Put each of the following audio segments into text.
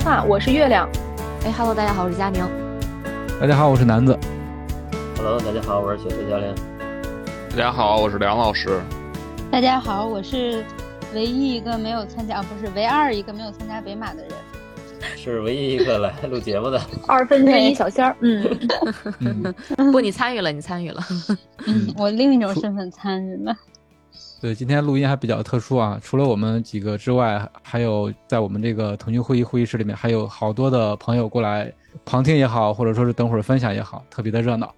划，我是月亮。哎哈喽，大家好，我是佳宁。大家好，我是南子。Hello，大家好，我是雪飞教练。大家好，我是梁老师。大家好，我是唯一一个没有参加，啊，不是唯二一个没有参加北马的人，是唯一一个来录节目的 二分之一小仙儿。嗯，不，你参与了，你参与了。嗯，我另一种身份参与了。对，今天录音还比较特殊啊，除了我们几个之外，还有在我们这个腾讯会议会议室里面，还有好多的朋友过来旁听也好，或者说是等会儿分享也好，特别的热闹。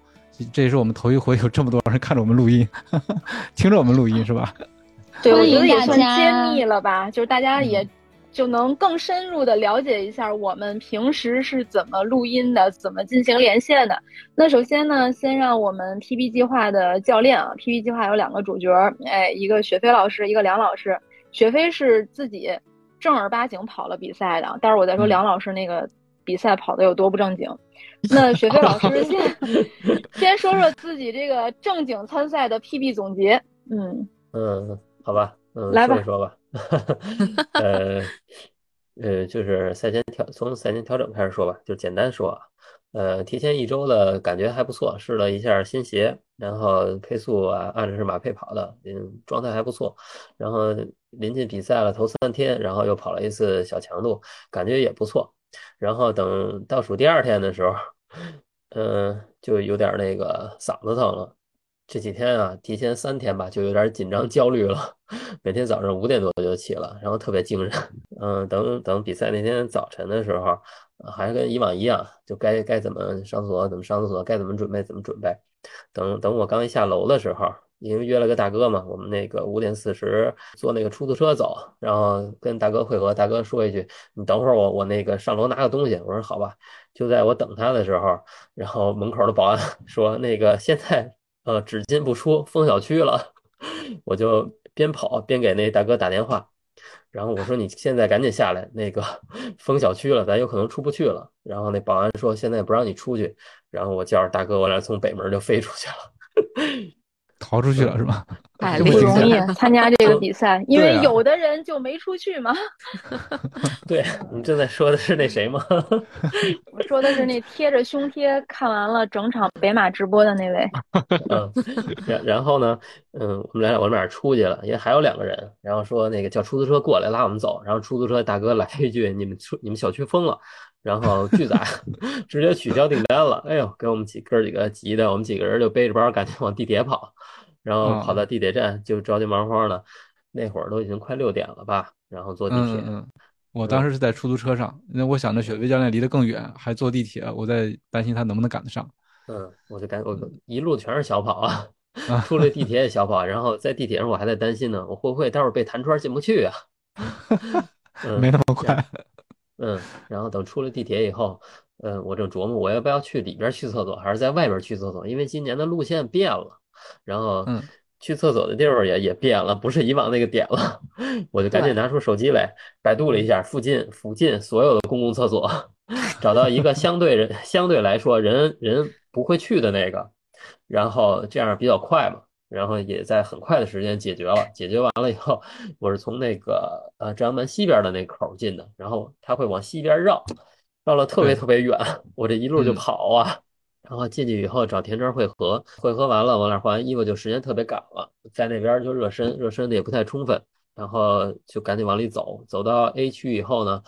这也是我们头一回有这么多人看着我们录音，听着我们录音是吧？对，我觉得也算揭秘了吧，就是大家也就能更深入的了解一下我们平时是怎么录音的，怎么进行连线的。那首先呢，先让我们 PB 计划的教练啊，PB 计划有两个主角，哎，一个雪飞老师，一个梁老师。雪飞是自己正儿八经跑了比赛的，待会儿我再说梁老师那个比赛跑的有多不正经。那雪飞老师 先 先说说自己这个正经参赛的 PB 总结。嗯嗯，好吧，嗯，来吧说吧。哈 哈呃呃，就是赛前调从赛前调整开始说吧，就简单说啊。呃，提前一周的感觉还不错，试了一下新鞋，然后配速啊，按着是马配跑的，嗯，状态还不错。然后临近比赛了，头三天，然后又跑了一次小强度，感觉也不错。然后等倒数第二天的时候，嗯，就有点那个嗓子疼了。这几天啊，提前三天吧，就有点紧张焦虑了。每天早上五点多就起了，然后特别精神。嗯，等等比赛那天早晨的时候，还是跟以往一样，就该该怎么上厕所怎么上厕所，该怎么准备怎么准备。等等我刚一下楼的时候，因为约了个大哥嘛，我们那个五点四十坐那个出租车走，然后跟大哥会合，大哥说一句：“你等会儿我我那个上楼拿个东西。”我说：“好吧。”就在我等他的时候，然后门口的保安 说：“那个现在。”呃，只进不出，封小区了，我就边跑边给那大哥打电话，然后我说你现在赶紧下来，那个 封小区了，咱有可能出不去了。然后那保安说现在不让你出去，然后我叫着大哥，我俩从北门就飞出去了，逃出去了是吧？太不容易参加这个比赛，因为有的人就没出去嘛。对你正在说的是那谁吗？我说的是那贴着胸贴看完了整场北马直播的那位。嗯，然然后呢，嗯，我们俩我们俩出去了，因为还有两个人，然后说那个叫出租车过来拉我们走，然后出租车大哥来一句你们出你们小区封了，然后拒载，直接取消订单了，哎呦，给我们几哥几个急的，我们几个人就背着包赶紧往地铁跑，然后跑到地铁站就着急忙慌的，那会儿都已经快六点了吧，然后坐地铁，嗯嗯，我当时是在出租车上，因为我想着雪飞教练离得更远，还坐地铁，我在担心他能不能赶得上。嗯，我就赶我一路全是小跑啊。啊，出了地 铁也小跑，然后在地铁上我还在担心呢，我会不会待会儿被弹窗进不去啊？嗯，没那么快。嗯，然后等出了地铁以后，嗯，我正琢磨我要不要去里边去厕所，还是在外边去厕所，因为今年的路线变了，然后嗯去厕所的地方也也变了，不是以往那个点了，我就赶紧拿出手机来百度了一下附近附近所有的公共厕所，找到一个相对人 相对来说人人不会去的那个，然后这样比较快嘛。然后也在很快的时间解决了。解决完了以后，我是从那个呃朝阳门西边的那口进的，然后他会往西边绕，绕了特别特别远，我这一路就嗯跑啊。然后进去以后找田庄汇合，汇合完了往那儿换完衣服就时间特别赶了，在那边就热身，热身的也不太充分，然后就赶紧往里走，走到 A 区以后呢，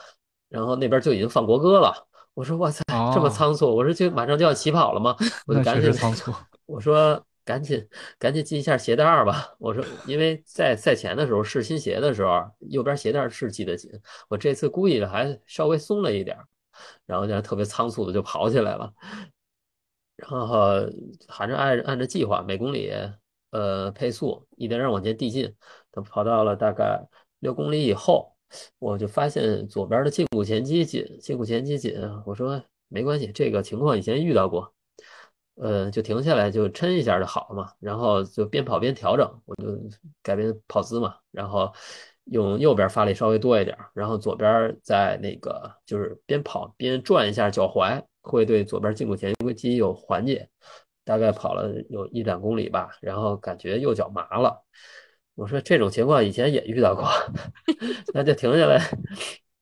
然后那边就已经放国歌了。我说哇塞，这么哦仓促！我说就马上就要起跑了吗？我就那赶紧仓促。我说赶紧赶紧系一下鞋带儿吧。我说因为在赛前的时候试新鞋的时候，右边鞋带儿是系得紧，我这次故意的还稍微松了一点儿，然后就特别仓促的就跑起来了。然后还是按按照计划，每公里呃配速，一点点往前递进，等跑到了大概六公里以后，我就发现左边的胫骨前肌紧，胫骨前肌紧，我说没关系，这个情况以前遇到过，呃，就停下来就抻一下就好了嘛，然后就边跑边调整，我就改变跑姿嘛，然后用右边发力稍微多一点，然后左边在那个就是边跑边转一下脚踝，会对左边胫骨前肌有缓解。大概跑了有一两公里吧，然后感觉右脚麻了。我说这种情况以前也遇到过，那就停下来，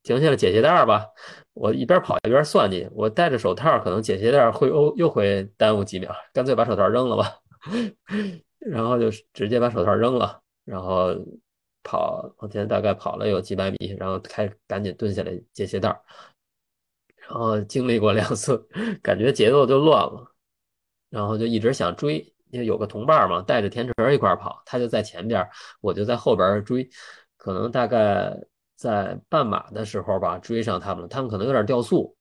停下来解鞋带吧。我一边跑一边算计，我戴着手套，可能解鞋带会又又会耽误几秒，干脆把手套扔了吧。然后就直接把手套扔了，然后跑往前大概跑了有几百米，然后开赶紧蹲下来解鞋带儿。然后经历过两次，感觉节奏就乱了。然后就一直想追，因为有个同伴嘛，带着田成一块跑，他就在前边，我就在后边追，可能大概在半马的时候吧，追上他们了。他们可能有点掉速，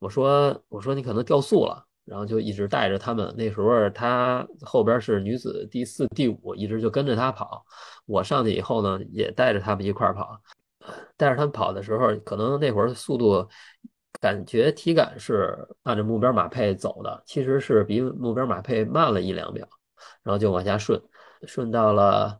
我说我说你可能掉速了，然后就一直带着他们。那时候他后边是女子第四、第五，一直就跟着他跑。我上去以后呢，也带着他们一块跑，带着他们跑的时候，可能那会儿速度。感觉体感是按照目标马配走的，其实是比目标马配慢了一两秒，然后就往下顺，顺到了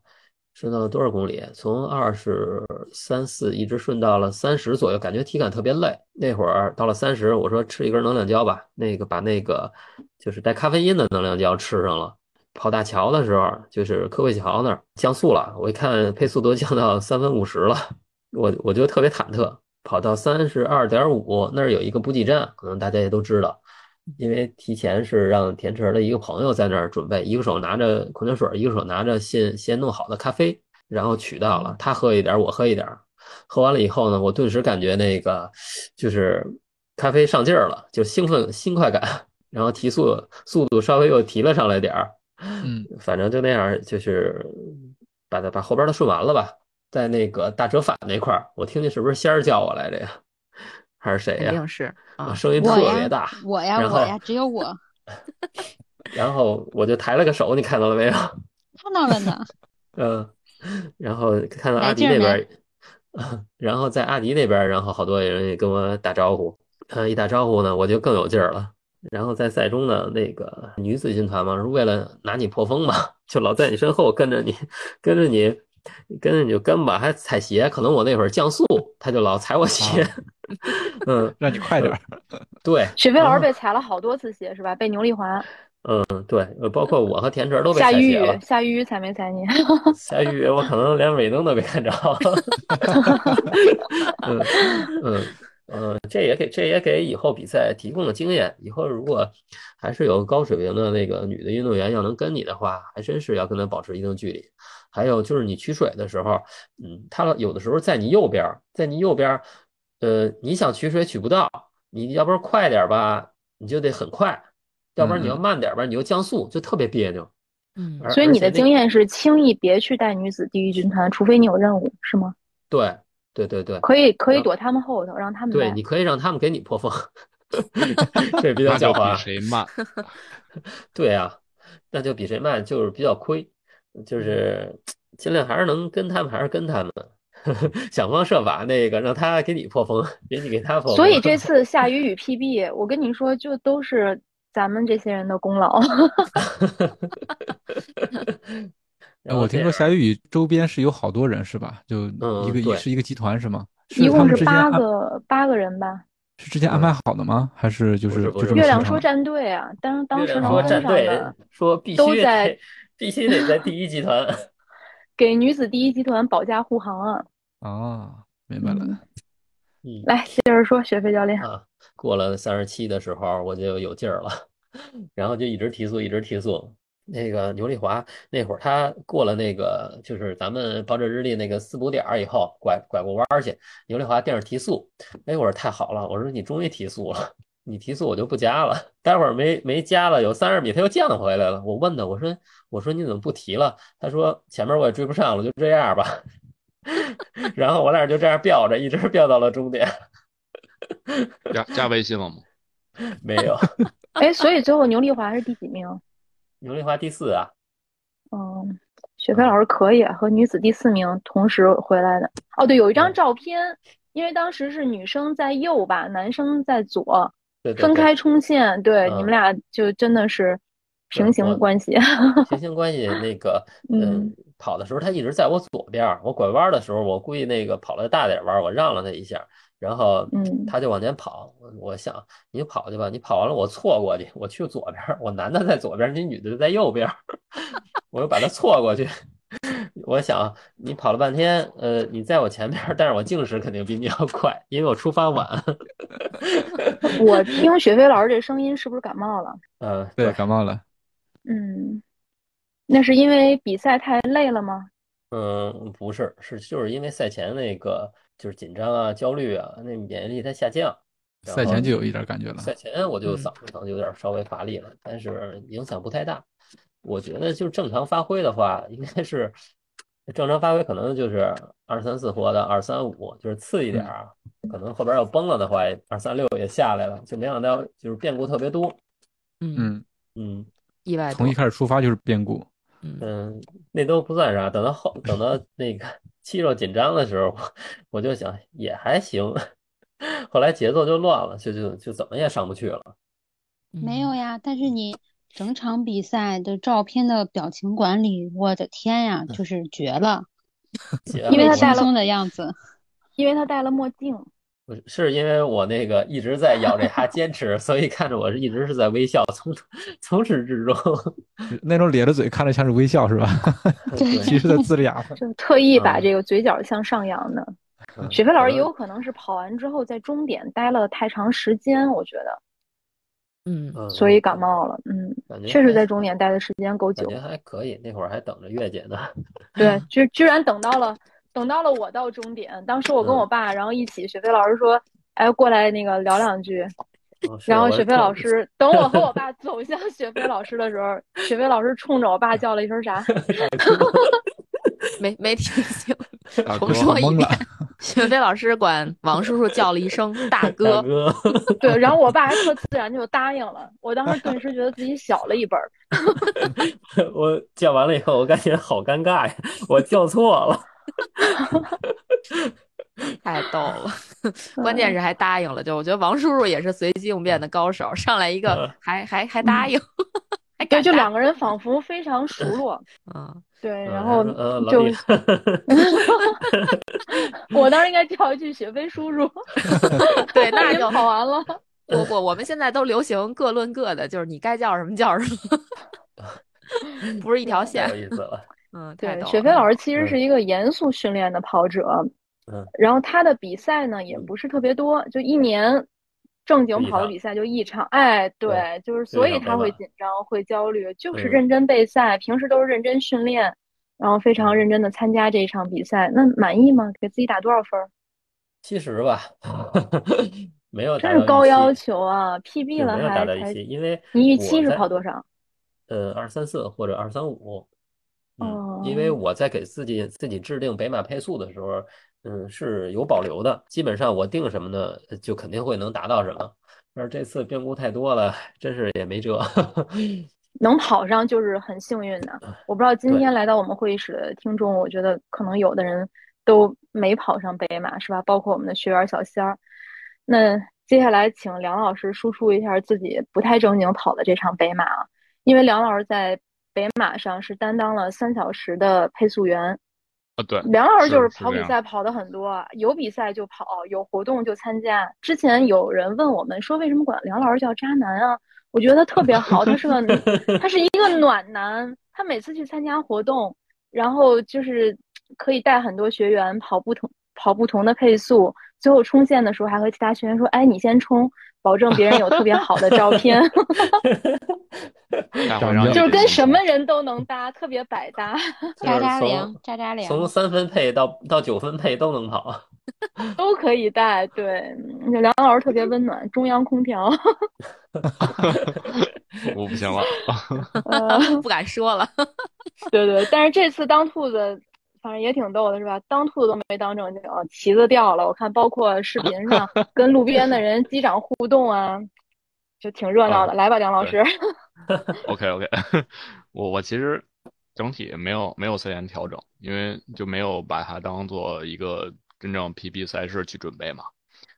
顺到了多少公里？从二十三四一直顺到了三十左右，感觉体感特别累。那会儿到了三十，我说吃一根能量胶吧，那个把那个就是带咖啡因的能量胶吃上了。跑大桥的时候，就是科惠桥那儿降速了，我一看配速都降到三分五十了，我我就特别忐忑。跑到三十二点五那儿有一个补给站，可能大家也都知道，因为提前是让田晨的一个朋友在那儿准备，一个手拿着矿泉水，一个手拿着先先弄好的咖啡，然后取到了，他喝一点，我喝一点，喝完了以后呢，我顿时感觉那个就是咖啡上劲儿了，就兴奋新快感，然后提速速度稍微又提了上来点儿，嗯，反正就那样，就是把它把后边的顺完了吧。在那个大折返那块儿，我听见是不是仙儿叫我来着呀？还是谁呀？肯定是啊，声音特别大。我呀，我呀，只有我。然后我就抬了个手，你看到了没有？看到了呢。嗯，然后看到阿迪那边，然后在阿迪那边，然后好多人也跟我打招呼。嗯，一打招呼呢，我就更有劲儿了。然后在赛中的那个女子军团嘛，是为了拿你破风嘛，就老在你身后跟着你，跟着你。跟着你就跟吧，还踩鞋，可能我那会儿降速，他就老踩我鞋，嗯，让你快点儿。对，雪飞老师被踩了好多次鞋是吧？被牛丽华。嗯，对，包括我和田晨都被踩鞋了。夏雨雨踩没踩你？夏雨雨，我可能连尾灯都没看着。嗯嗯。嗯，这也给这也给以后比赛提供了经验。以后如果还是有高水平的那个女的运动员要能跟你的话，还真是要跟她保持一定距离。还有就是你取水的时候，嗯，它有的时候在你右边，在你右边，呃，你想取水取不到，你要不然快点吧，你就得很快；要不然你要慢点吧，你又降速，就特别别扭。嗯，所以你的经验是轻易别去带女子第一军团，除非你有任务，是吗？对。对对对，可以可以躲他们后头，让他们对，你可以让他们给你破风，这比较狡猾。谁慢？对啊，那就比谁慢，就是比较亏，就是尽量还是能跟他们，还是跟他们，想方设法那个让他给你破风，别你给他破风。所以这次夏雨雨 PB，我跟你说，就都是咱们这些人的功劳。我听说夏雨雨周边是有好多人是吧？就一个也是一个集团是吗？一共是八个八个人吧？是之前安排好的吗？还是就是月亮说战队啊？当当时说战队说必须在必须得在第一集团 给女子第一集团保驾护航啊！哦，明白了。嗯，来接着说，雪飞教练啊，过了三十七的时候我就有劲儿了，然后就一直提速，一直提速。那个牛丽华那会儿，他过了那个就是咱们报志日历那个四补点儿以后，拐拐过弯儿去。牛丽华电着提速，哎，我说太好了，我说你终于提速了，你提速我就不加了。待会儿没没加了，有三十米他又降回来了。我问他，我说我说你怎么不提了？他说前面我也追不上了，就这样吧。然后我俩就这样飙着，一直飙到了终点。加加微信了吗？没有。哎，所以最后牛丽华是第几名？牛丽华第四啊，嗯，雪飞老师可以和女子第四名同时回来的。哦，对，有一张嗯照片，因为当时是女生在右吧，男生在左，对分开冲线，对，嗯你们俩就真的是平我 行关系。平行关系那个，嗯嗯，跑的时候他一直在我左边儿，我拐弯的时候，我故意那个跑了大点儿弯儿，我让了他一下，然后嗯他就往前跑，我我想你跑去吧，你跑完了我错过去，我去左边儿，我男的在左边儿，你女的在右边儿，我又把他错过去。我想你跑了半天，呃，你在我前边儿，但是我净时肯定比你要快，因为我出发晚。我听雪飞老师这声音，是不是感冒了？嗯，对，感冒了。嗯，那是因为比赛太累了吗？嗯，不是，是就是因为赛前那个就是紧张啊、焦虑啊，那免疫力它下降，赛前就有一点感觉了。赛前我就嗯嗓子可能有点稍微乏力了，但是影响不太大。我觉得就是正常发挥的话，应该是正常发挥，可能就是二三四活的二三五，就是次一点可能后边要崩了的话，二三六也下来了，就没想到就是变故特别多。嗯，嗯，嗯意外从一开始出发就是变故。嗯嗯，那都不算啥，等到后等到那个肌肉紧张的时候，我 我就想也还行，后来节奏就乱了，就就就怎么也上不去了。嗯没有呀，但是你整场比赛的照片的表情管理，我的天呀，就是绝了，因为他戴了的样子。因为他戴了墨镜。不是是因为我那个一直在咬着牙坚持，所以看着我是一直是在微笑，从 从始至终。那种咧着嘴看着像是微笑是吧？对 其实在呲着牙。就特意把嗯这个嘴角向上扬的。嗯雪飞老师也有可能是跑完之后在终点待了太长时间，我觉得，嗯嗯所以感冒了。嗯，确实在终点待的时间够久感觉。还可以，那会儿还等着月姐呢。对，居居然等到了，等到了我到终点。当时我跟我嗯爸，然后一起，雪飞老师说：“哎，过来那个聊两句。”然后雪飞老师，等我和我 爸走向雪飞老师的时候，雪飞老师冲着我爸叫了一声啥？没没听清，重说一遍。雪飞老师管王叔叔叫了一声大哥，对，然后我爸还特自然就答应了。我当时顿时觉得自己小了一辈儿。我叫完了以后，我感觉好尴尬呀，我叫错了。太逗了。关键是还答应了，就我觉得王叔叔也是随机应变的高手，上来一个嗯还还还答应，还对，就两个人仿佛非常熟络。嗯，对，嗯然后就，我当时应该叫一句雪飞叔叔。对，那就好完了。不不，我们现在都流行各论各的，就是你该叫什么叫什么，不是一条线有。意思了。嗯，对，雪飞老师其实嗯是一个严肃训练的跑者，嗯然后他的比赛呢也不是特别多，就一年正经跑的比赛就一场。哎，对，就是所以他会紧张，会焦虑，就是嗯认真备赛，平时都是认真训练，然后非常认真的参加这一场比赛。那满意吗？给自己打多少分儿？七十吧，没有达真是高要求啊！PB 是没有了还才达到预期，因为你预期是跑多少？呃二三四或者二三五，嗯，因哦为我在给自己自己制定北马配速的时候，嗯是有保留的，基本上我定什么呢，就肯定会能达到什么。但是这次变故太多了，真是也没辙。能跑上就是很幸运的。我不知道今天来到我们会议室的听众，我觉得可能有的人都没跑上北马，是吧？包括我们的学员小仙儿。那接下来请梁老师输出一下自己不太正经跑的这场北马啊，因为梁老师在北马上是担当了三小时的配速员。啊，对，梁老师就是跑比赛跑的很多，有比赛就跑，有活动就参加。之前有人问我们说，为什么管梁老师叫渣男啊？我觉得他特别好，他是个 他是一个暖男，他每次去参加活动，然后就是可以带很多学员跑不同跑不同的配速，最后冲线的时候还和其他学员说：“哎，你先冲，保证别人有特别好的照片。下回让你”就是跟什么人都能搭，特别百搭。渣渣从凉，渣渣凉。从三分配到到九分配都能跑。都可以带，对，梁老师特别温暖，中央空调，我不行了。呃，不敢说了。对对，但是这次当兔子，反正也挺逗的，是吧？当兔子都没当正经，旗子掉了。我看包括视频上 跟路边的人击掌互动啊，就挺热闹的。哦来吧，梁老师。OK OK，我我其实整体没有没有赛前调整，因为就没有把它当做一个真正 PB 赛事去准备嘛，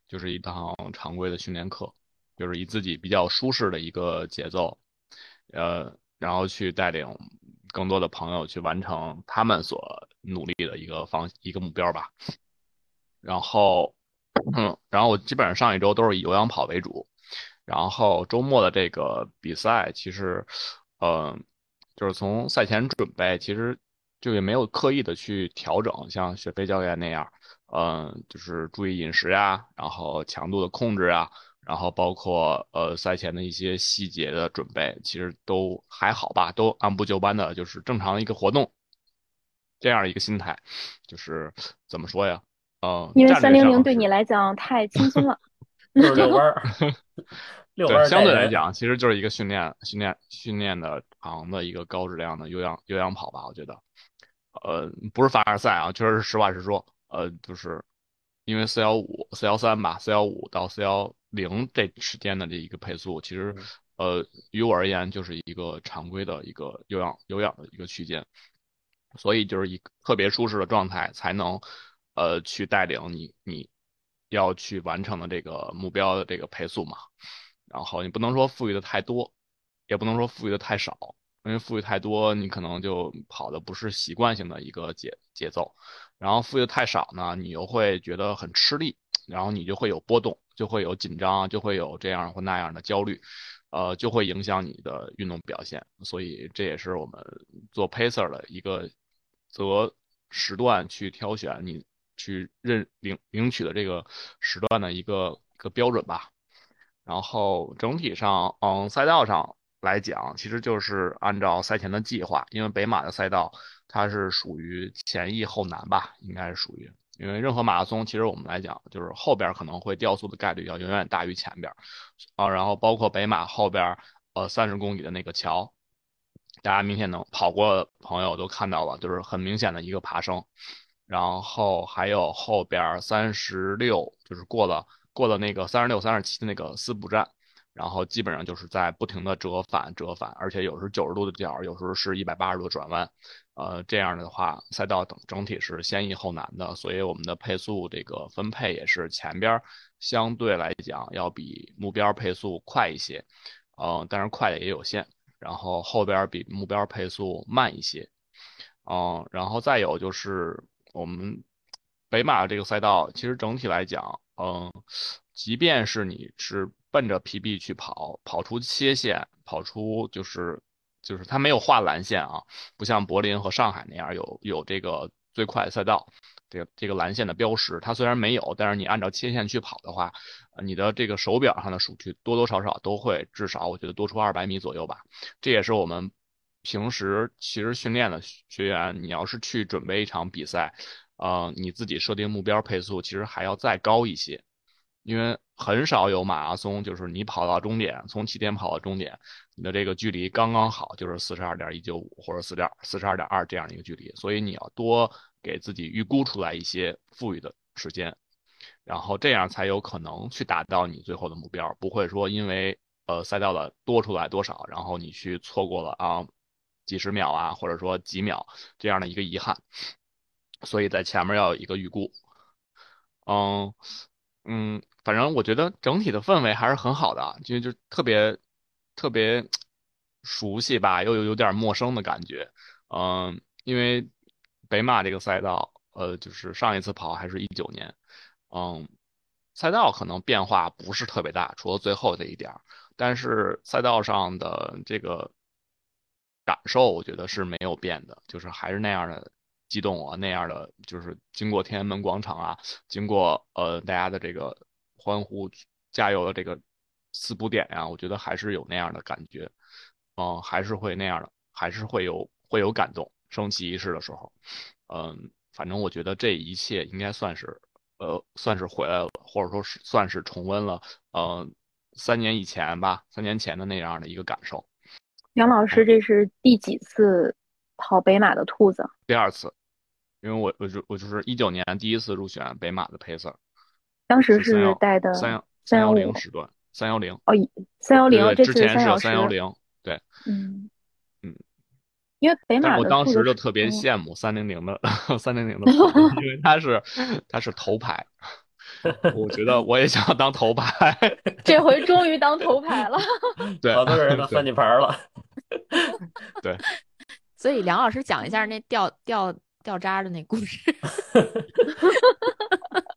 就是一堂常规的训练课，就是以自己比较舒适的一个节奏，呃，然后去带领更多的朋友去完成他们所努力的一个方一个目标吧。然后，嗯，然后我基本上上一周都是以有氧跑为主，然后周末的这个比赛其实，嗯。就是从赛前准备，其实就也没有刻意的去调整，像雪飞教练那样，嗯，就是注意饮食呀，然后强度的控制啊，然后包括呃赛前的一些细节的准备，其实都还好吧，都按部就班的，就是正常的一个活动，这样一个心态，就是怎么说呀？嗯，因为三零零对你来讲太轻松了，遛弯儿。对，相对来讲，其实就是一个训练、训练、训练的长的一个高质量的有氧有氧跑吧。我觉得，呃，不是凡尔赛啊，确实是实话实说。呃，就是因为四幺五、四幺三吧，四幺五到四幺零这时间的这一个配速，其实呃，于我而言就是一个常规的一个有氧有氧的一个区间，所以就是一特别舒适的状态，才能呃去带领你你要去完成的这个目标的这个配速嘛。然后你不能说富裕的太多，也不能说富裕的太少，因为富裕太多，你可能就跑的不是习惯性的一个节节奏，然后富裕的太少呢，你又会觉得很吃力，然后你就会有波动，就会有紧张，就会有这样或那样的焦虑，呃，就会影响你的运动表现。所以这也是我们做 pacer 的一个择时段去挑选你去认领领取的这个时段的一个一个标准吧。然后整体上，嗯，赛道上来讲，其实就是按照赛前的计划，因为北马的赛道它是属于前易后难吧，应该是属于，因为任何马拉松，其实我们来讲，就是后边可能会掉速的概率要远远大于前边，啊，然后包括北马后边，呃，三十公里的那个桥，大家明显能跑过朋友都看到了，就是很明显的一个爬升，然后还有后边三十六，就是过了。过了那个三十六、三十七的那个四步站，然后基本上就是在不停的折返、折返，而且有时九十度的角，有时候是一百八十度的转弯，呃，这样的话，赛道等整体是先易后难的，所以我们的配速这个分配也是前边相对来讲要比目标配速快一些，嗯，但是快的也有限，然后后边比目标配速慢一些，嗯，然后再有就是我们北马这个赛道，其实整体来讲。嗯，即便是你是奔着 PB 去跑，跑出切线，跑出就是就是它没有画蓝线啊，不像柏林和上海那样有有这个最快赛道，这个这个蓝线的标识，它虽然没有，但是你按照切线去跑的话，你的这个手表上的数据多多少少都会至少我觉得多出二百米左右吧。这也是我们平时其实训练的学员，你要是去准备一场比赛。呃，你自己设定目标配速其实还要再高一些，因为很少有马拉松，就是你跑到终点，从起点跑到终点，你的这个距离刚刚好，就是四十二点一九五或者四点四十二点二这样一个距离，所以你要多给自己预估出来一些富裕的时间，然后这样才有可能去达到你最后的目标，不会说因为呃赛道的多出来多少，然后你去错过了啊几十秒啊，或者说几秒这样的一个遗憾。所以在前面要有一个预估，嗯嗯，反正我觉得整体的氛围还是很好的，就就特别特别熟悉吧，又有有点陌生的感觉，嗯，因为北马这个赛道，呃，就是上一次跑还是一九年，嗯，赛道可能变化不是特别大，除了最后这一点儿但是赛道上的这个感受，我觉得是没有变的，就是还是那样的。激动啊，那样的就是经过天安门广场啊，经过呃大家的这个欢呼加油的这个四步点呀，我觉得还是有那样的感觉，嗯，还是会那样的，还是会有会有感动。升旗仪式的时候，嗯，反正我觉得这一切应该算是呃算是回来了，或者说是算是重温了，呃，三年以前吧，三年前的那样的一个感受。杨老师，这是第几次跑北马的兔子？第二次。因为我我就我就是一九年第一次入选北马的 pacer，当时是带的三幺三幺零时段，三幺零。哦，三幺零，之前是三幺零，对，嗯嗯。因为北马我当时就特别羡慕三零零的 三零零的，因为他是他是头牌，我觉得我也想当头牌。这回终于当头牌了，对，好多人都翻你牌了。对，所以梁老师讲一下那掉掉掉渣的那故事。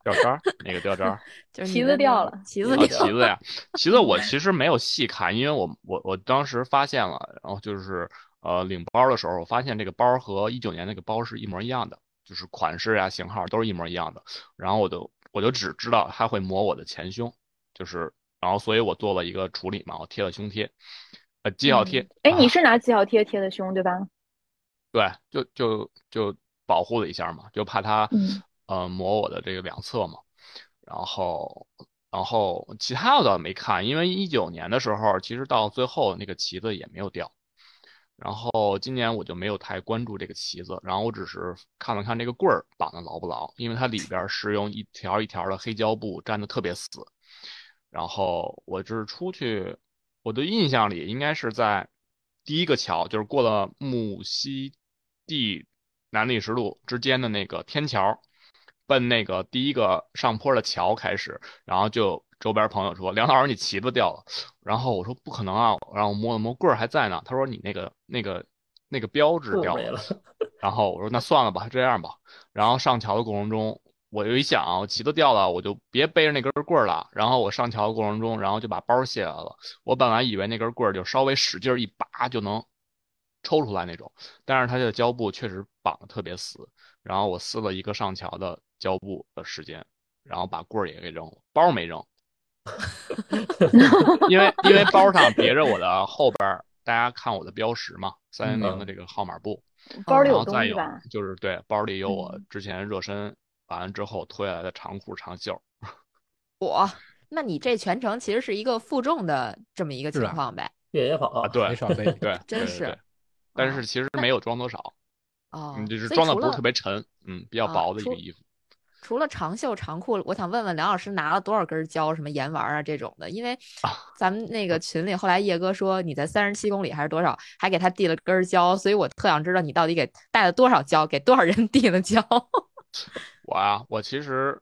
掉渣？那个掉渣？就是旗子掉了，旗子旗子呀，旗子我其实没有细看，因为我我我当时发现了，然后就是呃领包的时候，我发现这个包和一九年那个包是一模一样的，就是款式呀、型号都是一模一样的。然后我就我就只知道它会磨我的前胸，就是然后所以我做了一个处理嘛，我贴了胸贴，呃记号贴。哎，你是拿记号贴贴的胸对吧？对，就就就保护了一下嘛，就怕它呃磨我的这个两侧嘛。然后，然后其他的倒没看，因为一九年的时候，其实到最后那个旗子也没有掉。然后今年我就没有太关注这个旗子，然后我只是看了看这个棍儿绑的牢不牢，因为它里边是用一条一条的黑胶布粘的特别死。然后我就是出去，我的印象里应该是在第一个桥，就是过了木樨地南砾石路之间的那个天桥。奔那个第一个上坡的桥开始，然后就周边朋友说：“梁老师，你旗子掉了。”然后我说：“不可能啊！”然后我摸了摸棍儿还在呢。他说：“你那个那个那个标志掉了。”然后我说：“那算了吧，这样吧。”然后上桥的过程中，我又一想，我旗子掉了，我就别背着那根棍儿了。然后我上桥的过程中，然后就把包卸了。我本来以为那根棍儿就稍微使劲一拔就能抽出来那种，但是它的胶布确实绑的特别死。然后我撕了一个上桥的。胶布的时间，然后把棍儿也给扔了，包没扔，因为因为包上别着我的后边，大家看我的标识嘛，三零零的这个号码布，包里有东西吧？就是对，包里有我之前热身完之后脱下来的长裤长袖。我，那你这全程其实是一个负重的这么一个情况呗？越野跑啊，对，没少背，对，真是，但是其实没有装多少，哦，你就是装的不是特别沉，嗯，比较薄的一个衣服。除了长袖长裤，我想问问梁老师拿了多少根胶，什么盐丸啊这种的？因为咱们 那个群里后来叶哥说你在三十七公里还是多少，还给他递了根胶，所以我特想知道你到底给带了多少胶，给多少人 递了胶。我啊，我其实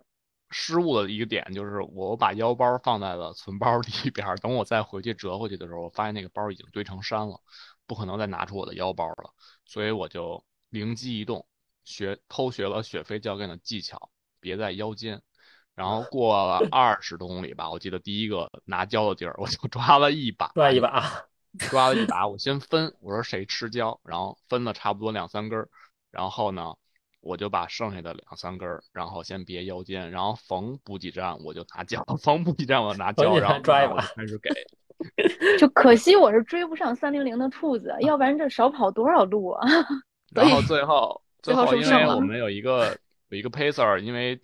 失误的一个点就是我把腰包放在了存包里边，等我再回去折回去的时候，我发现那个包已经堆成山了，不可能再拿出我的腰包了，所以我就灵机一动，学偷学了雪飞教练的技巧。别在腰间，然后过了 二十多公里吧，我记得第一个拿胶的地儿，我就抓了一把，抓一把，抓了一把，我 先分，我说谁吃胶，然后分了差不多两三根儿，然后呢，我就把剩下的两三根儿，然后先别腰间，然后逢补给站我就拿胶，逢补给站我拿胶，然后抓一把开始给，就可惜我是追不上三零零的兔子，要不然这少跑多少路啊！然后最后最后因为我们有一个。有一个 pacer，因为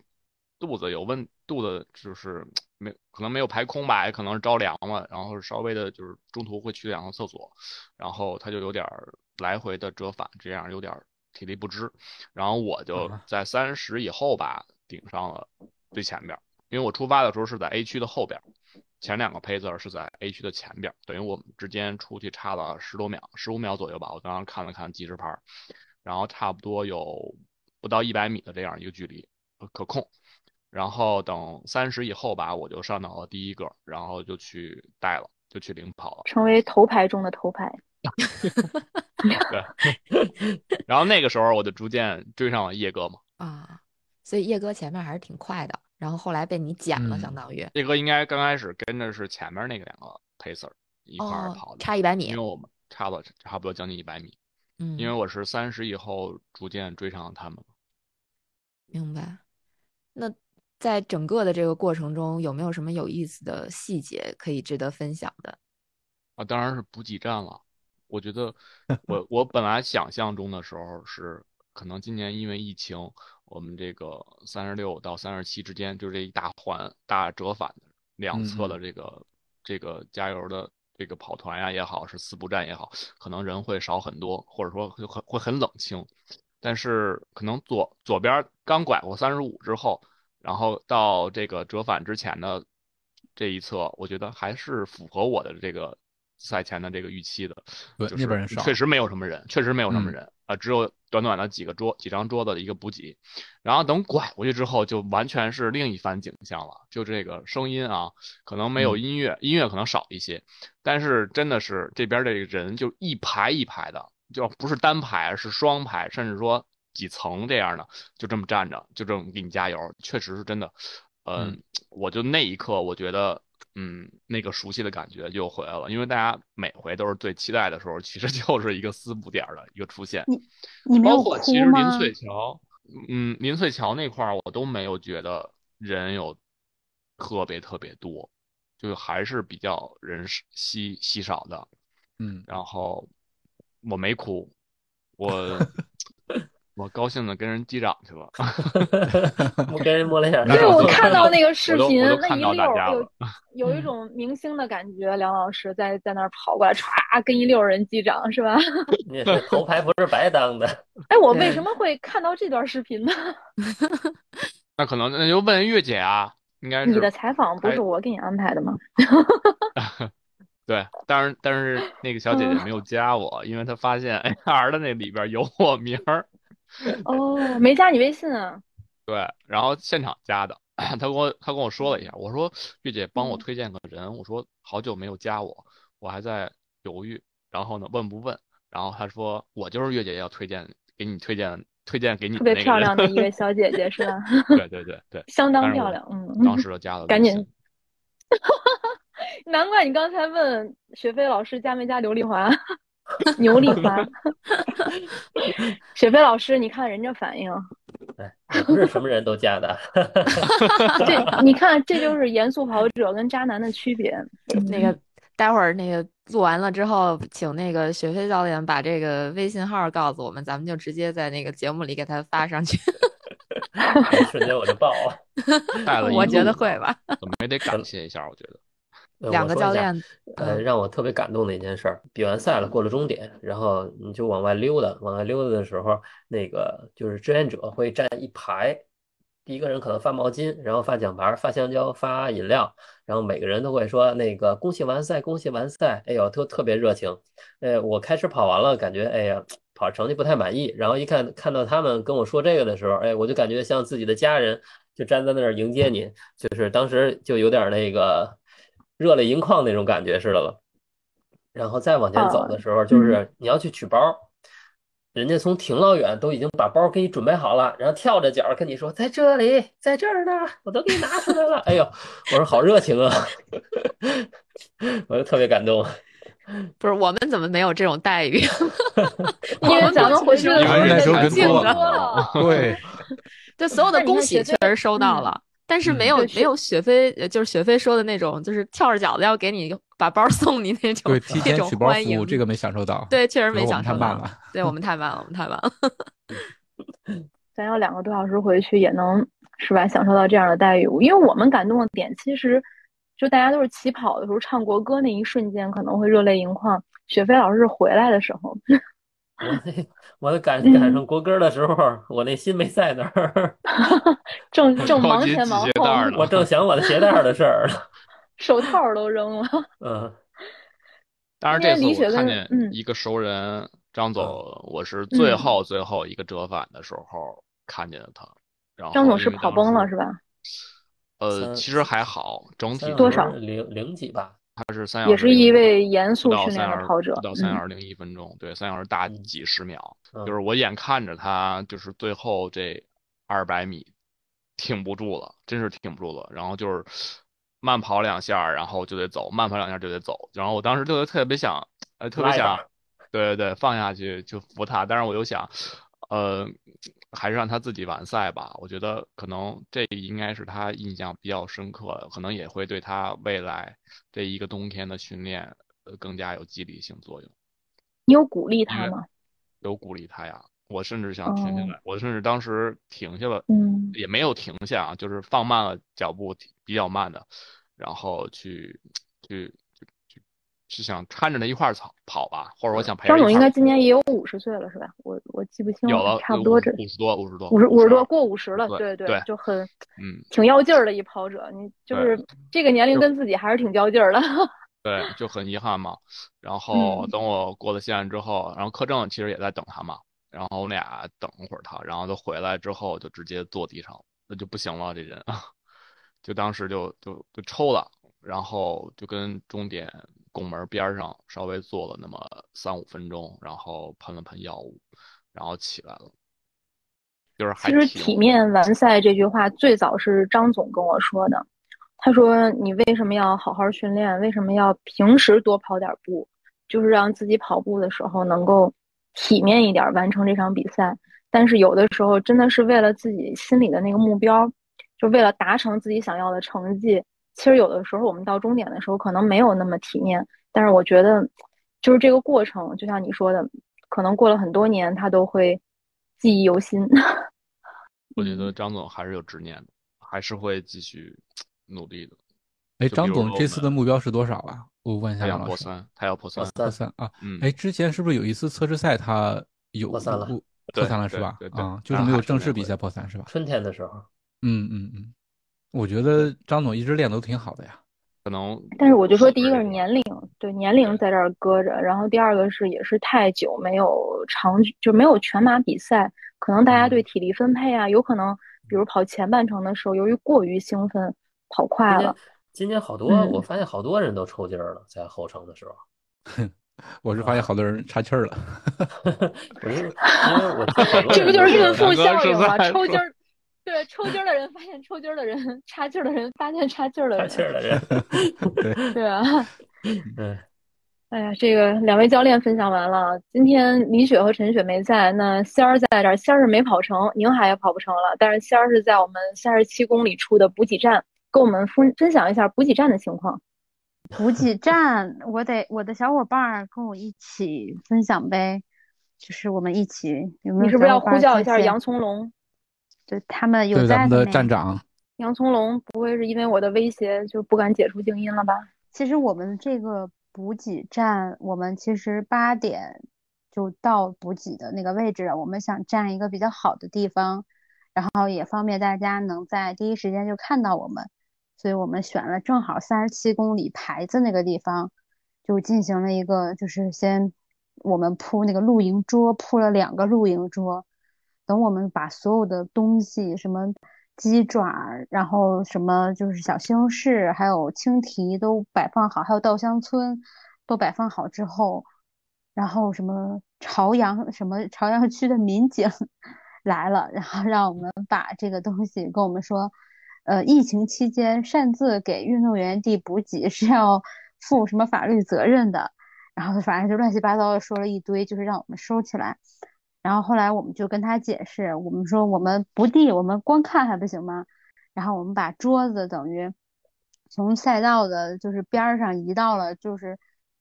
肚子有问，肚子就是没可能没有排空吧，也可能是着凉了，然后稍微的就是中途会去两趟厕所，然后他就有点来回的折返，这样有点体力不支，然后我就在三十以后吧顶上了最前边，因为我出发的时候是在 A 区的后边，前两个 pacer 是在 A 区的前边，等于我们之间出去差了十多秒，十五秒左右吧，我刚刚看了看计时牌，然后差不多有。不到一百米的这样一个距离可控，然后等三十以后吧，我就上到了第一个，然后就去带了，就去领跑了，成为头牌中的头牌。对，然后那个时候我就逐渐追上了叶哥嘛。啊，所以叶哥前面还是挺快的，然后后来被你捡了，相当于叶哥应该刚开始跟着是前面那个两个 pacer 一块跑的，差一百米，因为我们差了差不多将近一百米。嗯，因为我是三十以后逐渐追上了他们。明白。那在整个的这个过程中，有没有什么有意思的细节可以值得分享的？啊，当然是补给站了。我觉得，我我本来想象中的时候是，可能今年因为疫情，我们这个三十六到三十七之间，就这一大环大折返两侧的这个这个加油的。这个跑团呀也好，是四步站也好，可能人会少很多，或者说会很会很冷清。但是可能左左边刚拐过三十五之后，然后到这个折返之前的这一侧，我觉得还是符合我的这个赛前的这个预期的，对，那边人少，确实没有什么人，确实没有什么人啊，只有短短的几个桌几张桌子的一个补给，然后等拐过去之后，就完全是另一番景象了。就这个声音啊，可能没有音乐，音乐可能少一些，但是真的是这边这个人就一排一排的，就不是单排，是双排，甚至说几层这样的，就这么站着，就这么给你加油，确实是真的。嗯，我就那一刻，我觉得。嗯，那个熟悉的感觉就回来了，因为大家每回都是最期待的时候，其实就是一个四步点的一个出现。你你包括其实林翠桥，嗯，林翠桥那块儿我都没有觉得人有特别特别多，就还是比较人稀稀少的。嗯，然后我没哭，我。我高兴的跟人击掌去了，我跟人摸了一下。对，我看到那个视频，那一溜有有一种明星的感觉。梁老师在在那儿跑过来，歘，跟一溜人击掌，是吧？你头牌不是白当的。哎，我为什么会看到这段视频呢？那可能那就问月姐啊，应该是你的采访不是我给你安排的吗？对，但是但是那个小姐姐没有加我，因为她发现 AR 的那里边有我名儿。哦，没加你微信啊？对，然后现场加的，他跟我他跟我说了一下，我说月姐帮我推荐个人，我说好久没有加我，我还在犹豫，然后呢问不问？然后他说我就是月姐要推荐给你推荐推荐给你特别漂亮的一位小姐姐 是吧？对对对对，相当漂亮，嗯，当时就加了，赶紧，难怪你刚才问雪飞老师加没加刘丽华。牛丽华，雪飞老师，你看人家反应，哎，不是什么人都加的。这你看，这就是严肃跑者跟渣男的区别。那个，待会儿那个录完了之后，请那个雪飞教练把这个微信号告诉我们，咱们就直接在那个节目里给他发上去。瞬间我就爆了，带了，我觉得会吧？怎么也得感谢一下，我觉得。两个教练，呃，让我特别感动的一件事儿，比完赛了，过了终点，然后你就往外溜达，往外溜达的时候，那个就是志愿者会站一排，第一个人可能发毛巾，然后发奖牌，发香蕉，发饮料，然后每个人都会说那个恭喜完赛，恭喜完赛，哎呦，特特别热情。呃，我开始跑完了，感觉哎呀，跑成绩不太满意，然后一看看到他们跟我说这个的时候，哎，我就感觉像自己的家人，就站在那儿迎接你，就是当时就有点那个。热泪盈眶那种感觉似的了，然后再往前走的时候，就是你要去取包，人家从挺老远都已经把包给你准备好了，然后跳着脚跟你说在这里，在这儿呢，我都给你拿出来了。哎呦，我说好热情啊，我就特别感动。不是我们怎么没有这种待遇？因为咱们回去的时候人多了，对，就所有的恭喜确实收到了。但是没有没有雪飞，就是雪飞说的那种，就是跳着脚的要给你把包送你那种，对，提前取包服务，这个没享受到。对，确实没享受到。太慢了，对我们太慢了，我们太慢了。咱要两个多小时回去也能是吧？享受到这样的待遇，因为我们感动的点其实就大家都是起跑的时候唱国歌那一瞬间可能会热泪盈眶，雪飞老师回来的时候。我那 我赶赶上国歌的时候，我那心没在那儿，正正 忙前忙后，我正想我的鞋带的事儿，手套都扔了。嗯，当然这次我看见一个熟人张总，我是最后最后一个折返的时候看见的他。然后张总是跑崩了是吧？呃，其实还好，整体多少零零几吧。他是三小时，也是一位严肃训练的跑者，到三小时零一分钟，对，三小时大几十秒，就是我眼看着他，就是最后这二百米挺不住了，真是挺不住了，然后就是慢跑两下，然后就得走，慢跑两下就得走，然后我当时就特别想，呃，特别想，对对对，放下去就扶他，但是我又想，呃。还是让他自己完赛吧，我觉得可能这应该是他印象比较深刻的，可能也会对他未来这一个冬天的训练呃更加有激励性作用。你有鼓励他吗？有鼓励他呀，我甚至想停下来，我甚至当时停下了，嗯，也没有停下啊，就是放慢了脚步，比较慢的，然后去去。是想搀着他一块儿跑跑吧，或者我想陪。张总应该今年也有五十岁了，是吧？我我记不清了。有了，差不多这五十多，五十多，五十五十多过五十了。对对，就很嗯，挺要劲儿的一跑者。你就是这个年龄跟自己还是挺较劲儿的。对，就很遗憾嘛。然后等我过了线之后，然后柯正其实也在等他嘛。然后我们俩等会儿他，然后他回来之后就直接坐地上，那就不行了，这人啊，就当时就就就抽了，然后就跟终点拱门边上稍微坐了那么三五分钟，然后喷了喷药物，然后起来了。就是其实体面完赛这句话最早是张总跟我说的，他说你为什么要好好训练？为什么要平时多跑点步？就是让自己跑步的时候能够。体面一点完成这场比赛，但是有的时候真的是为了自己心里的那个目标，就为了达成自己想要的成绩。其实有的时候我们到终点的时候可能没有那么体面，但是我觉得，就是这个过程，就像你说的，可能过了很多年，他都会记忆犹新。我觉得张总还是有执念的，还是会继续努力的。哎，张总这次的目标是多少啊？我问一下杨老师。破三，他要破三，破三啊！嗯，哎，之前是不是有一次测试赛他有破三了？破三了是吧？啊，就是没有正式比赛破三是吧？春天的时候。嗯嗯嗯，我觉得张总一直练都挺好的呀。可能，但是我就说，第一个是年龄，对年龄在这儿搁着，然后第二个是也是太久没有长就没有全马比赛，可能大家对体力分配啊，有可能比如跑前半程的时候，由于过于兴奋跑快了。今年好多，我发现好多人都抽筋儿了，在后程的时候。我是发现好多人岔气儿了。不是，因为我 这不就是孕妇效应吗？抽筋儿，对，抽筋儿的人发现抽筋儿的人，岔气儿的人发现岔气儿的人。岔气儿的人。对对啊。嗯。哎呀，这个两位教练分享完了。今天李雪和陈雪没在，那仙儿在这儿。仙儿是没跑成，宁海也跑不成了。但是仙儿是在我们三十七公里处的补给站。跟我们分分享一下补给站的情况。补给站，我得我的小伙伴跟我一起分享呗，就是我们一起。你是不是要呼叫一下杨从龙？对他们有在咱们的站长。杨从龙不会是因为我的威胁就不敢解除静音了吧？其实我们这个补给站，我们其实八点就到补给的那个位置，我们想占一个比较好的地方，然后也方便大家能在第一时间就看到我们。所以我们选了正好三十七公里牌子那个地方，就进行了一个，就是先我们铺那个露营桌，铺了两个露营桌。等我们把所有的东西，什么鸡爪，然后什么就是小西红柿，还有青提都摆放好，还有稻香村都摆放好之后，然后什么朝阳什么朝阳区的民警 来了，然后让我们把这个东西跟我们说。呃，疫情期间擅自给运动员递补给是要负什么法律责任的，然后反正就乱七八糟的说了一堆，就是让我们收起来。然后后来我们就跟他解释，我们说我们不递，我们光看还不行吗？然后我们把桌子等于从赛道的就是边上移到了就是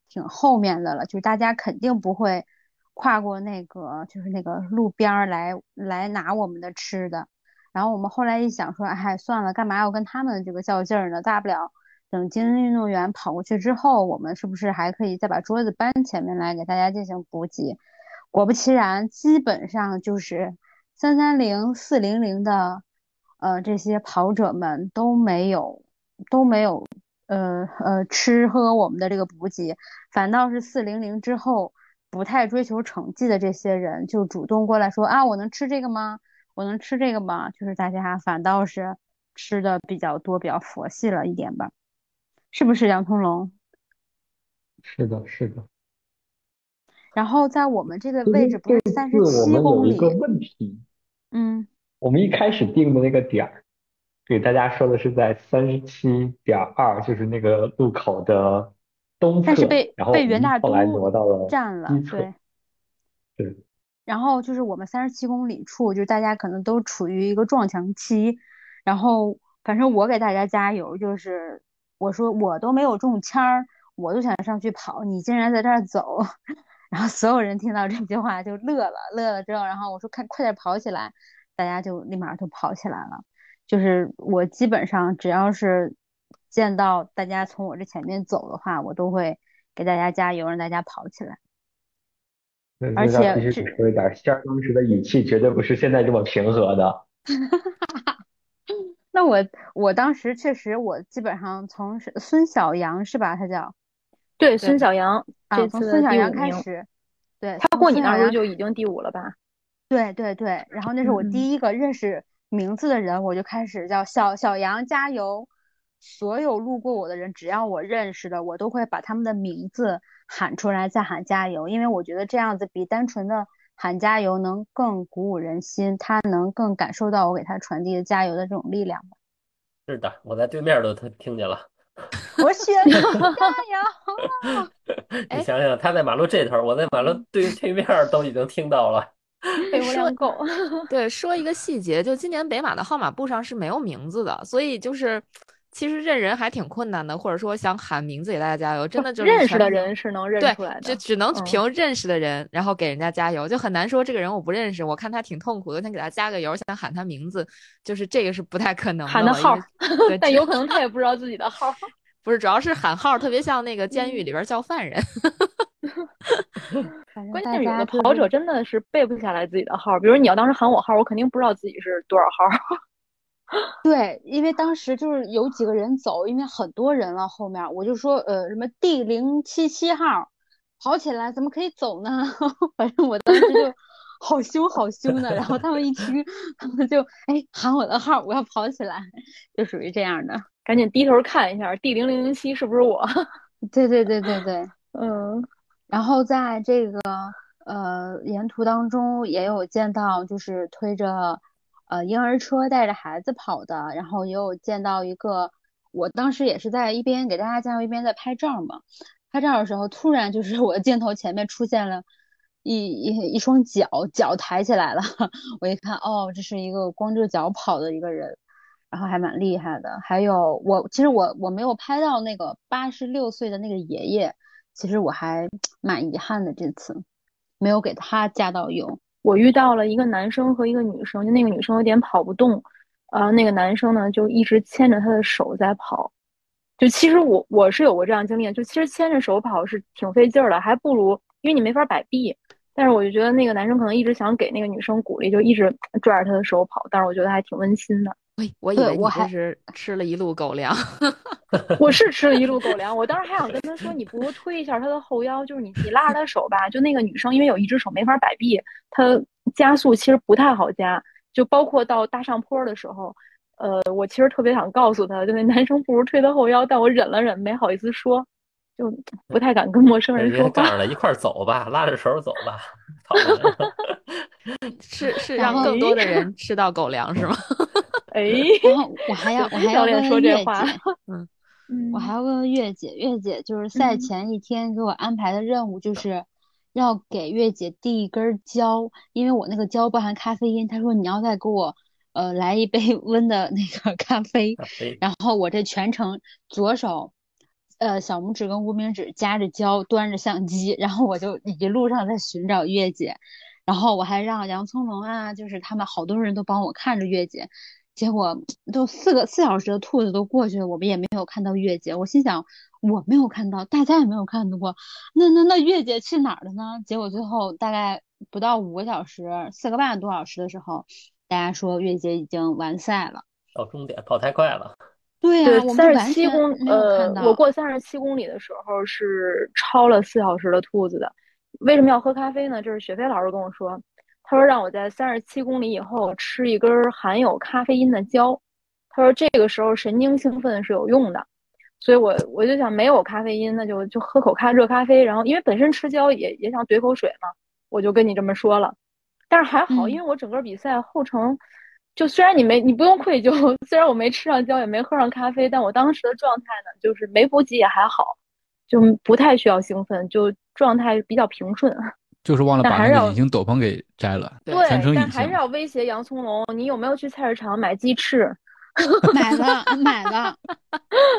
挺后面的了，就是大家肯定不会跨过那个就是那个路边来来拿我们的吃的。然后我们后来一想说，哎，算了，干嘛要跟他们这个较劲儿呢？大不了等精英运动员跑过去之后，我们是不是还可以再把桌子搬前面来给大家进行补给？果不其然，基本上就是三三零、四零零的，呃，这些跑者们都没有都没有，呃呃，吃喝我们的这个补给，反倒是四零零之后不太追求成绩的这些人就主动过来说啊，我能吃这个吗？我能吃这个吗？就是大家反倒是吃的比较多，比较佛系了一点吧，是不是杨通龙？是的，是的。然后在我们这个位置不是三十七公里？一个问题。嗯。我们一开始定的那个点儿，给大家说的是在三十七点二，就是那个路口的东侧，然后后来挪到了占了，对。对。然后就是我们三十七公里处，就是大家可能都处于一个撞墙期。然后反正我给大家加油，就是我说我都没有中签儿，我就想上去跑，你竟然在这儿走。然后所有人听到这句话就乐了，乐了之后，然后我说快快点跑起来，大家就立马就跑起来了。就是我基本上只要是见到大家从我这前面走的话，我都会给大家加油，让大家跑起来。而且必须说一点，仙儿当时的语气绝对不是现在这么平和的。那我我当时确实，我基本上从孙小阳是吧？他叫对，孙小阳这次孙小阳开始，对他过你那时候就已经第五了吧？对对对，然后那是我第一个认识名字的人，我就开始叫小小杨加油。所有路过我的人，只要我认识的，我都会把他们的名字喊出来，再喊加油，因为我觉得这样子比单纯的喊加油能更鼓舞人心，他能更感受到我给他传递的加油的这种力量吧。是的，我在对面都听听见了。我选加油！你想想，他在马路这头，我在马路对对面都已经听到了。说够。对，说一个细节，就今年北马的号码布上是没有名字的，所以就是。其实认人还挺困难的，或者说想喊名字给大家加油，真的就是认识的人是能认出来的，就只能凭认识的人，然后给人家加油，就很难说这个人我不认识，我看他挺痛苦的，想给他加个油，想喊他名字，就是这个是不太可能的。喊的号，但有可能他也不知道自己的号。不是，主要是喊号特别像那个监狱里边叫犯人。关键是有的跑者真的是背不下来自己的号，比如你要当时喊我号，我肯定不知道自己是多少号。对，因为当时就是有几个人走，因为很多人了，后面我就说，呃，什么 D 零七七号跑起来，怎么可以走呢？反正我当时就 好凶好凶的，然后他们一听，他们就哎喊我的号，我要跑起来，就属于这样的，赶紧低头看一下 D 零零零七是不是我？对对对对对，嗯，然后在这个呃沿途当中也有见到，就是推着。呃，婴儿车带着孩子跑的，然后也有见到一个，我当时也是在一边给大家加油，一边在拍照嘛。拍照的时候，突然就是 我的镜头前面出现了一一一双脚，脚抬起来了。我一看，哦，这是一个光着脚跑的一个人，然后还蛮厉害的。还有我，其实我我没有拍到那个八十六岁的那个爷爷，其实我还 蛮遗憾的，这次没有给他加到油。我遇到了一个男生和一个女生，就那个女生有点跑不动，呃，那个男生呢就一直牵着她的手在跑。就其实我我是有过这样经历，就其实牵着手跑是挺费劲儿的，还不如因为你没法摆臂。但是我就觉得那个男生可能一直想给那个女生鼓励，就一直拽着她的手跑。但是我觉得还挺温馨的。喂，我以为你是吃了一路狗粮。我 是吃了一路狗粮，我当时还想跟他说，你不如推一下他的后腰，就是你你拉着他手吧。就那个女生，因为有一只手没法摆臂，她加速其实不太好加，就包括到大上坡的时候，呃，我其实特别想告诉他，就那男生不如推他后腰，但我忍了忍，没好意思说，就不太敢跟陌生人说。告诉他一块走吧，拉着手走吧。是是让更多的人吃到狗粮是吗？哎，然后我还要我还要问问月姐，嗯。我还要问问月姐，月姐就是赛前一天给我安排的任务，就是要给月姐递一根胶，因为我那个胶不含咖啡因，她说你要再给我呃来一杯 温的那个咖啡，然后我这全程左手呃小拇指跟无名指夹着胶，端着相机，然后我就一路上在寻找月姐，然后我还让杨葱龙啊，就是他们好多人都帮我看着月姐。结果都四个四小时的兔子都过去了，我们也没有看到月姐。我心想，我没有看到，大家也没有看到过，那那那月姐去哪儿了呢？结果最后大概不到五个小时，四个半多小时的时候，大家说月姐已经完赛了，到终点跑太快了。对呀，三十七公呃，我过三十七公里的时候是超了四小时的兔子的。为什么要喝咖啡呢？这是雪飞老师跟我说。他说让我在三十七公里以后吃一根含有咖啡因的胶，他说这个时候神经兴奋是有用的，所以我我就想没有咖啡因，那就就喝口咖热咖啡，然后因为本身吃胶也也想怼口水嘛，我就跟你这么说了，但是还好，因为我整个比赛后程，就虽然你没你不用愧疚，虽然我没吃上胶也没喝上咖啡，但我当时的状态呢，就是没补给也还好，就不太需要兴奋，就状态比较平顺。就是忘了把那个隐形斗篷给摘了，对，但还是要威胁杨葱龙。你有没有去菜市场买鸡翅？买了，买了，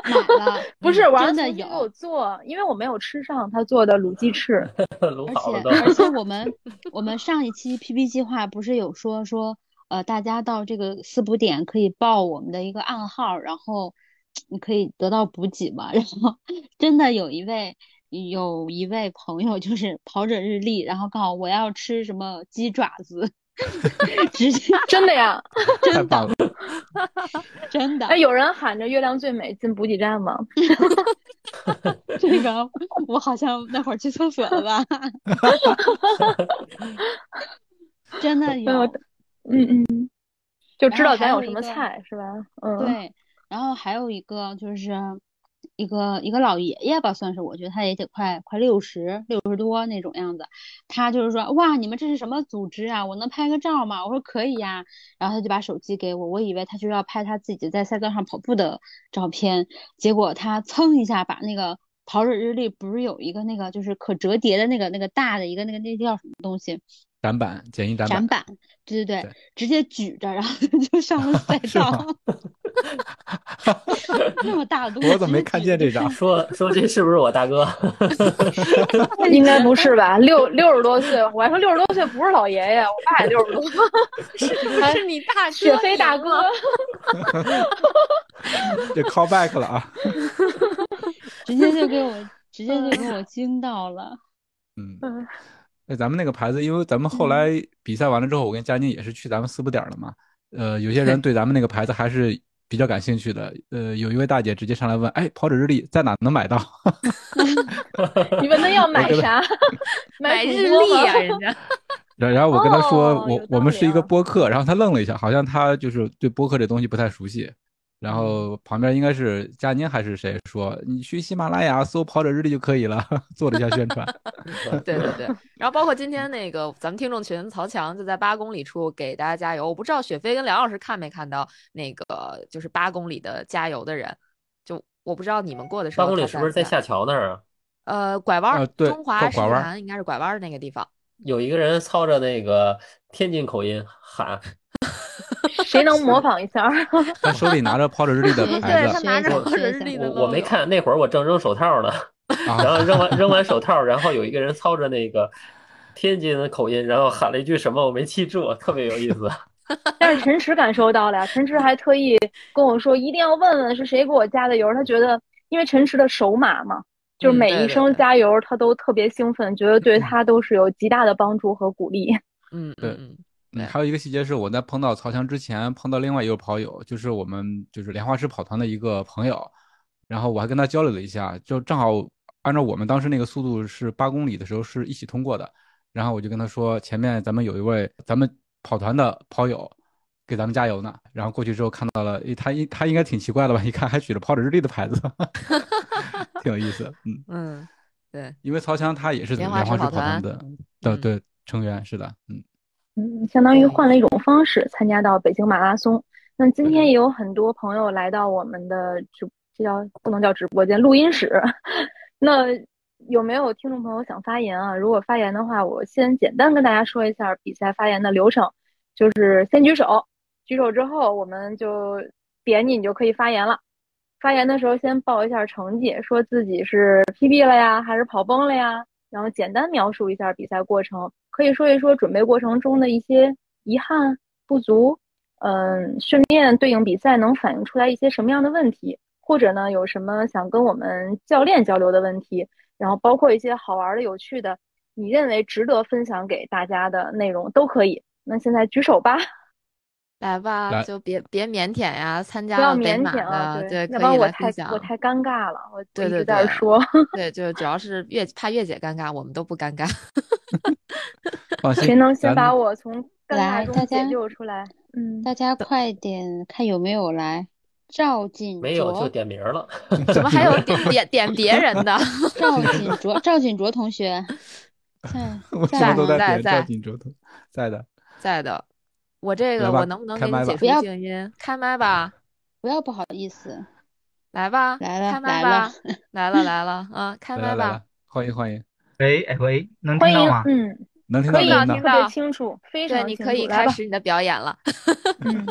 买了。不是，真的有做，因为我没有吃上他做的卤鸡 翅。卤好了而且我们我们上一期 PP 计划不是有说说，呃，大家到这个四补点可以报我们的一个暗号，然后你可以得到补给嘛。然后真的有一位。有一位朋友就是跑者日历，然后告诉我要吃什么鸡爪子，直接 真的呀，真的，真的。哎，有人喊着“月亮最美”进补给站吗？这个我好像那会儿去厕所了吧？真的有，嗯嗯，就知道咱有什么菜是吧？嗯，对。然后还有一个就是。一个一个老爷爷吧，算是我觉得他也得快快六十六十多那种样子。他就是说，哇，你们这是什么组织啊？我能拍个照吗？我说可以呀。然后他就把手机给我，我以为他就要拍他自己在赛道上跑步的照片，结果他蹭一下把那个跑者日历不是有一个那个就是可折叠的那个那个大的一个那个那叫什么东西？展板，简易展板。展板，对对对，直接举着，然后 就上了 赛道。那么大我怎么没看见这张？说说这是不是我大哥？应该不是吧？六六十多岁，我还说六十多岁不是老爷爷，我爸也六十多，是是你大雪飞大哥。这 call back 了啊！直接就给我，直接就给我惊到了。嗯。那咱们那个牌子，因为咱们后来比赛完了之后，我跟佳宁也是去咱们四不点了嘛。呃，有些人对咱们那个牌子还是比较感兴趣的。呃，有一位大姐直接上来问：“哎，跑者日历在哪能买到？” 你们那要买啥？买日历啊，人家。然然后我跟他说：“我我们是一个播客。”然后他愣了一下，好像他就是对播客这东西不太熟悉。然后旁边应该是佳宁还是谁说你去喜马拉雅搜跑者日历就可以了，做了一下宣传。对对对，然后包括今天那个咱们听众群曹强就在八公里处给大家加油。我不知道雪飞跟梁老师看没看到那个就是八公里的加油的人，就我不知道你们过的时候。八公里是不是在下桥那儿啊？呃，拐弯，中华石潭应该是拐弯的那个地方。有一个人操着那个天津口音喊。谁能模仿一下？他手里拿着跑者日历的牌子，他拿着跑者日历的。我没看那会儿，我正扔手套呢。然后扔完扔完手套，然后有一个人操着那个天津的口音，然后喊了一句什么，我没记住，特别有意思。但是陈池感受到了呀，陈池还特意跟我说，一定要问问是谁给我加的油。他觉得，因为陈池的首马嘛，就是每一声加油，他都特别兴奋，觉得对他都是有极大的帮助和鼓励。嗯，对。嗯，还有一个细节是，我在碰到曹强之前，碰到另外一位跑友，就是我们就是莲花池跑团的一个朋友，然后我还跟他交流了一下，就正好按照我们当时那个速度是八公里的时候是一起通过的，然后我就跟他说，前面咱们有一位咱们跑团的跑友给咱们加油呢，然后过去之后看到了，他应他应该挺奇怪的吧？一看还举着跑者日历的牌子，挺有意思。嗯嗯，对，因为曹强他也是莲花池跑团的的对成员，是的，嗯。嗯，相当于换了一种方式参加到北京马拉松。那今天也有很多朋友来到我们的直，这叫不能叫直播间，录音室。那有没有听众朋友想发言啊？如果发言的话，我先简单跟大家说一下比赛发言的流程，就是先举手，举手之后我们就点你，你就可以发言了。发言的时候先报一下成绩，说自己是 PB 了呀，还是跑崩了呀？然后简单描述一下比赛过程，可以说一说准备过程中的一些遗憾不足，嗯，训练对应比赛能反映出来一些什么样的问题，或者呢有什么想跟我们教练交流的问题，然后包括一些好玩的、有趣的，你认为值得分享给大家的内容都可以。那现在举手吧。来吧，就别别腼腆呀，参加了北马的，对，可以来分享。我太尴尬了，我对对对说，对，就主要是月怕月姐尴尬，我们都不尴尬。谁能先把我从尴尬中解救出来？嗯，大家快点看有没有来。赵锦没有就点名了，怎么还有点点 点别人的？赵锦卓，赵锦卓同学在在在，赵锦卓同在的在的。我这个我能不能给你解除静音？开麦吧，不要不好意思，来吧，来了，开麦吧，来了来了 啊，开麦吧，欢迎欢迎，喂哎喂，能听到吗？嗯，能听到，听到，听到，清楚，非常你可以开始你的表演了。嗯，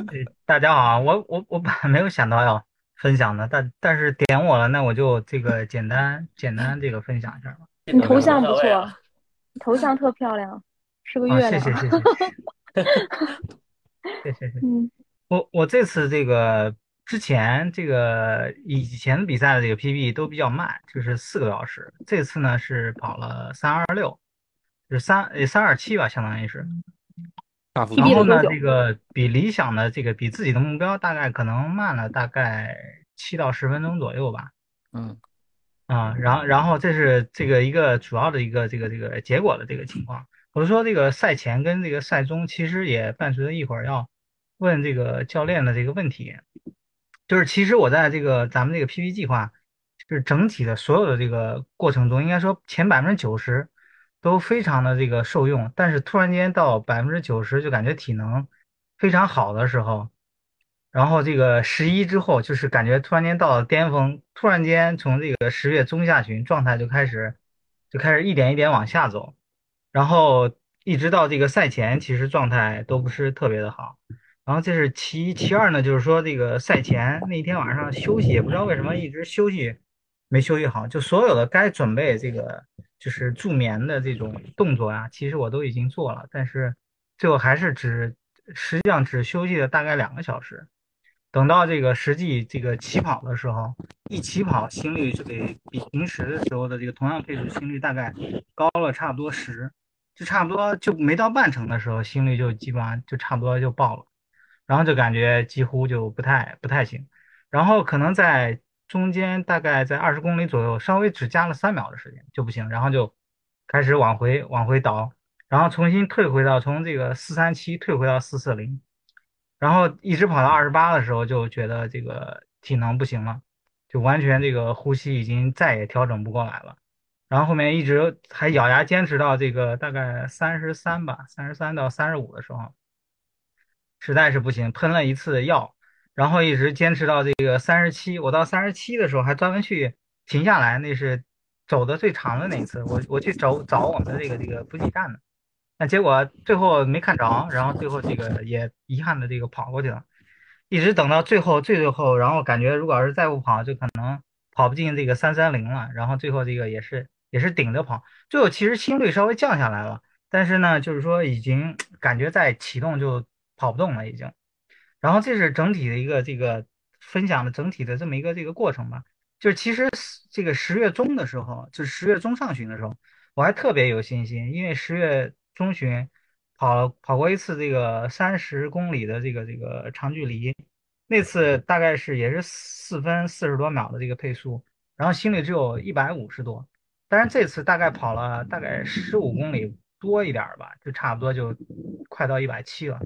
大家好，我我我本来没有想到要分享的，但但是点我了，那我就这个简单简单这个分享一下吧。你头像不错，头像特漂亮，是个月亮。谢谢谢谢。谢 谢谢谢。嗯，我我这次这个之前这个以前比赛的这个 PB 都比较慢，就是四个多小时。这次呢是跑了三二六，是三呃三二七吧，相当于是。然后呢，这个比理想的这个比自己的目标大概可能慢了大概七到十分钟左右吧。嗯，啊，然后然后这是这个一个主要的一个这个这个结果的这个情况。我是说这个赛前跟这个赛中其实也伴随着一会儿要问这个教练的这个问题，就是其实我在这个咱们这个 PP 计划，就是整体的所有的这个过程中，应该说前百分之九十。都非常的这个受用，但是突然间到百分之九十就感觉体能非常好的时候，然后这个十一之后就是感觉突然间到了巅峰，突然间从这个十月中下旬状态就开始就开始一点一点往下走，然后一直到这个赛前其实状态都不是特别的好，然后这是其一，其二呢就是说这个赛前那天晚上休息也不知道为什么一直休息没休息好，就所有的该准备这个。就是助眠的这种动作啊，其实我都已经做了，但是最后还是只实际上只休息了大概两个小时。等到这个实际这个起跑的时候，一起跑心率就得比平时的时候的这个同样配速心率大概高了差不多十，就差不多就没到半程的时候，心率就基本上就差不多就爆了，然后就感觉几乎就不太不太行，然后可能在。中间大概在二十公里左右，稍微只加了三秒的时间就不行，然后就开始往回往回倒，然后重新退回到从这个四三七退回到四四零，然后一直跑到二十八的时候就觉得这个体能不行了，就完全这个呼吸已经再也调整不过来了，然后后面一直还咬牙坚持到这个大概三十三吧，三十三到三十五的时候，实在是不行，喷了一次药。然后一直坚持到这个三十七，我到三十七的时候还专门去停下来，那是走的最长的那一次。我我去找找我们的这个这个补给站呢，那结果最后没看着，然后最后这个也遗憾的这个跑过去了，一直等到最后最最后，然后感觉如果要是再不跑，就可能跑不进这个三三零了。然后最后这个也是也是顶着跑，最后其实心率稍微降下来了，但是呢，就是说已经感觉在启动就跑不动了，已经。然后这是整体的一个这个分享的整体的这么一个这个过程吧。就是其实这个十月中的时候，就十月中上旬的时候，我还特别有信心，因为十月中旬跑跑过一次这个三十公里的这个这个长距离，那次大概是也是四分四十多秒的这个配速，然后心率只有一百五十多。但是这次大概跑了大概十五公里多一点吧，就差不多就快到一百七了。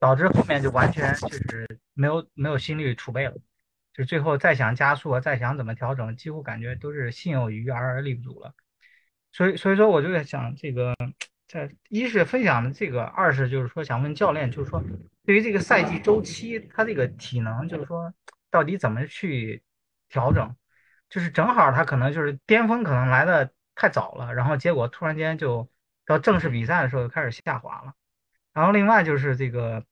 导致后面就完全就是没有没有心率储备了，就最后再想加速，再想怎么调整，几乎感觉都是心有余而力不足了。所以所以说我就在想，这个在一是分享的这个，二是就是说想问教练，就是说对于这个赛季周期，他这个体能就是说到底怎么去调整？就是正好他可能就是巅峰可能来的太早了，然后结果突然间就到正式比赛的时候就开始下滑了。然后另外就是这个。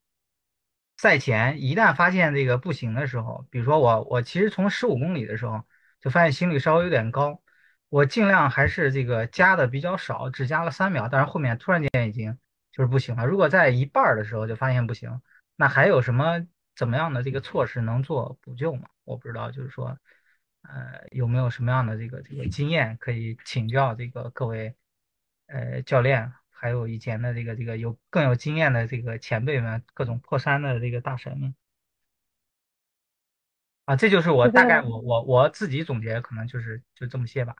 赛前一旦发现这个不行的时候，比如说我我其实从十五公里的时候就发现心率稍微有点高，我尽量还是这个加的比较少，只加了三秒，但是后面突然间已经就是不行了。如果在一半的时候就发现不行，那还有什么怎么样的这个措施能做补救吗？我不知道，就是说，呃，有没有什么样的这个这个经验可以请教这个各位呃教练？还有以前的这个这个有更有经验的这个前辈们，各种破山的这个大神们，啊，这就是我大概我我我自己总结，可能就是就这么些吧。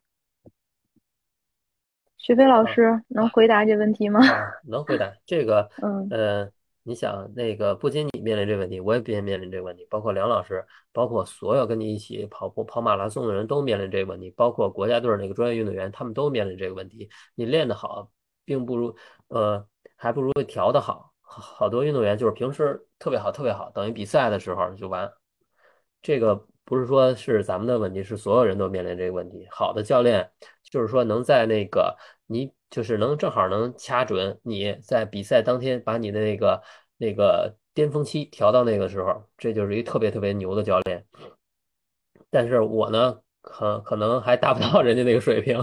徐飞老师能回答这问题吗？能回答这个，嗯呃，你想那个不仅你面临这个问题，我也面面临这个问题，包括梁老师，包括所有跟你一起跑步跑马拉松的人都面临这个问题，包括国家队那个专业运动员，他们都面临这个问题。你练得好。并不如，呃，还不如调得好。好多运动员就是平时特别好，特别好，等于比赛的时候就完。这个不是说是咱们的问题，是所有人都面临这个问题。好的教练就是说能在那个你就是能正好能掐准你在比赛当天把你的那个那个巅峰期调到那个时候，这就是一特别特别牛的教练。但是我呢，可可能还达不到人家那个水平。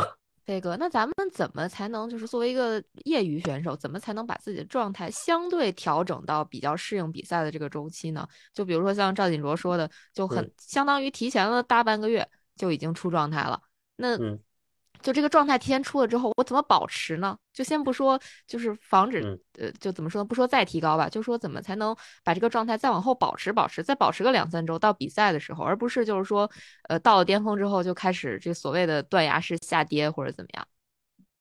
这个，那咱们怎么才能就是作为一个业余选手，怎么才能把自己的状态相对调整到比较适应比赛的这个周期呢？就比如说像赵锦卓说的，就很相当于提前了大半个月就已经出状态了。那就这个状态提前出了之后，我怎么保持呢？就先不说，就是防止，呃，就怎么说呢？不说再提高吧，就说怎么才能把这个状态再往后保持，保持再保持个两三周到比赛的时候，而不是就是说，呃，到了巅峰之后就开始这所谓的断崖式下跌或者怎么样？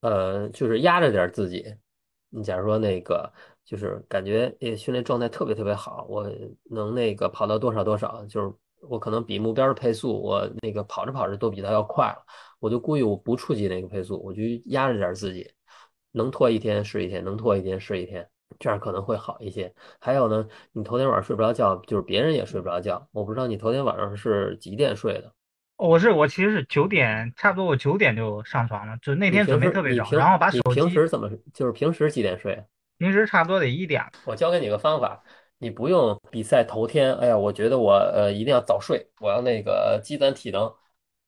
呃，就是压着点自己。你假如说那个，就是感觉诶训练状态特别特别好，我能那个跑到多少多少，就是我可能比目标的配速，我那个跑着跑着都比他要快了。我就故意我不触及那个配速，我就压着点自己，能拖一天是一天，能拖一天是一天，这样可能会好一些。还有呢，你头天晚上睡不着觉，就是别人也睡不着觉。我不知道你头天晚上是几点睡的？我是我其实是九点，差不多我九点就上床了，就那天准备特别早，然后把手机。平时怎么就是平时几点睡？平时差不多得一点。我教给你个方法，你不用比赛头天，哎呀，我觉得我呃一定要早睡，我要那个积攒体能。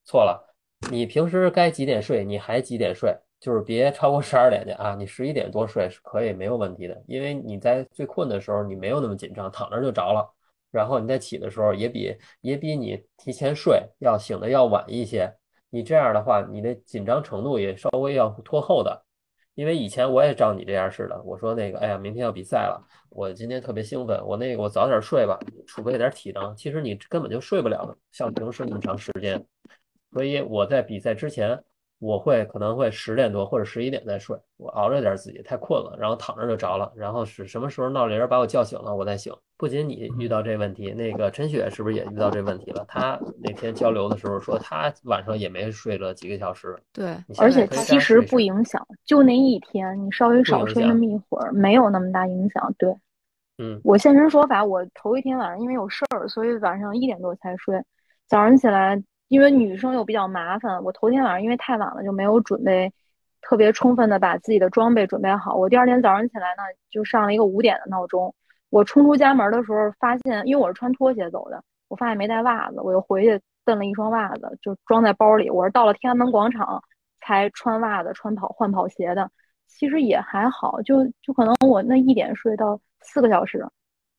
错了。你平时该几点睡，你还几点睡，就是别超过十二点去啊！你十一点多睡是可以没有问题的，因为你在最困的时候你没有那么紧张，躺着就着了。然后你再起的时候也比也比你提前睡要醒的要晚一些。你这样的话，你的紧张程度也稍微要拖后的。因为以前我也照你这样似的，我说那个，哎呀，明天要比赛了，我今天特别兴奋，我那个我早点睡吧，储备点体能。其实你根本就睡不了，像平时那么长时间。所以我在比赛之前，我会可能会十点多或者十一点再睡，我熬着点自己太困了，然后躺着就着了，然后是什么时候闹铃把我叫醒了，我再醒。不仅你遇到这问题，那个陈雪是不是也遇到这问题了？她那天交流的时候说，她晚上也没睡了几个小时。对，而且其实不影响，就那一天你稍微少睡那么一会儿，没有那么大影响。对，嗯，我现身说法，我头一天晚上因为有事儿，所以晚上一点多才睡，早上起来。因为女生又比较麻烦，我头天晚上因为太晚了就没有准备特别充分的把自己的装备准备好。我第二天早上起来呢，就上了一个五点的闹钟。我冲出家门的时候，发现因为我是穿拖鞋走的，我发现没带袜子，我又回去蹬了一双袜子，就装在包里。我是到了天安门广场才穿袜子、穿跑换跑鞋的。其实也还好，就就可能我那一点睡到四个小时，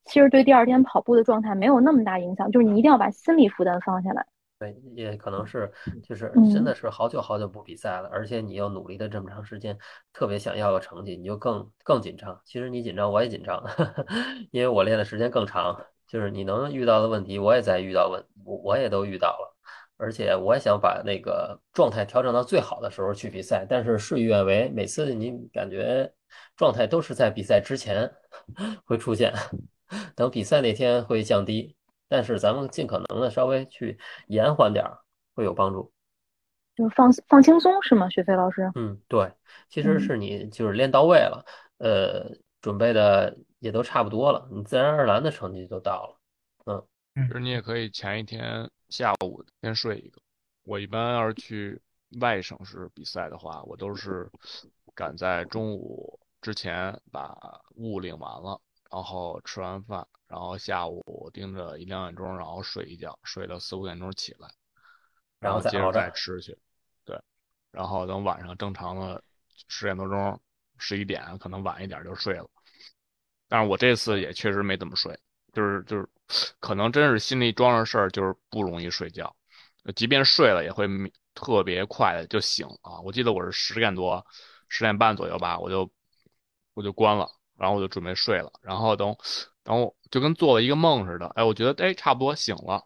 其实对第二天跑步的状态没有那么大影响。就是你一定要把心理负担放下来。对，也可能是，就是真的是好久好久不比赛了，而且你又努力了这么长时间，特别想要个成绩，你就更更紧张。其实你紧张，我也紧张，因为我练的时间更长。就是你能遇到的问题，我也在遇到问，我我也都遇到了，而且我也想把那个状态调整到最好的时候去比赛。但是事与愿违，每次你感觉状态都是在比赛之前 会出现，等比赛那天会降低。但是咱们尽可能的稍微去延缓点儿，会有帮助。就是放放轻松是吗？雪飞老师？嗯，对，其实是你就是练到位了，呃，准备的也都差不多了，你自然而然的成绩就到了。嗯，其实你也可以前一天下午先睡一个。我一般要是去外省市比赛的话，我都是赶在中午之前把物领完了，然后吃完饭。然后下午盯着一两点钟，然后睡一觉，睡到四五点钟起来，然后接着再吃去，对，然后等晚上正常的十点多钟、十一点，可能晚一点就睡了。但是我这次也确实没怎么睡，就是就是，可能真是心里装着事儿，就是不容易睡觉，即便睡了也会特别快的就醒啊。我记得我是十点多、十点半左右吧，我就我就关了，然后我就准备睡了，然后等。然后就跟做了一个梦似的，哎，我觉得哎差不多醒了，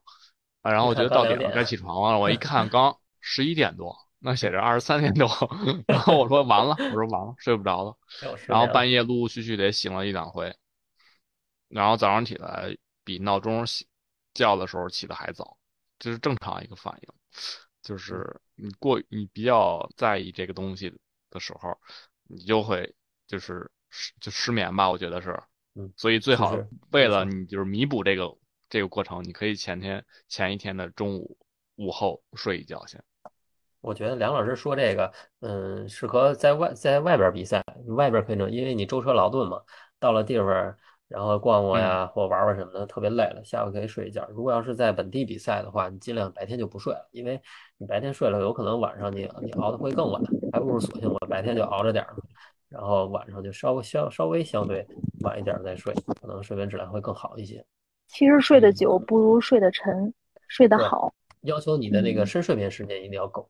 啊，然后我觉得到点了该起床了，我一看 刚十一点多，那写着二十三点多，然后我说完了，我说完了，睡不着了，然后半夜陆陆续续得醒了一两回，然后早上起来比闹钟叫的时候起的还早，这是正常一个反应，就是你过你比较在意这个东西的时候，你就会就是就失眠吧，我觉得是。嗯，所以最好为了你就是弥补这个这个过程，你可以前天前一天的中午午后睡一觉先。我觉得梁老师说这个，嗯，适合在外在外边比赛，外边可以，因为你舟车劳顿嘛，到了地方然后逛逛呀或玩玩什么的，特别累了，下午可以睡一觉。如果要是在本地比赛的话，你尽量白天就不睡了，因为你白天睡了，有可能晚上你你熬的会更晚，还不如索性我白天就熬着点儿。然后晚上就稍微相稍微相对晚一点再睡，可能睡眠质量会更好一些。其实睡得久不如睡得沉，睡得好。要求你的那个深睡眠时间一定要够。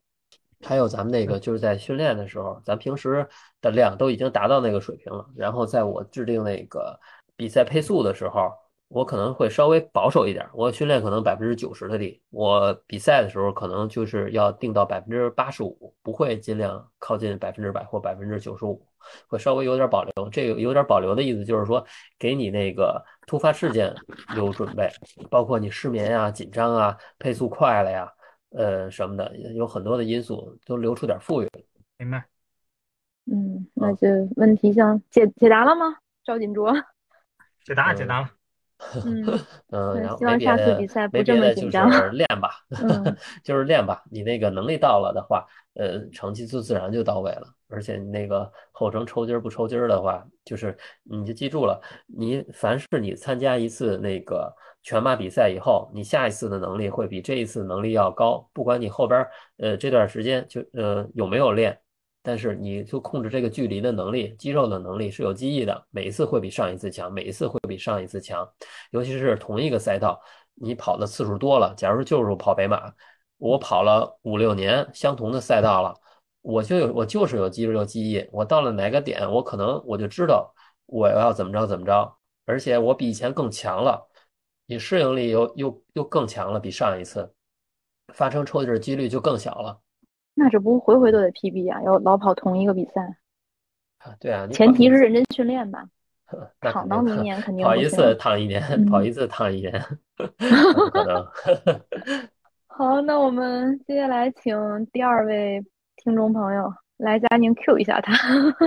还有咱们那个就是在训练的时候，咱平时的量都已经达到那个水平了，然后在我制定那个比赛配速的时候。我可能会稍微保守一点，我训练可能百分之九十的力，我比赛的时候可能就是要定到百分之八十五，不会尽量靠近百分之百或百分之九十五，会稍微有点保留。这个有点保留的意思就是说，给你那个突发事件有准备，包括你失眠啊、紧张啊、配速快了呀，呃什么的，有很多的因素都留出点富裕。明白。嗯，那就问题像解解答了吗？赵锦卓。解答解答了。嗯嗯，然后没别的，没别的，就是练吧，就是练吧。你那个能力到了的话，呃，成绩就自然就到位了。而且你那个后程抽筋不抽筋的话，就是你就记住了，你凡是你参加一次那个全马比赛以后，你下一次的能力会比这一次能力要高。不管你后边呃这段时间就呃有没有练。但是你就控制这个距离的能力，肌肉的能力是有记忆的，每一次会比上一次强，每一次会比上一次强。尤其是同一个赛道，你跑的次数多了，假如就是跑北马，我跑了五六年相同的赛道了，我就有我就是有肌肉记忆，我到了哪个点，我可能我就知道我要怎么着怎么着，而且我比以前更强了，你适应力又又又更强了，比上一次发生抽筋几率就更小了。那这不回回都得 PB 啊？要老跑同一个比赛啊？对啊，前提是认真训练吧。躺到明年肯定跑一次躺一年，跑一次躺一年。好，那我们接下来请第二位听众朋友。来，佳宁 Q 一下他，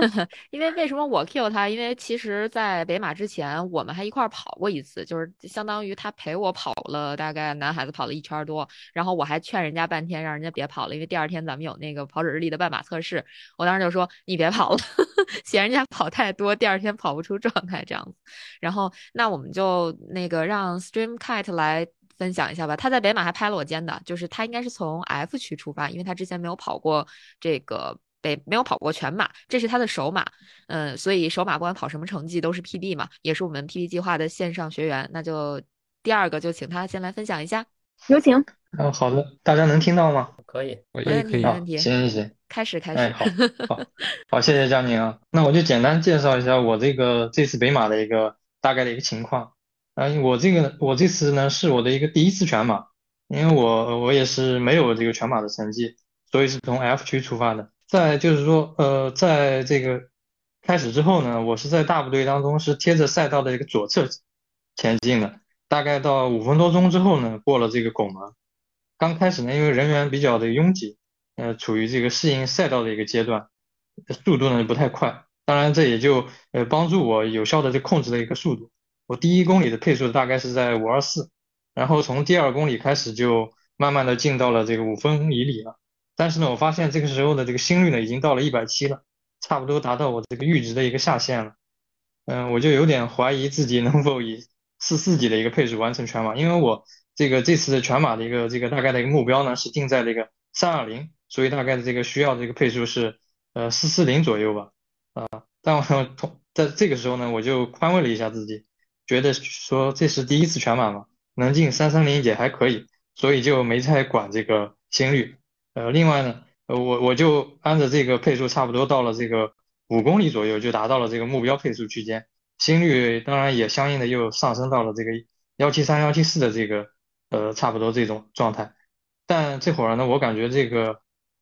因为为什么我 Q 他？因为其实，在北马之前，我们还一块跑过一次，就是相当于他陪我跑了大概男孩子跑了一圈多，然后我还劝人家半天，让人家别跑了，因为第二天咱们有那个跑者日历的半马测试，我当时就说你别跑了，嫌人家跑太多，第二天跑不出状态这样子。然后那我们就那个让 Stream Cat 来分享一下吧，他在北马还拍了我肩的，就是他应该是从 F 区出发，因为他之前没有跑过这个。北没有跑过全马，这是他的首马，嗯，所以首马不管跑什么成绩都是 PB 嘛，也是我们 PB 计划的线上学员。那就第二个就请他先来分享一下，有请。嗯，好的，大家能听到吗？可以，没问题，没问题。行行行，开始开始。哎，好，好，好，谢谢佳宁啊。那我就简单介绍一下我这个这次北马的一个大概的一个情况。啊，我这个我这次呢是我的一个第一次全马，因为我我也是没有这个全马的成绩，所以是从 F 区出发的。在就是说，呃，在这个开始之后呢，我是在大部队当中是贴着赛道的一个左侧前进的。大概到五分多钟之后呢，过了这个拱门。刚开始呢，因为人员比较的拥挤，呃，处于这个适应赛道的一个阶段，速度呢不太快。当然，这也就呃帮助我有效的就控制了一个速度。我第一公里的配速大概是在五二四，然后从第二公里开始就慢慢的进到了这个五分以里了。但是呢，我发现这个时候的这个心率呢，已经到了一百七了，差不多达到我这个阈值的一个下限了。嗯，我就有点怀疑自己能否以四四几的一个配速完成全马，因为我这个这次的全马的一个这个大概的一个目标呢是定在这个三二零，所以大概的这个需要的这个配速是呃四四零左右吧。啊，但我同在这个时候呢，我就宽慰了一下自己，觉得说这是第一次全马嘛，能进三三零也还可以，所以就没太管这个心率。呃，另外呢，呃，我我就按着这个配速，差不多到了这个五公里左右，就达到了这个目标配速区间，心率当然也相应的又上升到了这个幺七三幺七四的这个呃差不多这种状态。但这会儿呢，我感觉这个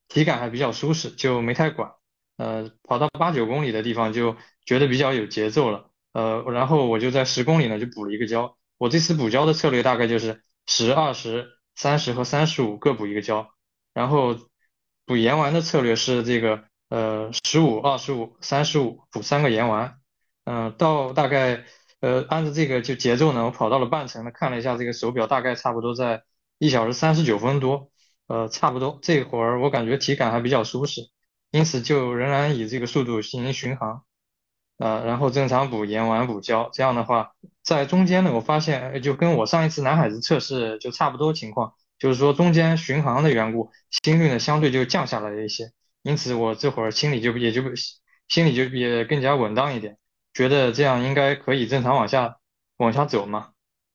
体感还比较舒适，就没太管。呃，跑到八九公里的地方就觉得比较有节奏了。呃，然后我就在十公里呢就补了一个胶。我这次补胶的策略大概就是十、二十、三十和三十五各补一个胶。然后补盐丸的策略是这个呃十五二十五三十五补三个盐丸，嗯到大概呃按照这个就节奏呢，我跑到了半程呢，看了一下这个手表，大概差不多在一小时三十九分多，呃差不多这会儿我感觉体感还比较舒适，因此就仍然以这个速度进行巡航，啊然后正常补盐丸补胶，这样的话在中间呢，我发现就跟我上一次南海子测试就差不多情况。就是说中间巡航的缘故，心率呢相对就降下来了一些，因此我这会儿心里就也就心里就也更加稳当一点，觉得这样应该可以正常往下往下走嘛。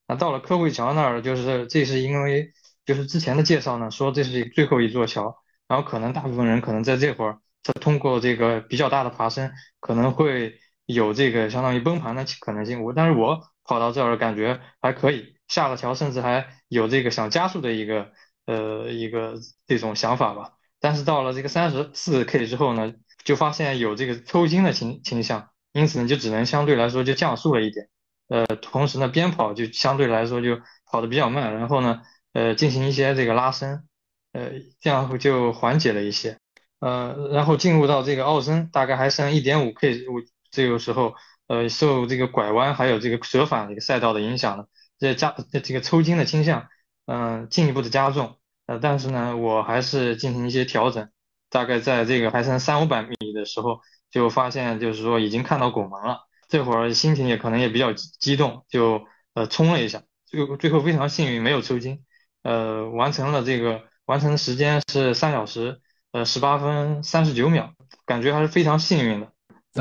那到了科汇桥那儿，就是这是因为就是之前的介绍呢说这是最后一座桥，然后可能大部分人可能在这会儿，他通过这个比较大的爬升，可能会有这个相当于崩盘的可能性。我但是我跑到这儿感觉还可以，下了桥甚至还有这个想加速的一个呃一个这种想法吧。但是到了这个三十四 K 之后呢，就发现有这个抽筋的倾倾向，因此呢就只能相对来说就降速了一点。呃，同时呢边跑就相对来说就跑得比较慢，然后呢呃进行一些这个拉伸。呃，这样就缓解了一些，呃，然后进入到这个奥森，大概还剩一点五 K，我这个时候，呃，受这个拐弯还有这个折返这个赛道的影响呢，这加这个抽筋的倾向，嗯，进一步的加重，呃，但是呢，我还是进行一些调整，大概在这个还剩三五百米的时候，就发现就是说已经看到拱门了，这会儿心情也可能也比较激动，就呃冲了一下，最后最后非常幸运没有抽筋，呃，完成了这个。完成的时间是三小时，呃，十八分三十九秒，感觉还是非常幸运的。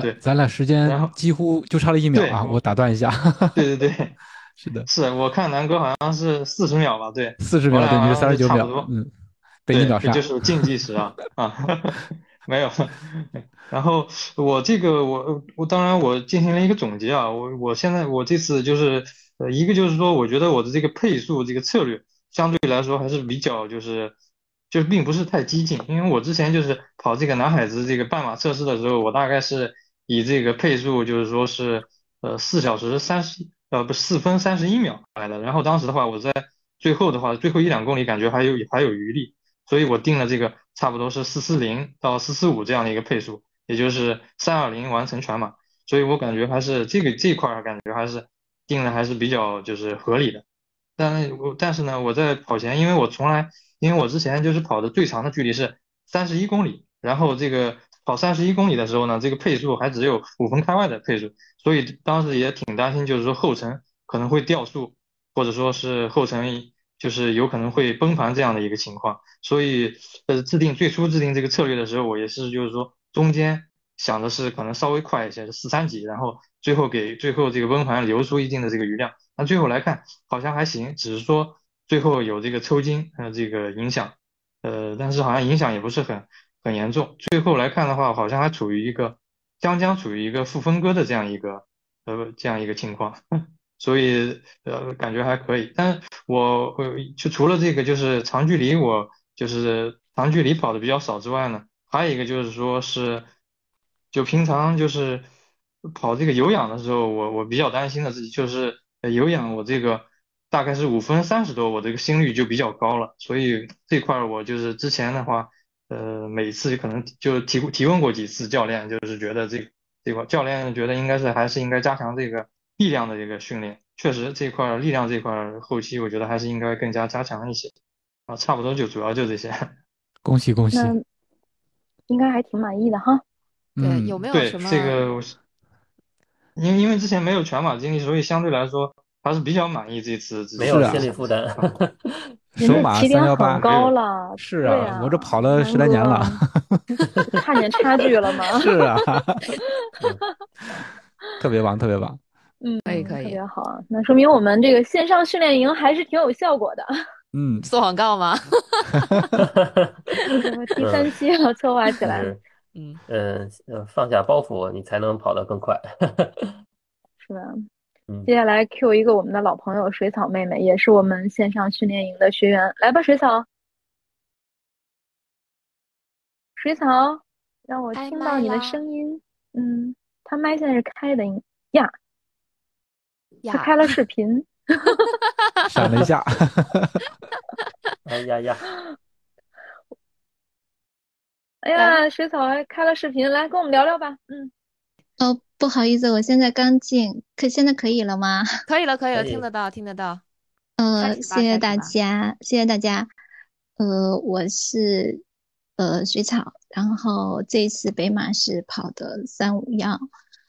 对，咱俩时间几乎就差了一秒啊！我打断一下。对对对，是的，是我看南哥好像是四十秒吧？对，四十秒，对，你是三十九秒，嗯，被你秒杀，就是竞技时啊 啊，没有。然后我这个我我当然我进行了一个总结啊，我我现在我这次就是呃一个就是说，我觉得我的这个配速这个策略。相对来说还是比较就是，就并不是太激进，因为我之前就是跑这个南海子这个半马测试的时候，我大概是以这个配速就是说是呃四小时三十呃不四分三十一秒来的，然后当时的话我在最后的话最后一两公里感觉还有还有余力，所以我定了这个差不多是四四零到四四五这样的一个配速，也就是三二零完成全马，所以我感觉还是这个这块儿感觉还是定的还是比较就是合理的。但我但是呢，我在跑前，因为我从来，因为我之前就是跑的最长的距离是三十一公里，然后这个跑三十一公里的时候呢，这个配速还只有五分开外的配速，所以当时也挺担心，就是说后程可能会掉速，或者说是后程就是有可能会崩盘这样的一个情况，所以呃制定最初制定这个策略的时候，我也是就是说中间想的是可能稍微快一些，四三级，然后最后给最后这个崩盘留出一定的这个余量。那最后来看好像还行，只是说最后有这个抽筋呃这个影响，呃但是好像影响也不是很很严重。最后来看的话，好像还处于一个将将处于一个负分割的这样一个呃这样一个情况，所以呃感觉还可以。但是我呃就除了这个就是长距离我就是长距离跑的比较少之外呢，还有一个就是说是就平常就是跑这个有氧的时候，我我比较担心的自己就是。有氧我这个大概是五分三十多，我这个心率就比较高了，所以这块我就是之前的话，呃，每次可能就提提问过几次教练，就是觉得这这块教练觉得应该是还是应该加强这个力量的这个训练，确实这块力量这块后期我觉得还是应该更加加强一些啊，差不多就主要就这些。恭 喜恭喜，应该还挺满意的哈。对，有没有什么？这个。因因为之前没有全马经历，所以相对来说还是比较满意这次。没有心理负担。首马三幺八高了。是啊，我这跑了十来年了。看见差距了吗？是啊。特别棒，特别棒。嗯，可以可以，特别好。那说明我们这个线上训练营还是挺有效果的。嗯，做广告吗？第三期要策划起来。嗯呃放下包袱，你才能跑得更快，是吧？嗯，接下来 Q 一个我们的老朋友水草妹妹，也是我们线上训练营的学员，来吧，水草，水草，让我听到你的声音。嗯，他麦现在是开的呀，他开了视频，闪了一下，哎呀呀。哎呀，水草还开了视频，来跟我们聊聊吧。嗯，哦，不好意思，我现在刚进，可现在可以了吗？可以了，可以了，听得到，听得到。呃，谢谢大家，谢谢大家。呃，我是呃水草，然后这次北马是跑的三五幺，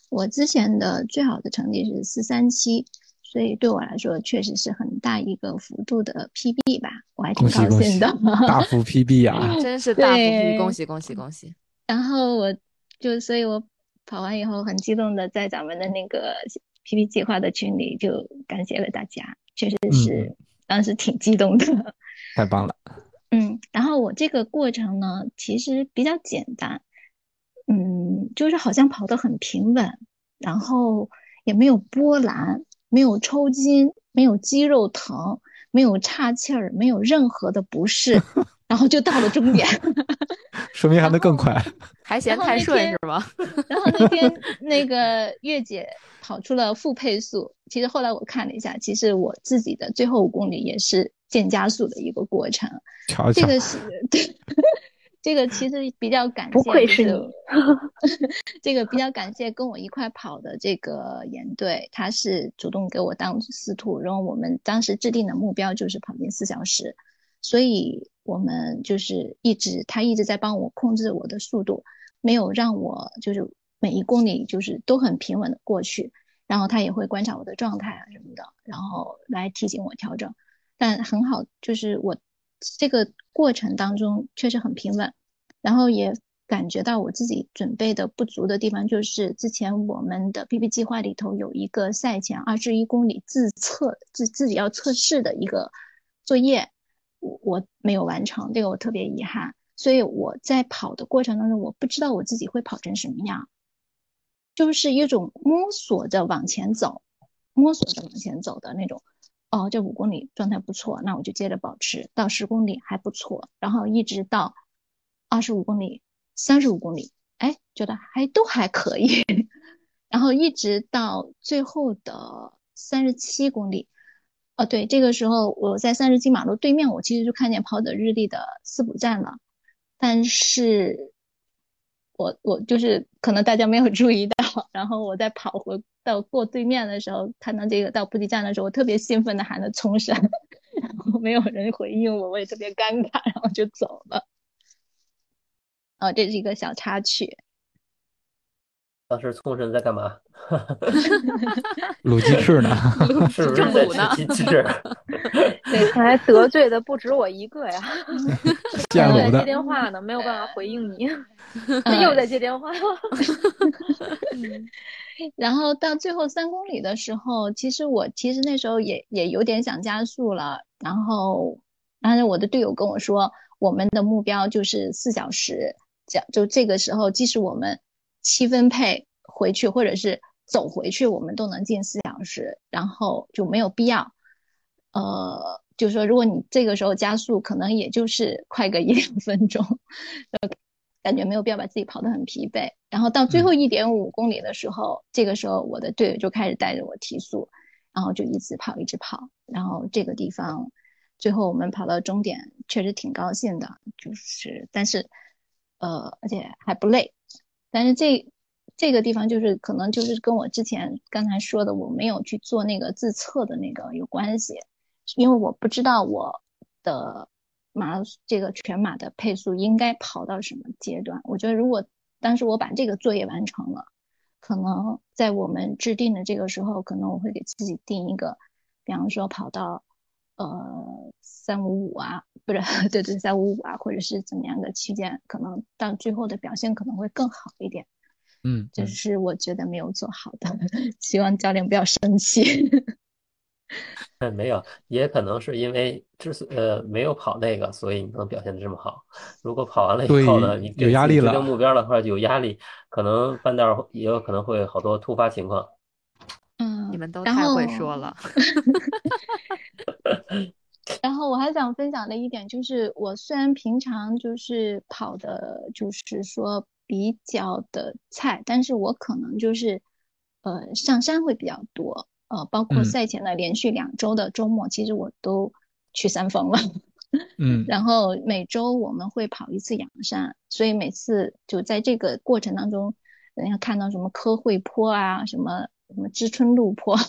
我之前的最好的成绩是四三七。所以对我来说，确实是很大一个幅度的 PB 吧，我还挺高兴的。大幅 PB 啊，真是大幅 PB，恭喜恭喜恭喜！然后我就，所以我跑完以后很激动的在咱们的那个 PP 计划的群里就感谢了大家，确实是当时挺激动的。太棒了。嗯，然后我我这个过程呢，其实比较简单，嗯，就是好像跑得很平稳，然后也没有波澜，没有抽筋，没有肌肉疼，没有岔气儿，没有任何的不适，然后就到了终点。说明还能更快，还嫌太顺是吗？然后那天那个月姐跑出了负配速，其实后来我看了一下，其实我自己的最后五公里也是渐加速的一个过程。这个是对，这个其实比较感谢，不愧是你。这个比较感谢跟我一块跑的这个严队，他是主动给我当司徒，然后我们当时制定的目标就是跑进四小时，所以。我们就是一直，他一直在帮我控制我的速度，没有让我就是每一公里就是都很平稳的过去。然后他也会观察我的状态啊什么的，然后来提醒我调整。但很好，就是我这个过程当中确实很平稳，然后也感觉到我自己准备的不足的地方，就是之前我们的 PP 计划里头有一个赛前二十一公里自测自自己要测试的一个作业。我没有完成这个，我特别遗憾。所以我在跑的过程当中，我不知道我自己会跑成什么样，就是一种摸索着往前走，摸索着往前走的那种。哦，这五公里状态不错，那我就接着保持到十公里还不错，然后一直到二十五公里、三十五公里，哎，觉得还都还可以，然后一直到最后的三十七公里。哦，对，这个时候我在三十七马路对面，我其实就看见跑者日历的四补站了，但是，我我就是可能大家没有注意到，然后我在跑回到过对面的时候，看到这个到补给站的时候，我特别兴奋的喊了冲绳，然后没有人回应我，我也特别尴尬，然后就走了。哦，这是一个小插曲。当时冲绳在干嘛？卤鸡翅呢？是不是在吃鸡翅？对，看来得罪的不止我一个呀。现在接电话呢，没有办法回应你。又在接电话。然后到最后三公里的时候，其实我其实那时候也也有点想加速了。然后，但是我的队友跟我说，我们的目标就是四小时。讲就这个时候，即使我们七分配回去，或者是走回去，我们都能进四小时，然后就没有必要。呃，就是说，如果你这个时候加速，可能也就是快个一两分钟，感觉没有必要把自己跑得很疲惫。然后到最后一点五公里的时候，这个时候我的队友就开始带着我提速，然后就一直跑，一直跑。然后这个地方，最后我们跑到终点，确实挺高兴的，就是但是，呃，而且还不累。但是这这个地方就是可能就是跟我之前刚才说的，我没有去做那个自测的那个有关系，因为我不知道我的马这个全马的配速应该跑到什么阶段。我觉得如果当时我把这个作业完成了，可能在我们制定的这个时候，可能我会给自己定一个，比方说跑到呃三五五啊，不是 对对在五五啊，或者是怎么样的区间，可能到最后的表现可能会更好一点。嗯，这是我觉得没有做好的，希望教练不要生气。嗯，没有，也可能是因为之所呃没有跑那个，所以你能表现的这么好。如果跑完了以后呢，你有压力了，制定目标的话有压力，可能半道也有可能会好多突发情况。嗯，你们都太会说了。然后我还想分享的一点就是，我虽然平常就是跑的，就是说。比较的菜，但是我可能就是，呃，上山会比较多，呃，包括赛前的连续两周的周末，其实我都去三峰了，嗯，然后每周我们会跑一次阳山，所以每次就在这个过程当中，人家看到什么科惠坡啊，什么什么知春路坡，就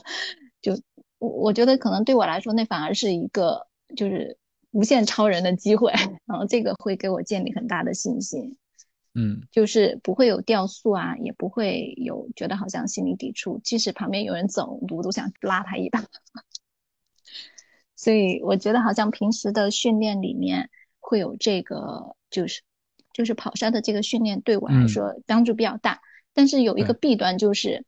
我我觉得可能对我来说，那反而是一个就是无限超人的机会，然后这个会给我建立很大的信心。嗯，就是不会有掉速啊，也不会有觉得好像心理抵触，即使旁边有人走，我都想拉他一把。所以我觉得好像平时的训练里面会有这个，就是就是跑山的这个训练对我来说帮助比较大。但是有一个弊端就是，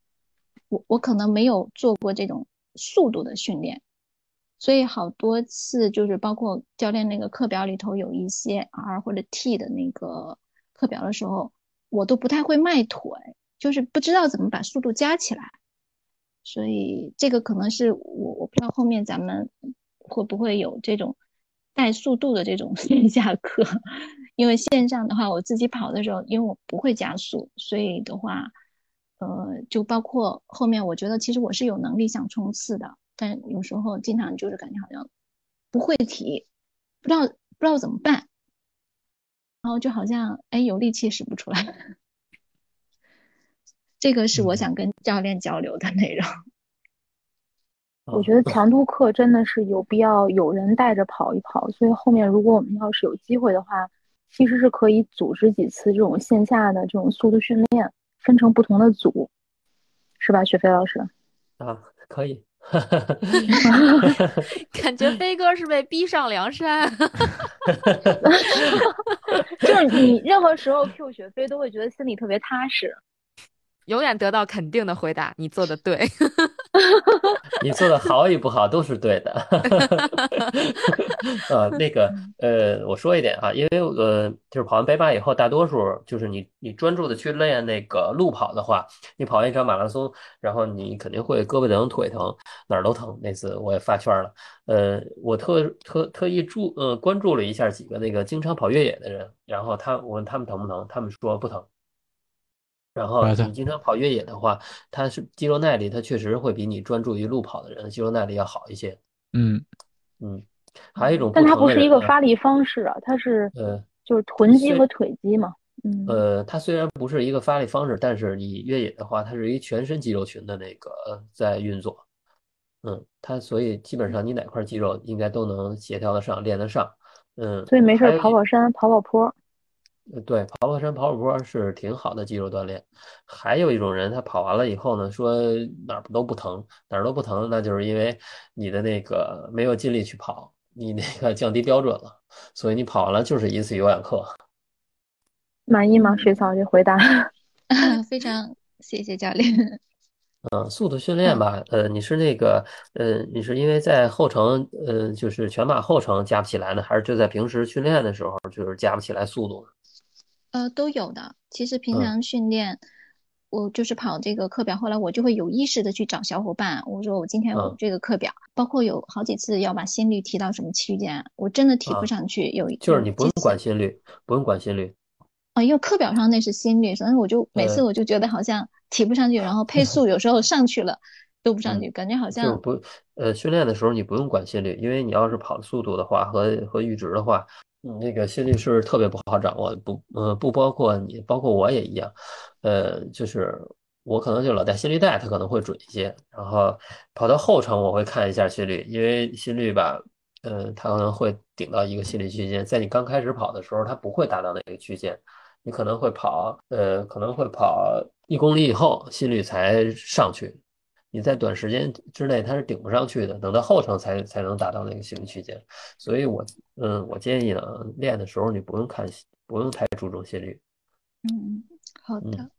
我我可能没有做过这种速度的训练，所以好多次就是包括教练那个课表里头有一些 R 或者 T 的那个课表的时候，我都不太会迈腿，就是不知道怎么把速度加起来。所以这个可能是我我不知道后面咱们会不会有这种带速度的这种 线下课，因为线上的话我自己跑的时候，因为我不会加速，所以的话，呃，就包括后面我觉得其实我是有能力想冲刺的，但有时候经常就是感觉好像不会提，不知道不知道怎么办，然后就好像哎有力气使不出来。这个是我想跟教练交流的内容。我觉得强度课真的是有必要有人带着跑一跑，所以后面如果我们要是有机会的话，其实是可以组织几次这种线下的这种速度训练，分成不同的组，是吧，雪飞老师？啊，可以。感觉飞哥是被逼上梁山。就是你任何时候 Q 雪飞都会觉得心里特别踏实。永远得到肯定的回答，你做的对，你做的好与不好都是对的。呃，那个，呃，我说一点啊，因为呃，就是跑完北马以后，大多数就是你你专注的去练那个路跑的话，你跑完一场马拉松，然后你肯定会胳膊疼、腿疼，哪儿都疼。那次我也发圈了，呃，我特特特意注呃关注了一下几个那个经常跑越野的人，然后他我问他们疼不疼，他们说不疼。然后你经常跑越野的话，它是肌肉耐力，它确实会比你专注于路跑的人肌肉耐力要好一些。嗯嗯，还有一种，但它不是一个发力方式啊，它是呃，就是臀肌和腿肌嘛。嗯，呃，它虽然不是一个发力方式，但是你越野的话，它是一全身肌肉群的那个在运作。嗯，它所以基本上你哪块肌肉应该都能协调得上，练得上。嗯，所以没事跑跑山，跑跑坡。呃，对，跑跑山、跑跑坡是挺好的肌肉锻炼。还有一种人，他跑完了以后呢，说哪儿都不疼，哪儿都不疼，那就是因为你的那个没有尽力去跑，你那个降低标准了，所以你跑完了就是一次有氧课。满意吗？水草这回答？非常谢谢教练。嗯，速度训练吧，呃，你是那个，呃，你是因为在后程，呃，就是全马后程加不起来呢，还是就在平时训练的时候就是加不起来速度呢？呃，都有的。其实平常训练，我就是跑这个课表，后来我就会有意识的去找小伙伴，我说我今天有这个课表，包括有好几次要把心率提到什么区间，我真的提不上去。有就是你不用管心率，不用管心率。啊，因为课表上那是心率，所以我就每次我就觉得好像提不上去，然后配 速有时候上去了都不上去，感觉好像就不呃训练的时候你不用管心率，因为你要是跑速度的话和和阈值的话。那个心率是特别不好掌握，不，呃，不包括你，包括我也一样，呃，就是我可能就老带心率带，它可能会准一些。然后跑到后程，我会看一下心率，因为心率吧，呃，它可能会顶到一个心率区间，在你刚开始跑的时候，它不会达到那个区间，你可能会跑，呃，可能会跑一公里以后，心率才上去。你在短时间之内它是顶不上去的，等到后程才才能达到那个心率区间。所以，我嗯，我建议呢，练的时候你不用看，不用太注重心率。嗯，好的。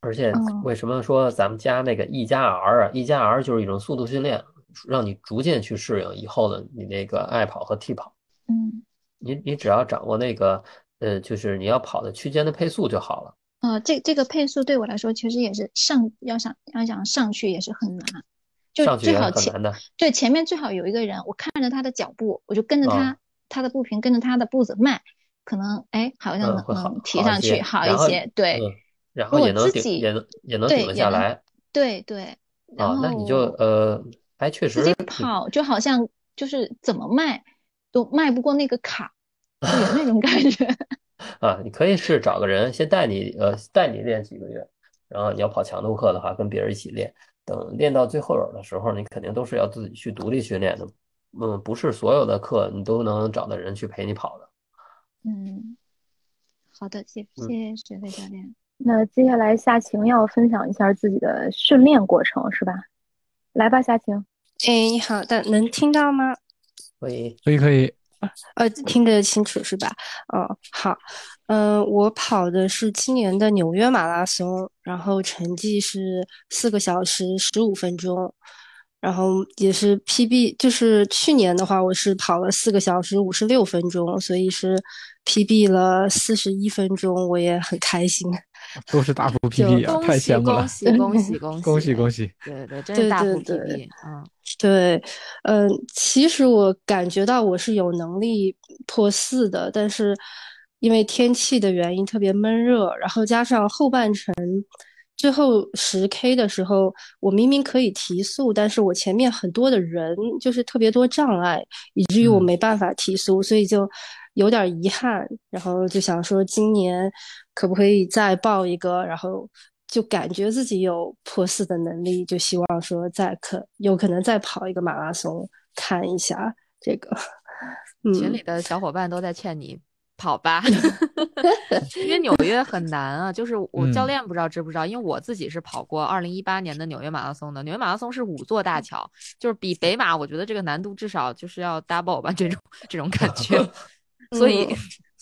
而且，为什么说咱们加那个 E 加 R 啊？E 加 R 就是一种速度训练，让你逐渐去适应以后的你那个爱跑和 T 跑。嗯，你你只要掌握那个呃，就是你要跑的区间的配速就好了。呃，这这个配速对我来说，其实也是上要想要想上去也是很难，就最好前对前面最好有一个人，我看着他的脚步，我就跟着他他的步频，跟着他的步子迈，可能哎好像能能提上去好一些，对，然后也能顶也能也能顶得下来，对对，啊，那你就呃，哎确实自己跑就好像就是怎么迈都迈不过那个卡，有那种感觉。啊，你可以是找个人先带你，呃，带你练几个月，然后你要跑强度课的话，跟别人一起练。等练到最后有的时候，你肯定都是要自己去独立训练的。嗯，不是所有的课你都能找到人去陪你跑的。嗯，好的，谢谢学飞教练。那接下来夏晴要分享一下自己的训练过程，是吧？来吧，夏晴。哎，你好的，能听到吗？可以，可以，可以。呃，听得清楚是吧？嗯，好，嗯，我跑的是今年的纽约马拉松，然后成绩是四个小时十五分钟。然后也是 PB，就是去年的话，我是跑了四个小时五十六分钟，所以是 PB 了四十一分钟，我也很开心。都是大幅 PB 啊，太羡慕了！恭喜恭喜恭喜恭喜恭喜！对对，真是大幅 PB 嗯，对，嗯，其实我感觉到我是有能力破四的，但是因为天气的原因特别闷热，然后加上后半程。最后十 K 的时候，我明明可以提速，但是我前面很多的人就是特别多障碍，以至于我没办法提速，所以就有点遗憾。然后就想说，今年可不可以再报一个？然后就感觉自己有破四的能力，就希望说再可有可能再跑一个马拉松，看一下这个。群里的小伙伴都在劝你。跑吧，因为纽约很难啊。就是我教练不知道知不知道，因为我自己是跑过二零一八年的纽约马拉松的。纽约马拉松是五座大桥，就是比北马，我觉得这个难度至少就是要 double 吧，这种这种感觉。所以，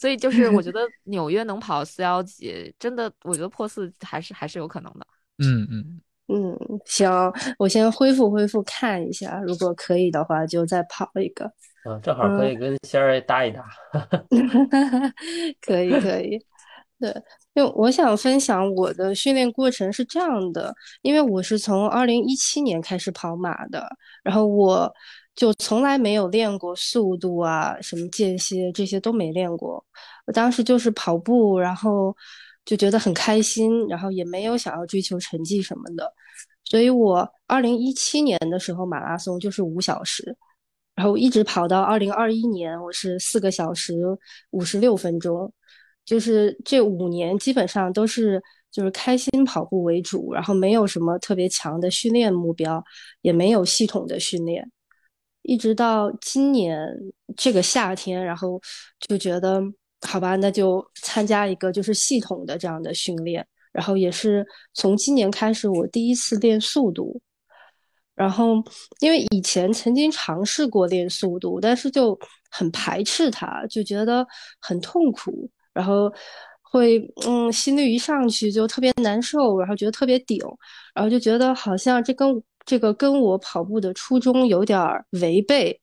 所以就是我觉 得纽约能跑四幺几，真的，我觉得破四还是还是有可能的。嗯嗯嗯，行，我先恢复恢复看一下，如果可以的话，就再跑一个。嗯，正好可以跟仙儿搭一搭，可以可以，对，因为我想分享我的训练过程是这样的，因为我是从二零一七年开始跑马的，然后我就从来没有练过速度啊，什么间歇这些都没练过，我当时就是跑步，然后就觉得很开心，然后也没有想要追求成绩什么的，所以我二零一七年的时候马拉松就是五小时。然后一直跑到二零二一年，我是四个小时五十六分钟，就是这五年基本上都是就是开心跑步为主，然后没有什么特别强的训练目标，也没有系统的训练，一直到今年这个夏天，然后就觉得好吧，那就参加一个就是系统的这样的训练，然后也是从今年开始我第一次练速度。然后，因为以前曾经尝试过练速度，但是就很排斥它，就觉得很痛苦，然后会嗯心率一上去就特别难受，然后觉得特别顶，然后就觉得好像这跟这个跟我跑步的初衷有点违背，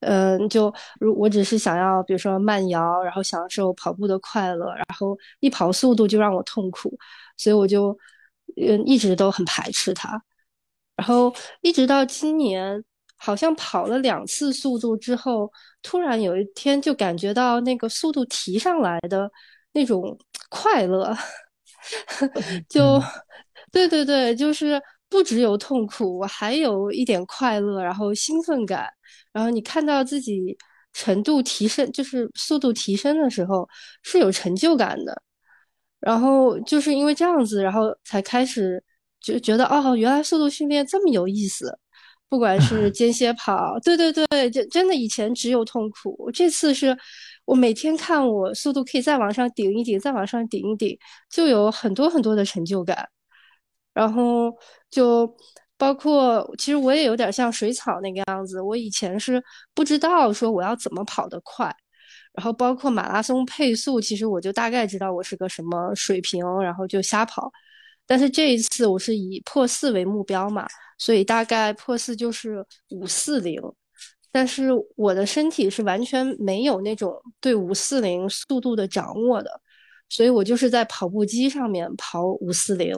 嗯，就如我只是想要比如说慢摇，然后享受跑步的快乐，然后一跑速度就让我痛苦，所以我就嗯一直都很排斥它。然后一直到今年，好像跑了两次速度之后，突然有一天就感觉到那个速度提上来的那种快乐，就对对对，就是不只有痛苦，我还有一点快乐，然后兴奋感，然后你看到自己程度提升，就是速度提升的时候是有成就感的，然后就是因为这样子，然后才开始。就觉得哦，原来速度训练这么有意思，不管是 间歇跑，对对对，就真的以前只有痛苦，这次是我每天看我速度可以再往上顶一顶，再往上顶一顶，就有很多很多的成就感。然后就包括，其实我也有点像水草那个样子，我以前是不知道说我要怎么跑得快，然后包括马拉松配速，其实我就大概知道我是个什么水平，然后就瞎跑。但是这一次我是以破四为目标嘛，所以大概破四就是五四零，但是我的身体是完全没有那种对五四零速度的掌握的，所以我就是在跑步机上面跑五四零，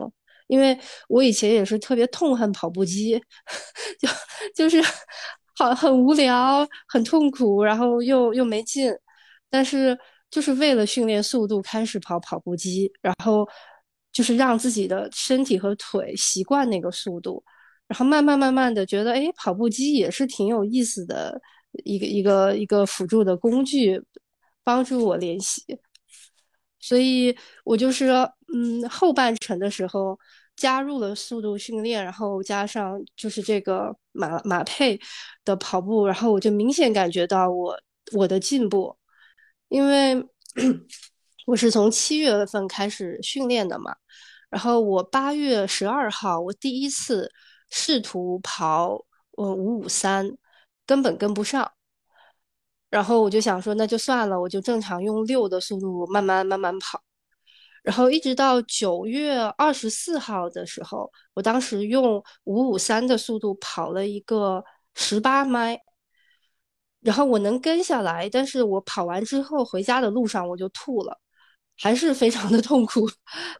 因为我以前也是特别痛恨跑步机，就就是好很无聊、很痛苦，然后又又没劲，但是就是为了训练速度开始跑跑步机，然后。就是让自己的身体和腿习惯那个速度，然后慢慢慢慢的觉得，哎，跑步机也是挺有意思的一个一个一个辅助的工具，帮助我练习。所以我就是，嗯，后半程的时候加入了速度训练，然后加上就是这个马马配的跑步，然后我就明显感觉到我我的进步，因为 我是从七月份开始训练的嘛。然后我八月十二号，我第一次试图跑，呃五五三，根本跟不上。然后我就想说，那就算了，我就正常用六的速度慢慢慢慢跑。然后一直到九月二十四号的时候，我当时用五五三的速度跑了一个十八迈，然后我能跟下来，但是我跑完之后回家的路上我就吐了，还是非常的痛苦。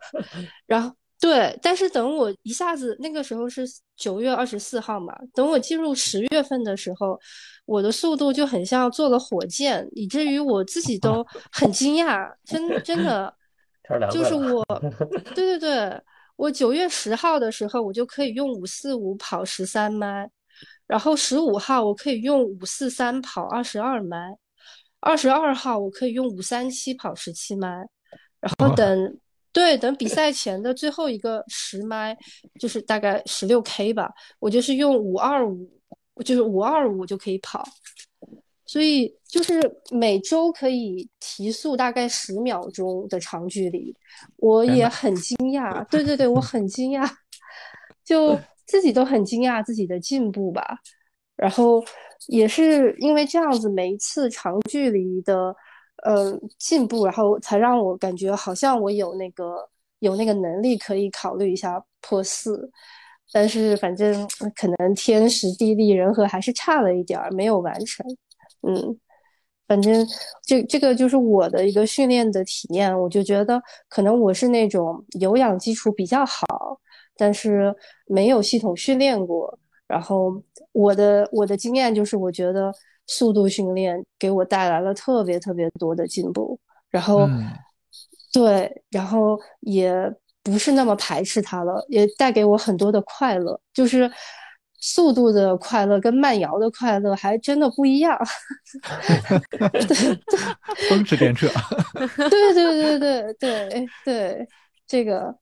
然后对，但是等我一下子那个时候是九月二十四号嘛，等我进入十月份的时候，我的速度就很像坐了火箭，以至于我自己都 很惊讶，真真的。就是我，对对对，我九月十号的时候，我就可以用五四五跑十三迈，然后十五号我可以用五四三跑二十二迈，二十二号我可以用五三七跑十七迈，然后等对等比赛前的最后一个十迈，就是大概十六 K 吧，我就是用五二五，就是五二五就可以跑。所以就是每周可以提速大概十秒钟的长距离，我也很惊讶。对对对，我很惊讶，就自己都很惊讶自己的进步吧。然后也是因为这样子，每一次长距离的呃进步，然后才让我感觉好像我有那个有那个能力可以考虑一下破四。但是反正可能天时地利人和还是差了一点儿，没有完成。嗯，反正这这个就是我的一个训练的体验，我就觉得可能我是那种有氧基础比较好，但是没有系统训练过。然后我的我的经验就是，我觉得速度训练给我带来了特别特别多的进步。然后对，然后也不是那么排斥它了，也带给我很多的快乐，就是。速度的快乐跟慢摇的快乐还真的不一样。风驰电掣。对对对对对对，这个。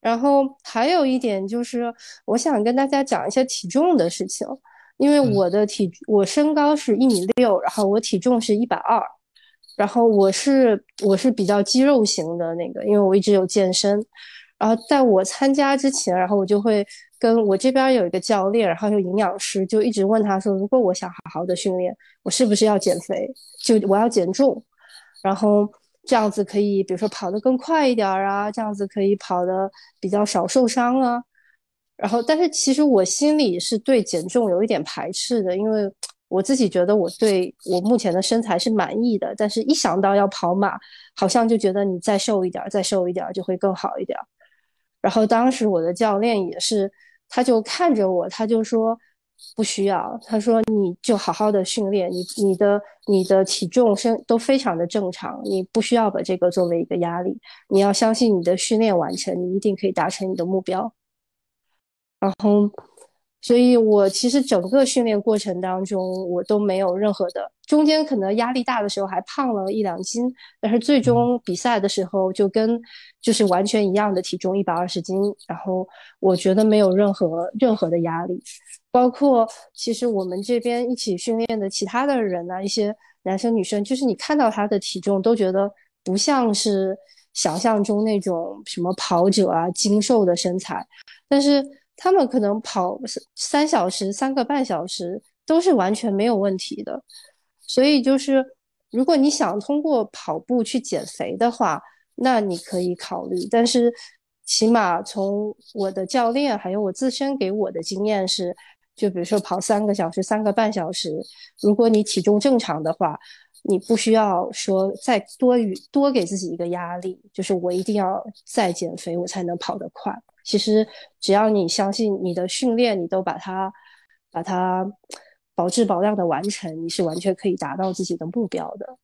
然后还有一点就是，我想跟大家讲一下体重的事情，因为我的体我身高是一米六，然后我体重是一百二，然后我是我是比较肌肉型的那个，因为我一直有健身。然后在我参加之前，然后我就会。跟我这边有一个教练，然后有营养师，就一直问他说：“如果我想好好的训练，我是不是要减肥？就我要减重，然后这样子可以，比如说跑得更快一点啊，这样子可以跑得比较少受伤啊。然后，但是其实我心里是对减重有一点排斥的，因为我自己觉得我对我目前的身材是满意的，但是一想到要跑马，好像就觉得你再瘦一点，再瘦一点就会更好一点。然后当时我的教练也是。他就看着我，他就说不需要。他说你就好好的训练，你你的你的体重身都非常的正常，你不需要把这个作为一个压力。你要相信你的训练完成，你一定可以达成你的目标。然后。所以，我其实整个训练过程当中，我都没有任何的，中间可能压力大的时候还胖了一两斤，但是最终比赛的时候就跟就是完全一样的体重一百二十斤，然后我觉得没有任何任何的压力，包括其实我们这边一起训练的其他的人呢，一些男生女生，就是你看到他的体重都觉得不像是想象中那种什么跑者啊精瘦的身材，但是。他们可能跑三小时、三个半小时都是完全没有问题的，所以就是如果你想通过跑步去减肥的话，那你可以考虑。但是起码从我的教练还有我自身给我的经验是，就比如说跑三个小时、三个半小时，如果你体重正常的话，你不需要说再多余多给自己一个压力，就是我一定要再减肥，我才能跑得快。其实，只要你相信你的训练，你都把它把它保质保量的完成，你是完全可以达到自己的目标的。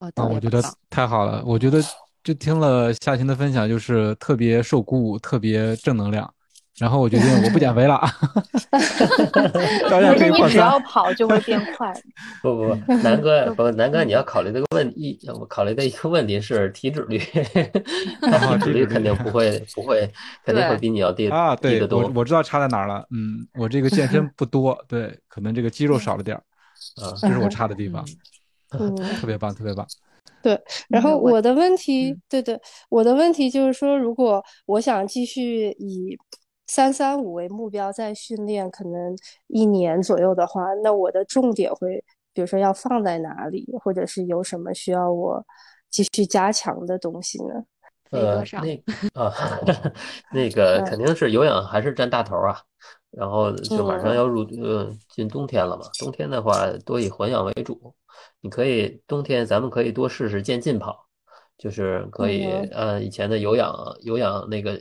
啊，我觉得太好了！我觉得就听了夏晴的分享，就是特别受鼓舞，特别正能量。然后我决定我不减肥了，大家可以你只要跑就会变快。不不不，南哥不南哥，你要考虑的个问题，我考虑的一个问题是体脂率，体脂率肯定不会不会，肯定会比你要低啊。对，我我知道差在哪儿了。嗯，我这个健身不多，对，可能这个肌肉少了点儿，啊，这是我差的地方。嗯，特别棒，特别棒。对，然后我的问题，对对，我的问题就是说，如果我想继续以。三三五为目标，在训练可能一年左右的话，那我的重点会，比如说要放在哪里，或者是有什么需要我继续加强的东西呢？呃，那 啊，那个肯定是有氧还是占大头啊。然后就马上要入呃进冬天了嘛，冬天的话多以混氧为主。你可以冬天咱们可以多试试渐进跑，就是可以按以前的有氧有氧那个，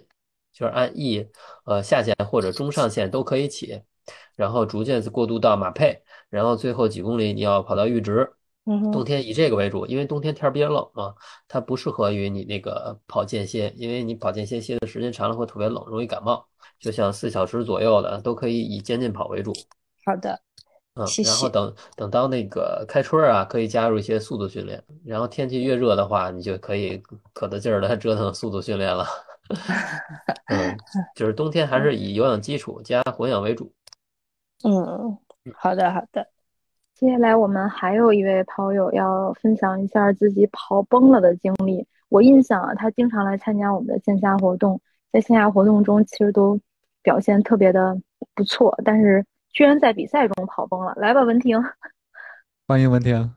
就是按 E 呃下限或者中上限都可以起，然后逐渐过渡到马配，然后最后几公里你要跑到阈值。冬天以这个为主，因为冬天天儿比较冷嘛，它不适合于你那个跑间歇，因为你跑间歇歇的时间长了会特别冷，容易感冒。就像四小时左右的都可以以渐进跑为主。好的，嗯，然后等等到那个开春啊，可以加入一些速度训练。然后天气越热的话，你就可以可得劲儿的 折腾速度训练了。嗯，就是冬天还是以有氧基础加混氧为主。嗯，好的好的。接下来我们还有一位跑友要分享一下自己跑崩了的经历。我印象啊，他经常来参加我们的线下活动，在线下活动中其实都表现特别的不错，但是居然在比赛中跑崩了。来吧，文婷，欢迎文婷，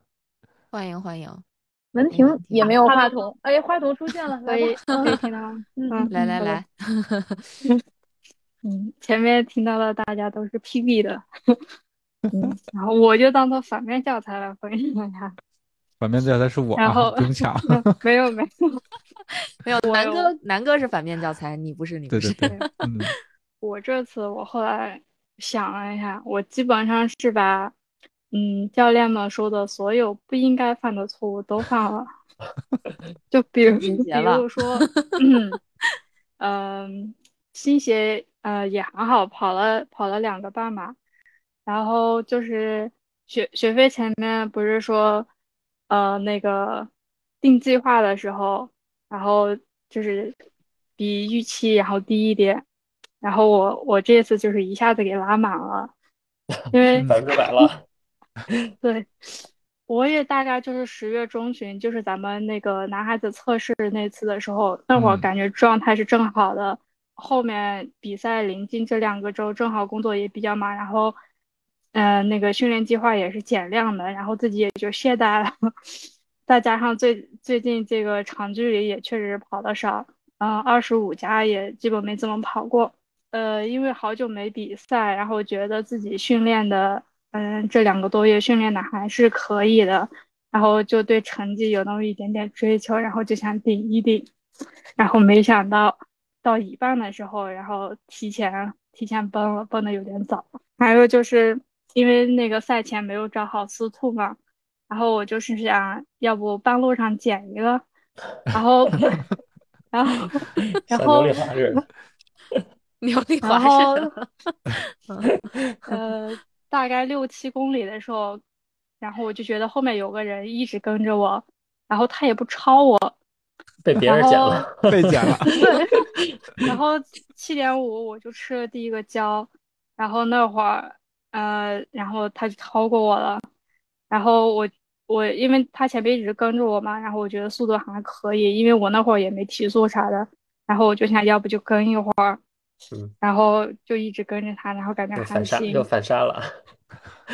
欢迎欢迎，文婷也没有话筒，哎，话筒出现了，可以可以听到，嗯，来来来，嗯，前面听到了大家都是 PB 的。嗯，然后我就当做反面教材来分享一下。反面教材是我，然后不用抢。没有没有没有，南哥南哥是反面教材，你不是你不是。对对对。嗯。我这次我后来想了一下，我基本上是把嗯教练们说的所有不应该犯的错误都犯了。就比 如比如说，嗯嗯，新鞋呃也还好，跑了跑了两个半马。然后就是学学费前面不是说，呃，那个定计划的时候，然后就是比预期然后低一点，然后我我这次就是一下子给拉满了，因为百分之百了。对，我也大概就是十月中旬，就是咱们那个男孩子测试那次的时候，那会儿感觉状态是正好的，后面比赛临近这两个周，正好工作也比较忙，然后。嗯，那个训练计划也是减量的，然后自己也就懈怠了。再加上最最近这个长距离也确实跑的少，嗯，二十五加也基本没怎么跑过。呃，因为好久没比赛，然后觉得自己训练的，嗯，这两个多月训练的还是可以的，然后就对成绩有那么一点点追求，然后就想顶一顶。然后没想到到一半的时候，然后提前提前崩了，崩的有点早。还有就是。因为那个赛前没有找好司徒嘛，然后我就是想要不半路上捡一个，然后，然后，然后，牛力华是的，呃，大概六七公里的时候，然后我就觉得后面有个人一直跟着我，然后他也不超我，被别人捡了，被捡了，对，然后七点五我就吃了第一个胶，然后那会儿。呃，然后他就超过我了，然后我我因为他前面一直跟着我嘛，然后我觉得速度还可以，因为我那会儿也没提速啥的，然后我就想要不就跟一会儿，然后就一直跟着他，然后感觉还行，又反杀了，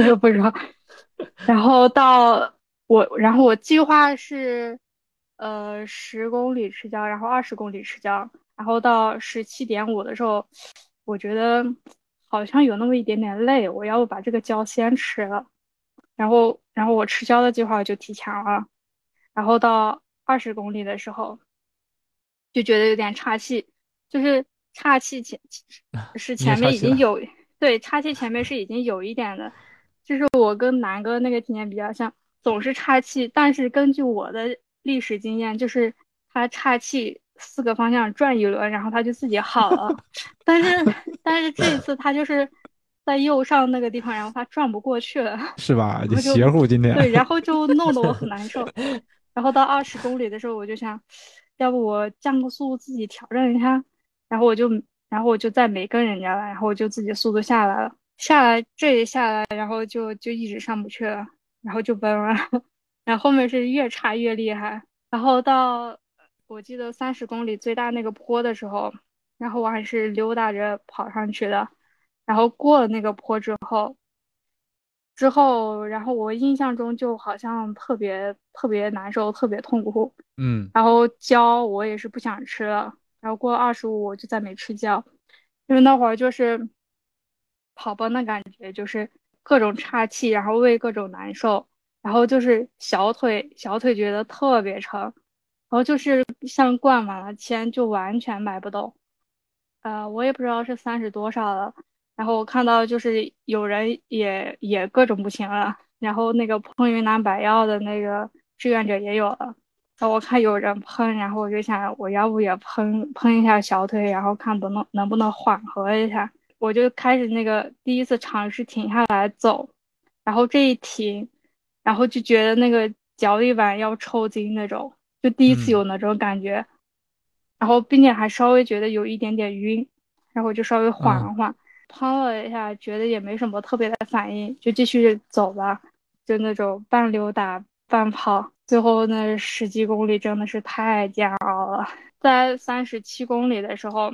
又不知道，然后到我，然后我计划是呃十公里吃胶，然后二十公里吃胶，然后到十七点五的时候，我觉得。好像有那么一点点累，我要不把这个胶先吃了，然后，然后我吃胶的计划就提前了，然后到二十公里的时候，就觉得有点岔气，就是岔气前是前面已经有对岔气前面是已经有一点的，就是我跟南哥那个体验比较像，总是岔气，但是根据我的历史经验，就是他岔气。四个方向转一轮，然后他就自己好了。但是，但是这一次他就是在右上那个地方，然后他转不过去了，是吧？就邪乎今天。对，然后就 弄得我很难受。然后到二十公里的时候，我就想，要不我降个速自己调整一下。然后我就，然后我就再没跟人家了，然后我就自己速度下来了。下来这一下来，然后就就一直上不去了，然后就崩了。然后后面是越差越厉害，然后到。我记得三十公里最大那个坡的时候，然后我还是溜达着跑上去的，然后过了那个坡之后，之后，然后我印象中就好像特别特别难受，特别痛苦。嗯，然后胶我也是不想吃了。然后过二十五我就再没吃胶，因为那会儿就是跑崩的感觉，就是各种岔气，然后胃各种难受，然后就是小腿小腿觉得特别沉，然后就是像灌满了铅，就完全迈不动。呃，我也不知道是三十多少了。然后我看到就是有人也也各种不行了，然后那个碰云南白药的那个志愿者也有了。我看有人喷，然后我就想我要不也喷喷一下小腿，然后看不能能不能缓和一下。我就开始那个第一次尝试停下来走，然后这一停，然后就觉得那个脚底板要抽筋那种，就第一次有那种感觉。然后并且还稍微觉得有一点点晕，然后就稍微缓了缓。喷了一下，觉得也没什么特别的反应，就继续走吧，就那种半溜达半跑。最后那十几公里真的是太煎熬了。在三十七公里的时候，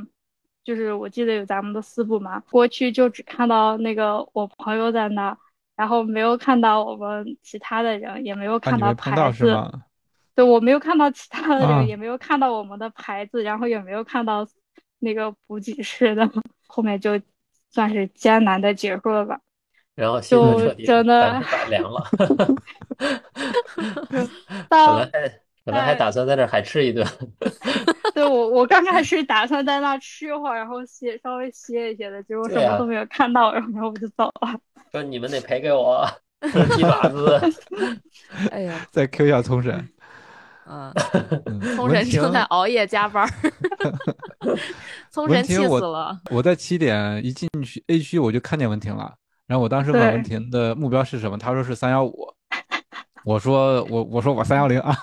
就是我记得有咱们的四部嘛，过去就只看到那个我朋友在那，然后没有看到我们其他的人，也没有看到牌子。对，我没有看到其他的人，也没有看到我们的牌子，然后也没有看到那个补给室的。后面就。算是艰难的结束了吧，然后就真的凉了。本来本来还打算在那海吃一顿。对我我刚开始打算在那吃一会儿，然后歇稍微歇一歇的，结果什么都没有看到，然后我就走了。说你们得赔给我一把子。哎呀，再 Q 一下聪神。嗯，聪神正在熬夜加班，聪神气死了。我在七点一进去 A 区，我就看见文婷了。然后我当时问文婷的目标是什么，她说是三幺五。我说我我说我三幺零啊，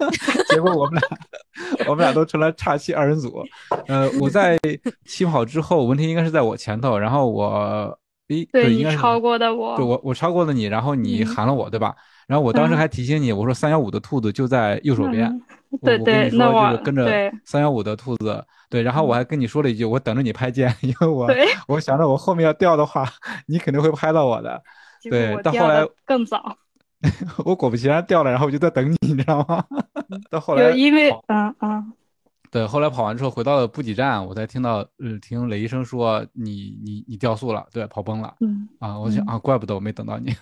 结果我们俩我们俩都成了岔气二人组。呃，我在起跑之后，文婷应该是在我前头，然后我诶，对，应该是超过的我，对我我超过了你，然后你喊了我，对吧？然后我当时还提醒你，我说三幺五的兔子就在右手边，对对，那我跟着三幺五的兔子，对，然后我还跟你说了一句，我等着你拍肩，因为我我想着我后面要掉的话，你肯定会拍到我的，对，到后来更早，我果不其然掉了，然后我就在等你，你知道吗？到后来因为嗯嗯，对，后来跑完之后回到了补给站，我才听到呃听雷医生说你你你掉速了，对，跑崩了，嗯。啊，我想啊，怪不得我没等到你。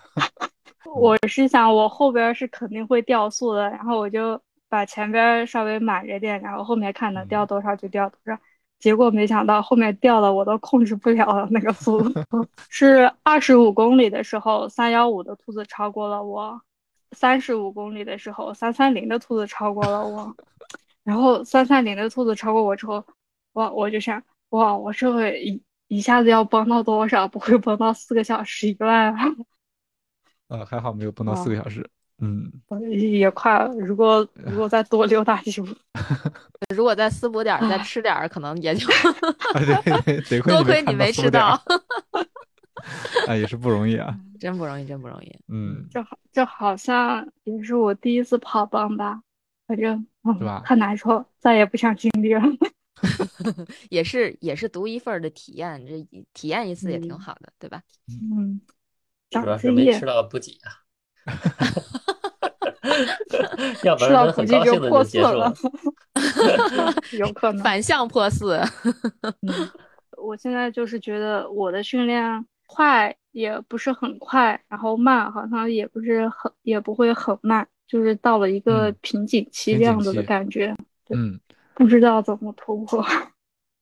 我是想，我后边是肯定会掉速的，然后我就把前边稍微满着点，然后后面看能掉多少就掉多少。结果没想到后面掉了，我都控制不了了那个速度。是二十五公里的时候，三幺五的兔子超过了我；三十五公里的时候，三三零的兔子超过了我。然后三三零的兔子超过我之后，哇，我就想，哇，我这会一一下子要崩到多少？不会崩到四个小时以外吧？呃，还好没有蹦到四个小时，嗯，也快了。如果如果再多溜达几步，如果再私补点再吃点可能也就，对，多亏你没吃到，啊，也是不容易啊，真不容易，真不容易。嗯，就好就好像也是我第一次跑棒吧，反正是吧？很难受，再也不想经历了。也是也是独一份的体验，这体验一次也挺好的，对吧？嗯。主要是没吃到补给啊，要不然很高兴的就结束了。有可能反向破四。我现在就是觉得我的训练快也不是很快，然后慢好像也不是很也不会很慢，就是到了一个瓶颈期这样子的感觉。嗯，不知道怎么突破。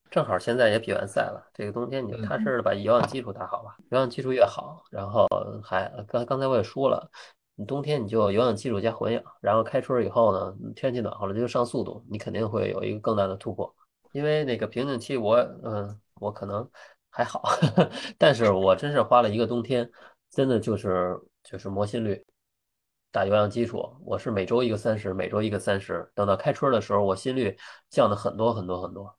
正好现在也比完赛了，这个冬天你就踏实的把有氧基础打好吧，有氧基础越好，然后还刚刚才我也说了，你冬天你就有氧基础加混氧，然后开春以后呢，天气暖和了就上速度，你肯定会有一个更大的突破。因为那个瓶颈期我嗯我可能还好，但是我真是花了一个冬天，真的就是就是磨心率，打有氧基础，我是每周一个三十，每周一个三十，等到开春的时候，我心率降的很多很多很多。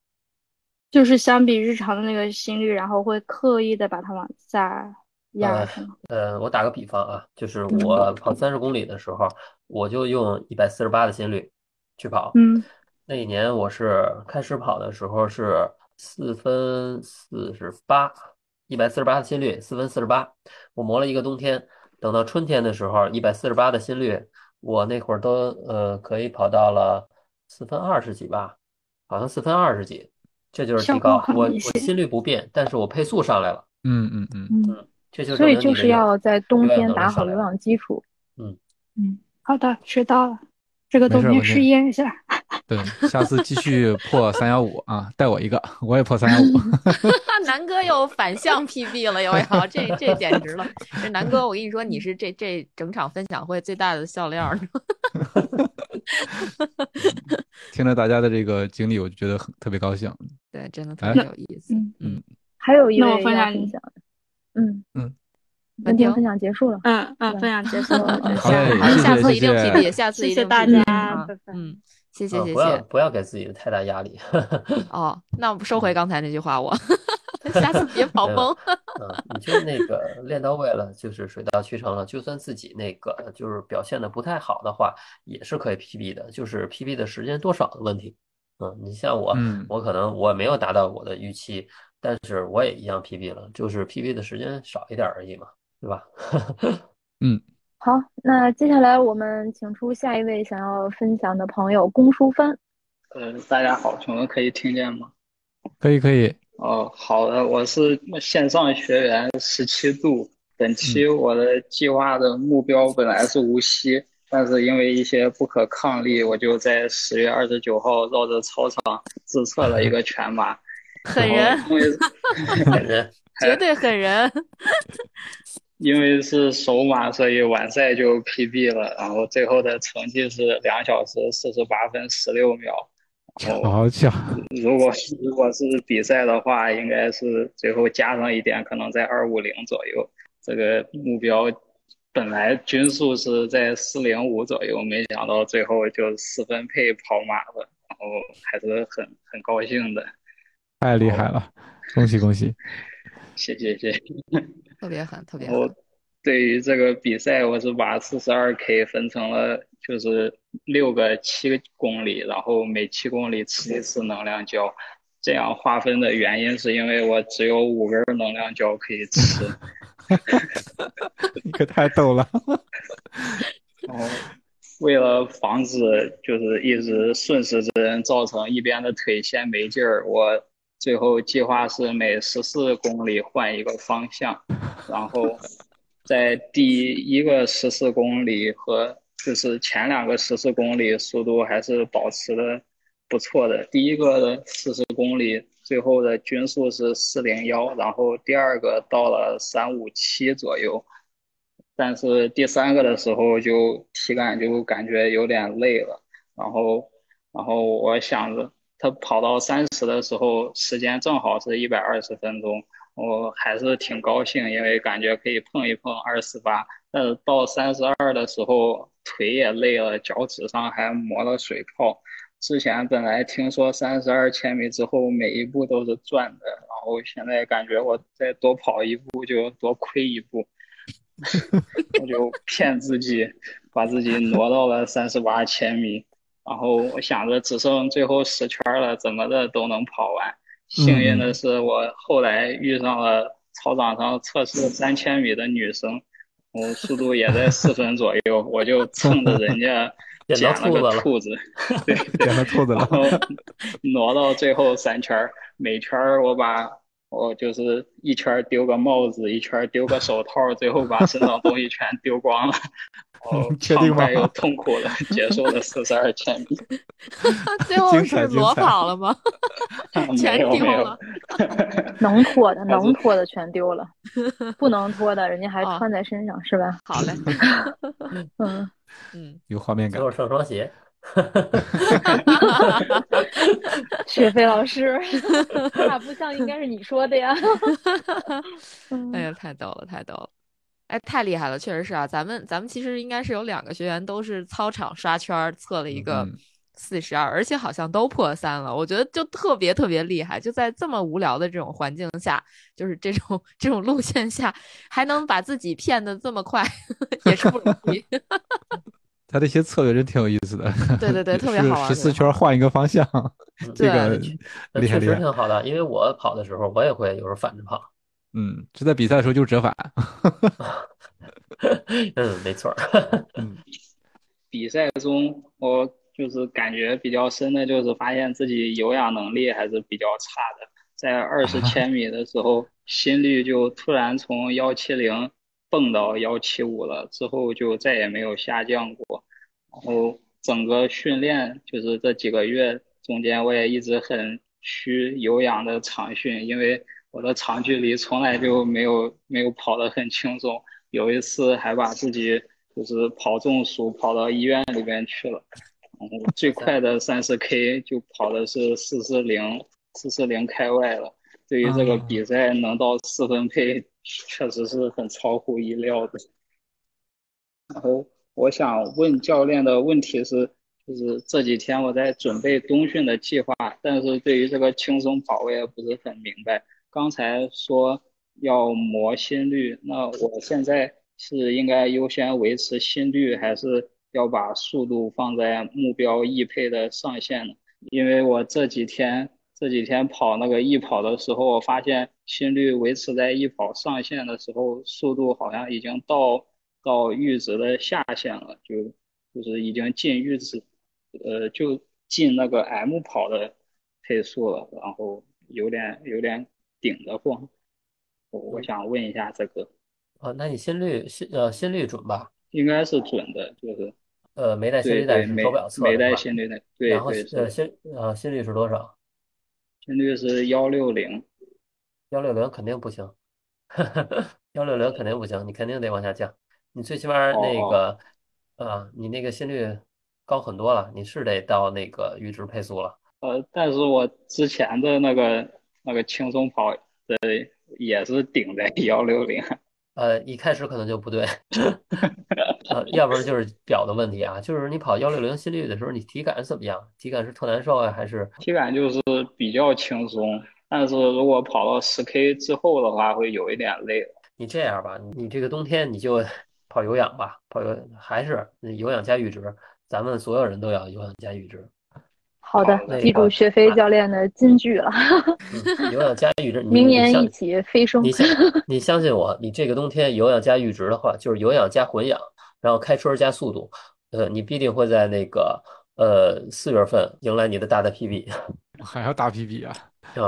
就是相比日常的那个心率，然后会刻意的把它往下压，是吗？呃，我打个比方啊，就是我跑三十公里的时候，我就用一百四十八的心率去跑。嗯，那一年我是开始跑的时候是四分四十八，一百四十八的心率，四分四十八。我磨了一个冬天，等到春天的时候，一百四十八的心率，我那会儿都呃可以跑到了四分二十几吧，好像四分二十几，这就是提高。我我心率不变，但是我配速上来了。嗯嗯嗯嗯，这就所以就是要在冬天打好有氧基础。嗯嗯，好的，学到了，这个冬天试验一下。对，下次继续破三幺五啊，带我一个，我也破三幺五。南哥又反向 PB 了，瑶瑶，这 这简直了！这南哥，我跟你说，你是这这整场分享会最大的笑料。听着大家的这个经历，我就觉得很特别高兴。对，真的特别有意思。嗯，还有一位分享分享。嗯嗯，文婷分享结束了。嗯嗯，分享结束了。好嘞，下次一定 PB，下次一定大家。嗯。谢谢谢谢，不要不要给自己太大压力。哦，那我收回刚才那句话，我下次别跑崩。嗯，你就那个练到位了，就是水到渠成了。就算自己那个就是表现的不太好的话，也是可以 PB 的，就是 PB 的时间多少的问题。嗯，你像我，我可能我没有达到我的预期，但是我也一样 PB 了，就是 PB 的时间少一点而已嘛，对吧？嗯。好，那接下来我们请出下一位想要分享的朋友龚淑芬。呃，大家好，请问可以听见吗？可以，可以。哦，好的，我是线上学员十七度。本期我的计划的目标本来是无锡，但是因为一些不可抗力，我就在十月二十九号绕着操场自测了一个全马。狠人，狠人，绝对狠人。因为是首马，所以完赛就 PB 了，然后最后的成绩是两小时四十八分十六秒。好巧！如果如果是比赛的话，应该是最后加上一点，可能在二五零左右。这个目标本来均速是在四零五左右，没想到最后就四分配跑马了，然后还是很很高兴的。太厉害了，恭喜恭喜！谢谢谢谢。特别狠，特 别狠。我对于这个比赛，我是把四十二 K 分成了就是六个七公里，然后每七公里吃一次能量胶。这样划分的原因是因为我只有五根能量胶可以吃。你可太逗了。然后为了防止就是一直顺时针造成一边的腿先没劲儿，我。最后计划是每十四公里换一个方向，然后在第一个十四公里和就是前两个十四公里速度还是保持的不错的。第一个的四十公里最后的均速是四零幺，然后第二个到了三五七左右，但是第三个的时候就体感就感觉有点累了，然后然后我想着。他跑到三十的时候，时间正好是一百二十分钟，我还是挺高兴，因为感觉可以碰一碰二四八。但是到三十二的时候，腿也累了，脚趾上还磨了水泡。之前本来听说三十二千米之后每一步都是赚的，然后现在感觉我再多跑一步就多亏一步，我就骗自己，把自己挪到了三十八千米。然后我想着只剩最后十圈了，怎么的都能跑完。幸运的是，我后来遇上了操场上测试三千米的女生，我速度也在四分左右，我就蹭着人家 捡了个兔子，对，捡了兔子了，然后挪到最后三圈，每圈我把我就是一圈丢个帽子，一圈丢个手套，最后把身上东西全丢光了。哦，畅快又痛苦的 结束了四十二千米，最后是裸跑了吗？全丢了，能脱的能脱的全丢了，不能脱的人家还穿在身上，是吧？好嘞，嗯。嗯，有画面感。给我上双鞋。雪飞老师，那不像应该是你说的呀。哎呀，太逗了，太逗了。哎，太厉害了，确实是啊。咱们咱们其实应该是有两个学员都是操场刷圈测了一个四十二，而且好像都破三了。我觉得就特别特别厉害，就在这么无聊的这种环境下，就是这种这种路线下，还能把自己骗的这么快，也是不容易。他这些策略真挺有意思的。对对对，特别好玩。十四圈换一个方向，这个厉害确实挺好的。因为我跑的时候，我也会有时候反着跑。嗯，就在比赛的时候就折返，嗯，没错。嗯，比赛中我就是感觉比较深的，就是发现自己有氧能力还是比较差的。在二十千米的时候，心率就突然从幺七零蹦到幺七五了，之后就再也没有下降过。然后整个训练就是这几个月中间，我也一直很虚有氧的长训，因为我的长距离从来就没有没有跑得很轻松。有一次还把自己就是跑中暑跑到医院里边去了。然后最快的三十 K 就跑的是四四零。四四零开外了，对于这个比赛能到四分配，确实是很超乎意料的。然后我想问教练的问题是，就是这几天我在准备冬训的计划，但是对于这个轻松跑我也不是很明白。刚才说要磨心率，那我现在是应该优先维持心率，还是要把速度放在目标易配的上限呢？因为我这几天。这几天跑那个易跑的时候，我发现心率维持在易跑上限的时候，速度好像已经到到阈值的下限了，就就是已经进阈值，呃，就进那个 M 跑的配速了，然后有点有点顶得慌。我我想问一下这个，啊，那你心率心呃心率准吧？应该是准的，就是呃没带心率带，手表测没带心率带，对然后呃心呃心率是多少？心率是幺六零，幺六零肯定不行，幺六零肯定不行，你肯定得往下降。你最起码那个，啊，你那个心率高很多了，你是得到那个阈值配速了。呃，但是我之前的那个那个轻松跑的也是顶在幺六零。呃，一开始可能就不对，呃，要不然就是表的问题啊。就是你跑幺六零心率的时候，你体感怎么样？体感是特难受啊，还是体感就是比较轻松？但是如果跑到十 K 之后的话，会有一点累。你这样吧，你这个冬天你就跑有氧吧，跑有还是有氧加阈值，咱们所有人都要有氧加阈值。好的，记住雪飞教练的金句了。有氧加阈值，明年一起飞升。你你相信我，你这个冬天有氧加阈值的话，就是有氧加混氧，然后开春加速度，呃，你必定会在那个呃四月份迎来你的大的 PB。还要大 PB 啊？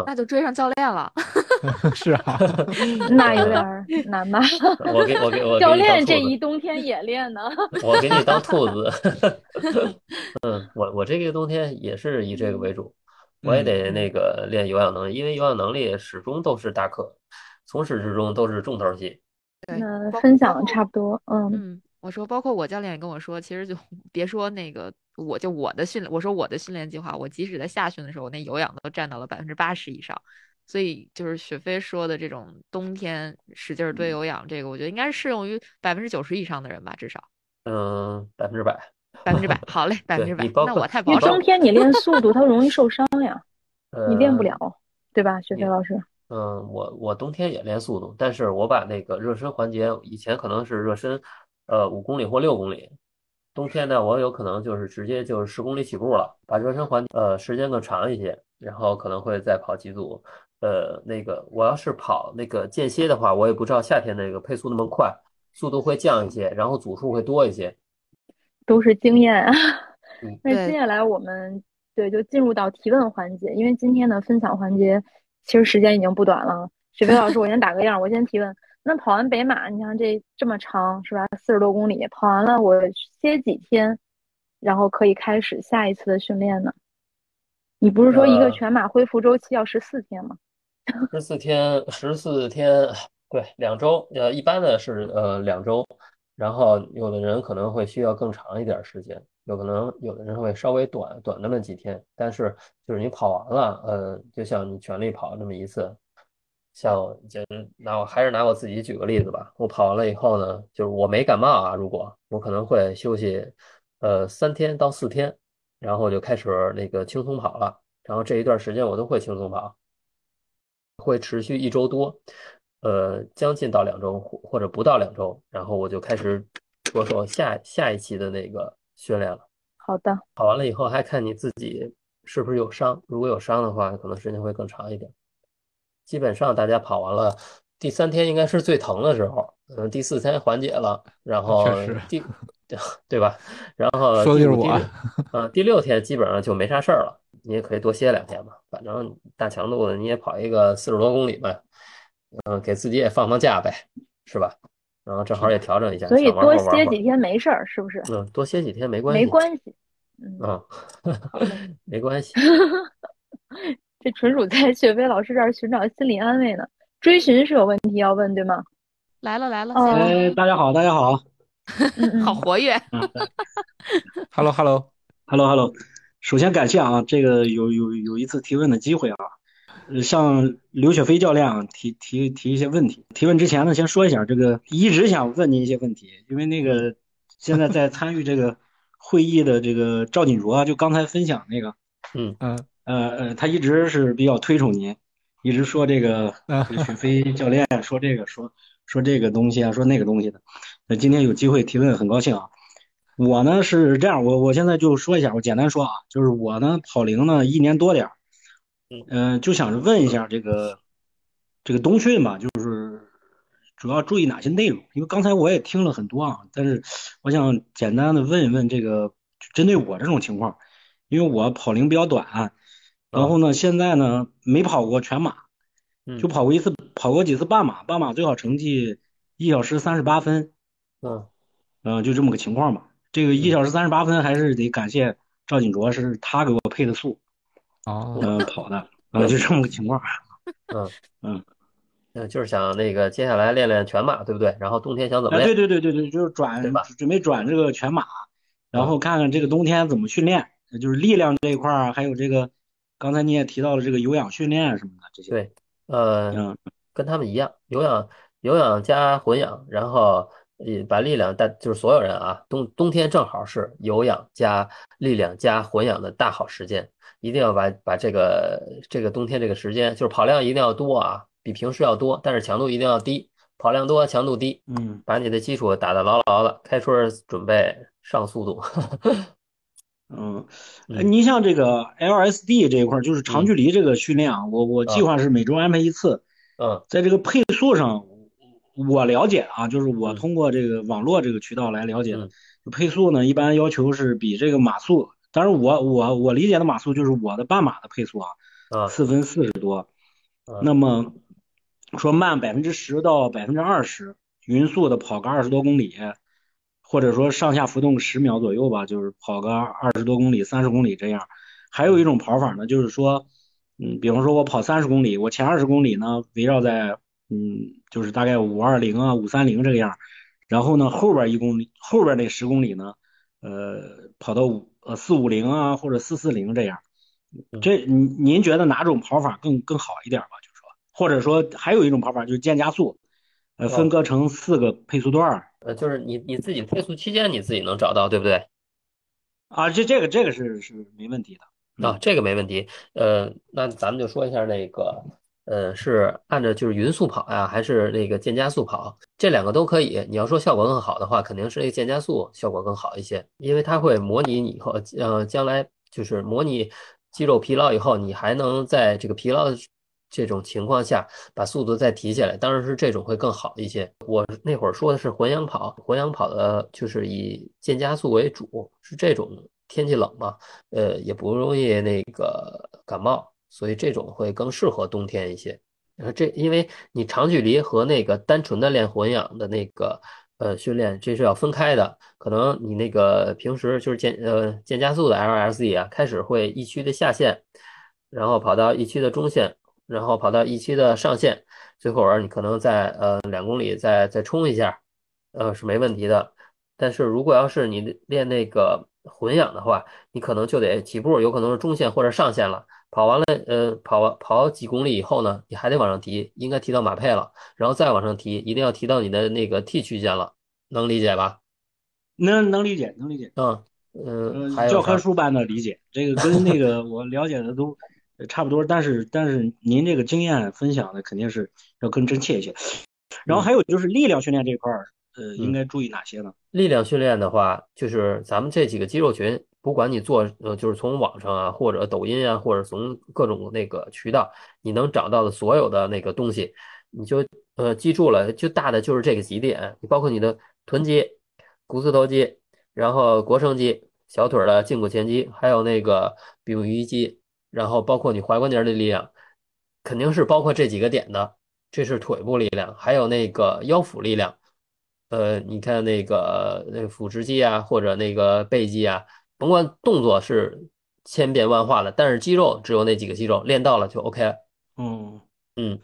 那就追上教练了。是啊，那有点难吧？我给我给我教练这一冬天也练呢。我给你当兔子。嗯，我我这个冬天也是以这个为主，我也得那个练有氧能力，因为有氧能力始终都是大课，从始至终都是重头戏。对分享的差不多，嗯嗯，我说，包括我教练也跟我说，其实就别说那个，我就我的训练，我说我的训练计划，我即使在下训的时候，我那有氧都占到了百分之八十以上。所以就是雪飞说的这种冬天使劲堆有氧，这个我觉得应该是适用于百分之九十以上的人吧，至少。嗯，百分之百，百分之百，好嘞，百分之百。那我太因为冬天你练速度，它容易受伤呀，你练不了，对吧，雪飞老师？嗯，我我冬天也练速度，但是我把那个热身环节，以前可能是热身，呃，五公里或六公里，冬天呢，我有可能就是直接就是十公里起步了，把热身环呃时间更长一些，然后可能会再跑几组。呃，那个我要是跑那个间歇的话，我也不知道夏天那个配速那么快，速度会降一些，然后组数会多一些，都是经验啊。那接下来我们对就进入到提问环节，因为今天的分享环节其实时间已经不短了。雪飞老师，我先打个样，我先提问。那跑完北马，你像这这么长是吧？四十多公里，跑完了我歇几天，然后可以开始下一次的训练呢？你不是说一个全马恢复周期要十四天吗？十四天，十四天，对，两周，呃，一般的是呃两周，然后有的人可能会需要更长一点时间，有可能有的人会稍微短短那么几天，但是就是你跑完了，呃，就像你全力跑那么一次，像就拿我还是拿我自己举个例子吧，我跑完了以后呢，就是我没感冒啊，如果我可能会休息，呃，三天到四天，然后就开始那个轻松跑了，然后这一段时间我都会轻松跑。会持续一周多，呃，将近到两周或或者不到两周，然后我就开始着手下下一期的那个训练了。好的，跑完了以后还看你自己是不是有伤，如果有伤的话，可能时间会更长一点。基本上大家跑完了，第三天应该是最疼的时候，嗯，第四天缓解了，然后第，对吧？然后说的就是我，啊，第六天基本上就没啥事儿了，你也可以多歇两天嘛，反正大强度的你也跑一个四十多公里呗，嗯，给自己也放放假呗，是吧？然后正好也调整一下，所以多歇几天没事儿，是不是？嗯，多歇几天没关系，没关系，嗯，没关系。这纯属在雪飞老师这儿寻找心理安慰呢。追寻是有问题要问对吗？来了来了，哎，大家好，大家好，好活跃。Hello Hello Hello Hello，首先感谢啊，这个有有有一次提问的机会啊，向刘雪飞教练啊提提提一些问题。提问之前呢，先说一下这个一直想问您一些问题，因为那个现在在参与这个会议的这个赵锦卓啊，就刚才分享那个，嗯嗯。呃呃，他一直是比较推崇您，一直说这个许飞教练说这个说说这个东西啊，说那个东西的。那今天有机会提问，很高兴啊。我呢是这样，我我现在就说一下，我简单说啊，就是我呢跑龄呢一年多点儿，嗯，就想着问一下这个这个冬训吧，就是主要注意哪些内容？因为刚才我也听了很多啊，但是我想简单的问一问这个，针对我这种情况，因为我跑龄比较短。然后呢，现在呢没跑过全马，就跑过一次，跑过几次半马，半马最好成绩一小时三十八分，嗯，嗯，就这么个情况吧。这个一小时三十八分还是得感谢赵锦卓，是他给我配的速，哦，嗯，跑的，嗯，就这么个情况，嗯 嗯，嗯，就是想那个接下来练练全马，对不对？然后冬天想怎么练？对对对对对，就是转，准备转这个全马，然后看看这个冬天怎么训练，就是力量这一块儿，还有这个。刚才你也提到了这个有氧训练什么的这些，对，呃，跟他们一样，有氧有氧加混氧，然后也把力量带，就是所有人啊，冬冬天正好是有氧加力量加混氧的大好时间，一定要把把这个这个冬天这个时间，就是跑量一定要多啊，比平时要多，但是强度一定要低，跑量多强度低，嗯，把你的基础打得牢牢的，开春准备上速度。嗯，哎，你像这个 LSD 这一块，就是长距离这个训练啊，我我计划是每周安排一次。嗯，在这个配速上，我了解啊，就是我通过这个网络这个渠道来了解的，配速呢一般要求是比这个码速，当然我我我理解的码速就是我的半马的配速啊，四分四十多。那么说慢百分之十到百分之二十，匀速的跑个二十多公里。或者说上下浮动十秒左右吧，就是跑个二十多公里、三十公里这样。还有一种跑法呢，就是说，嗯，比方说我跑三十公里，我前二十公里呢围绕在，嗯，就是大概五二零啊、五三零这个样。然后呢，后边一公里，后边那十公里呢，呃，跑到五呃四五零啊或者四四零这样。这您您觉得哪种跑法更更好一点吧？就是说，或者说还有一种跑法就是渐加速，呃，分割成四个配速段。呃，就是你你自己配速期间你自己能找到，对不对？啊，这这个这个是是没问题的啊，这个没问题。呃，那咱们就说一下那个，呃，是按照就是匀速跑呀，还是那个渐加速跑？这两个都可以。你要说效果更好的话，肯定是那个渐加速效果更好一些，因为它会模拟你以后，呃，将来就是模拟肌肉疲劳以后，你还能在这个疲劳。这种情况下，把速度再提起来，当然是这种会更好一些。我那会儿说的是混氧跑，混氧跑的就是以渐加速为主，是这种天气冷嘛，呃，也不容易那个感冒，所以这种会更适合冬天一些。呃，这因为你长距离和那个单纯的练混氧的那个呃训练，这是要分开的。可能你那个平时就是渐呃渐加速的 L S E 啊，开始会一区的下限，然后跑到一区的中线。然后跑到一期的上限，最后儿你可能在呃两公里再再冲一下，呃是没问题的。但是如果要是你练那个混氧的话，你可能就得起步，有可能是中线或者上线了。跑完了，呃，跑完跑几公里以后呢，你还得往上提，应该提到马配了，然后再往上提，一定要提到你的那个 T 区间了，能理解吧？能能理解，能理解。嗯嗯，教科书般的理解，这个跟那个我了解的都。差不多，但是但是您这个经验分享的肯定是要更真切一些。然后还有就是力量训练这块儿，呃，应该注意哪些呢？力量训练的话，就是咱们这几个肌肉群，不管你做呃，就是从网上啊，或者抖音啊，或者从各种那个渠道，你能找到的所有的那个东西，你就呃，记住了，就大的就是这个几点，你包括你的臀肌、股四头肌，然后腘绳肌、小腿的胫骨前肌，还有那个比目鱼肌，然后包括你踝关节的力量，肯定是包括这几个点的。这是腿部力量，还有那个腰腹力量。呃，你看那个那个腹直肌啊，或者那个背肌啊，甭管动作是千变万化的，但是肌肉只有那几个肌肉，练到了就 OK。嗯嗯，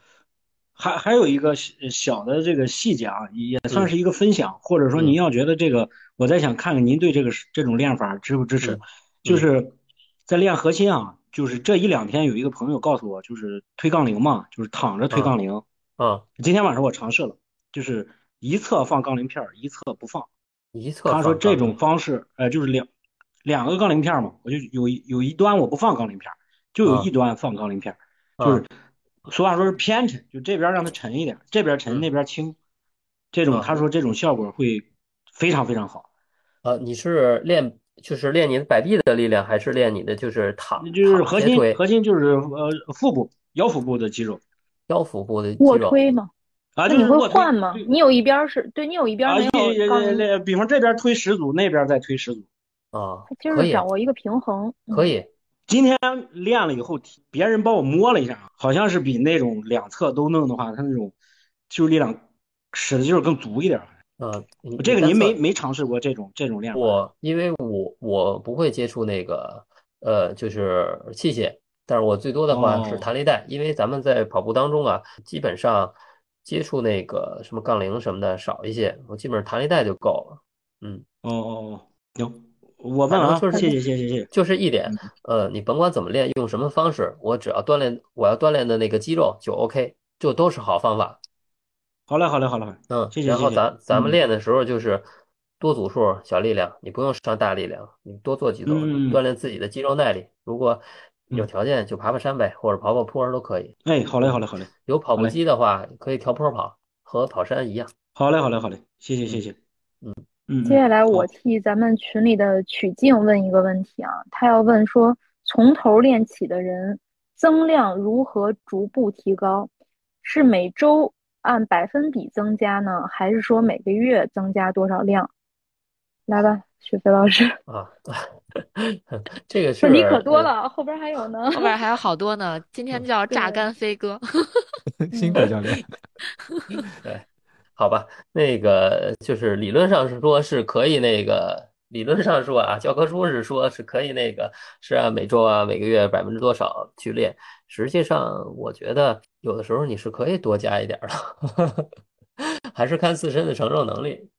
还还有一个小的这个细节啊，也算是一个分享，或者说您要觉得这个，我在想看看您对这个这种练法支不支持？就是在练核心啊，就是这一两天有一个朋友告诉我，就是推杠铃嘛，就是躺着推杠铃。嗯，今天晚上我尝试了，就是。一侧放杠铃片，一侧不放。一侧他说这种方式，呃，就是两两个杠铃片嘛，我就有有一端我不放杠铃片，就有一端放杠铃片，就是俗话说是偏沉，就这边让它沉一点，这边沉那边轻。这种他说这种效果会非常非常好。呃，你是练就是练你的摆臂的力量，还是练你的就是躺？就是核心核心就是呃腹部腰腹部的肌肉，腰腹部的卧推吗？啊，你会换吗？你有一边是对，你有一边没有杠比方这边推十组，那边再推十组。啊，就是掌握一个平衡。可以。今天练了以后，别人帮我摸了一下，好像是比那种两侧都弄的话，他那种肌肉力量使的劲儿更足一点。呃，这个您没没尝试过这种这种练法？我因为我我不会接触那个呃，就是器械，但是我最多的话是弹力带，因为咱们在跑步当中啊，基本上。接触那个什么杠铃什么的少一些，我基本上弹力带就够了。嗯，哦哦哦，行，我问完，谢谢谢谢谢谢。就是一点，呃，你甭管怎么练，用什么方式，我只要锻炼我要锻炼的那个肌肉就 OK，就都是好方法。好嘞好嘞好嘞，嗯，谢谢。然后咱咱们练的时候就是多组数小力量，你不用上大力量，你多做几组，锻炼自己的肌肉耐力。如果有条件就爬爬山呗，或者跑跑坡都可以。哎，好嘞，好嘞，好嘞。有跑步机的话，可以调坡跑，和跑山一样。好嘞，好嘞，好嘞，谢谢，谢谢。嗯嗯。接下来我替咱们群里的曲靖问一个问题啊，他要问说，从头练起的人，增量如何逐步提高？是每周按百分比增加呢，还是说每个月增加多少量？来吧，雪飞老师。啊。这个是问题可多了，后边还有呢，后边还有好多呢。今天叫榨干飞哥，辛苦教练。对，好吧，那个就是理论上是说是可以，那个理论上说啊，教科书是说是可以，那个是按每周啊、每个月百分之多少去练。实际上，我觉得有的时候你是可以多加一点的，还是看自身的承受能力。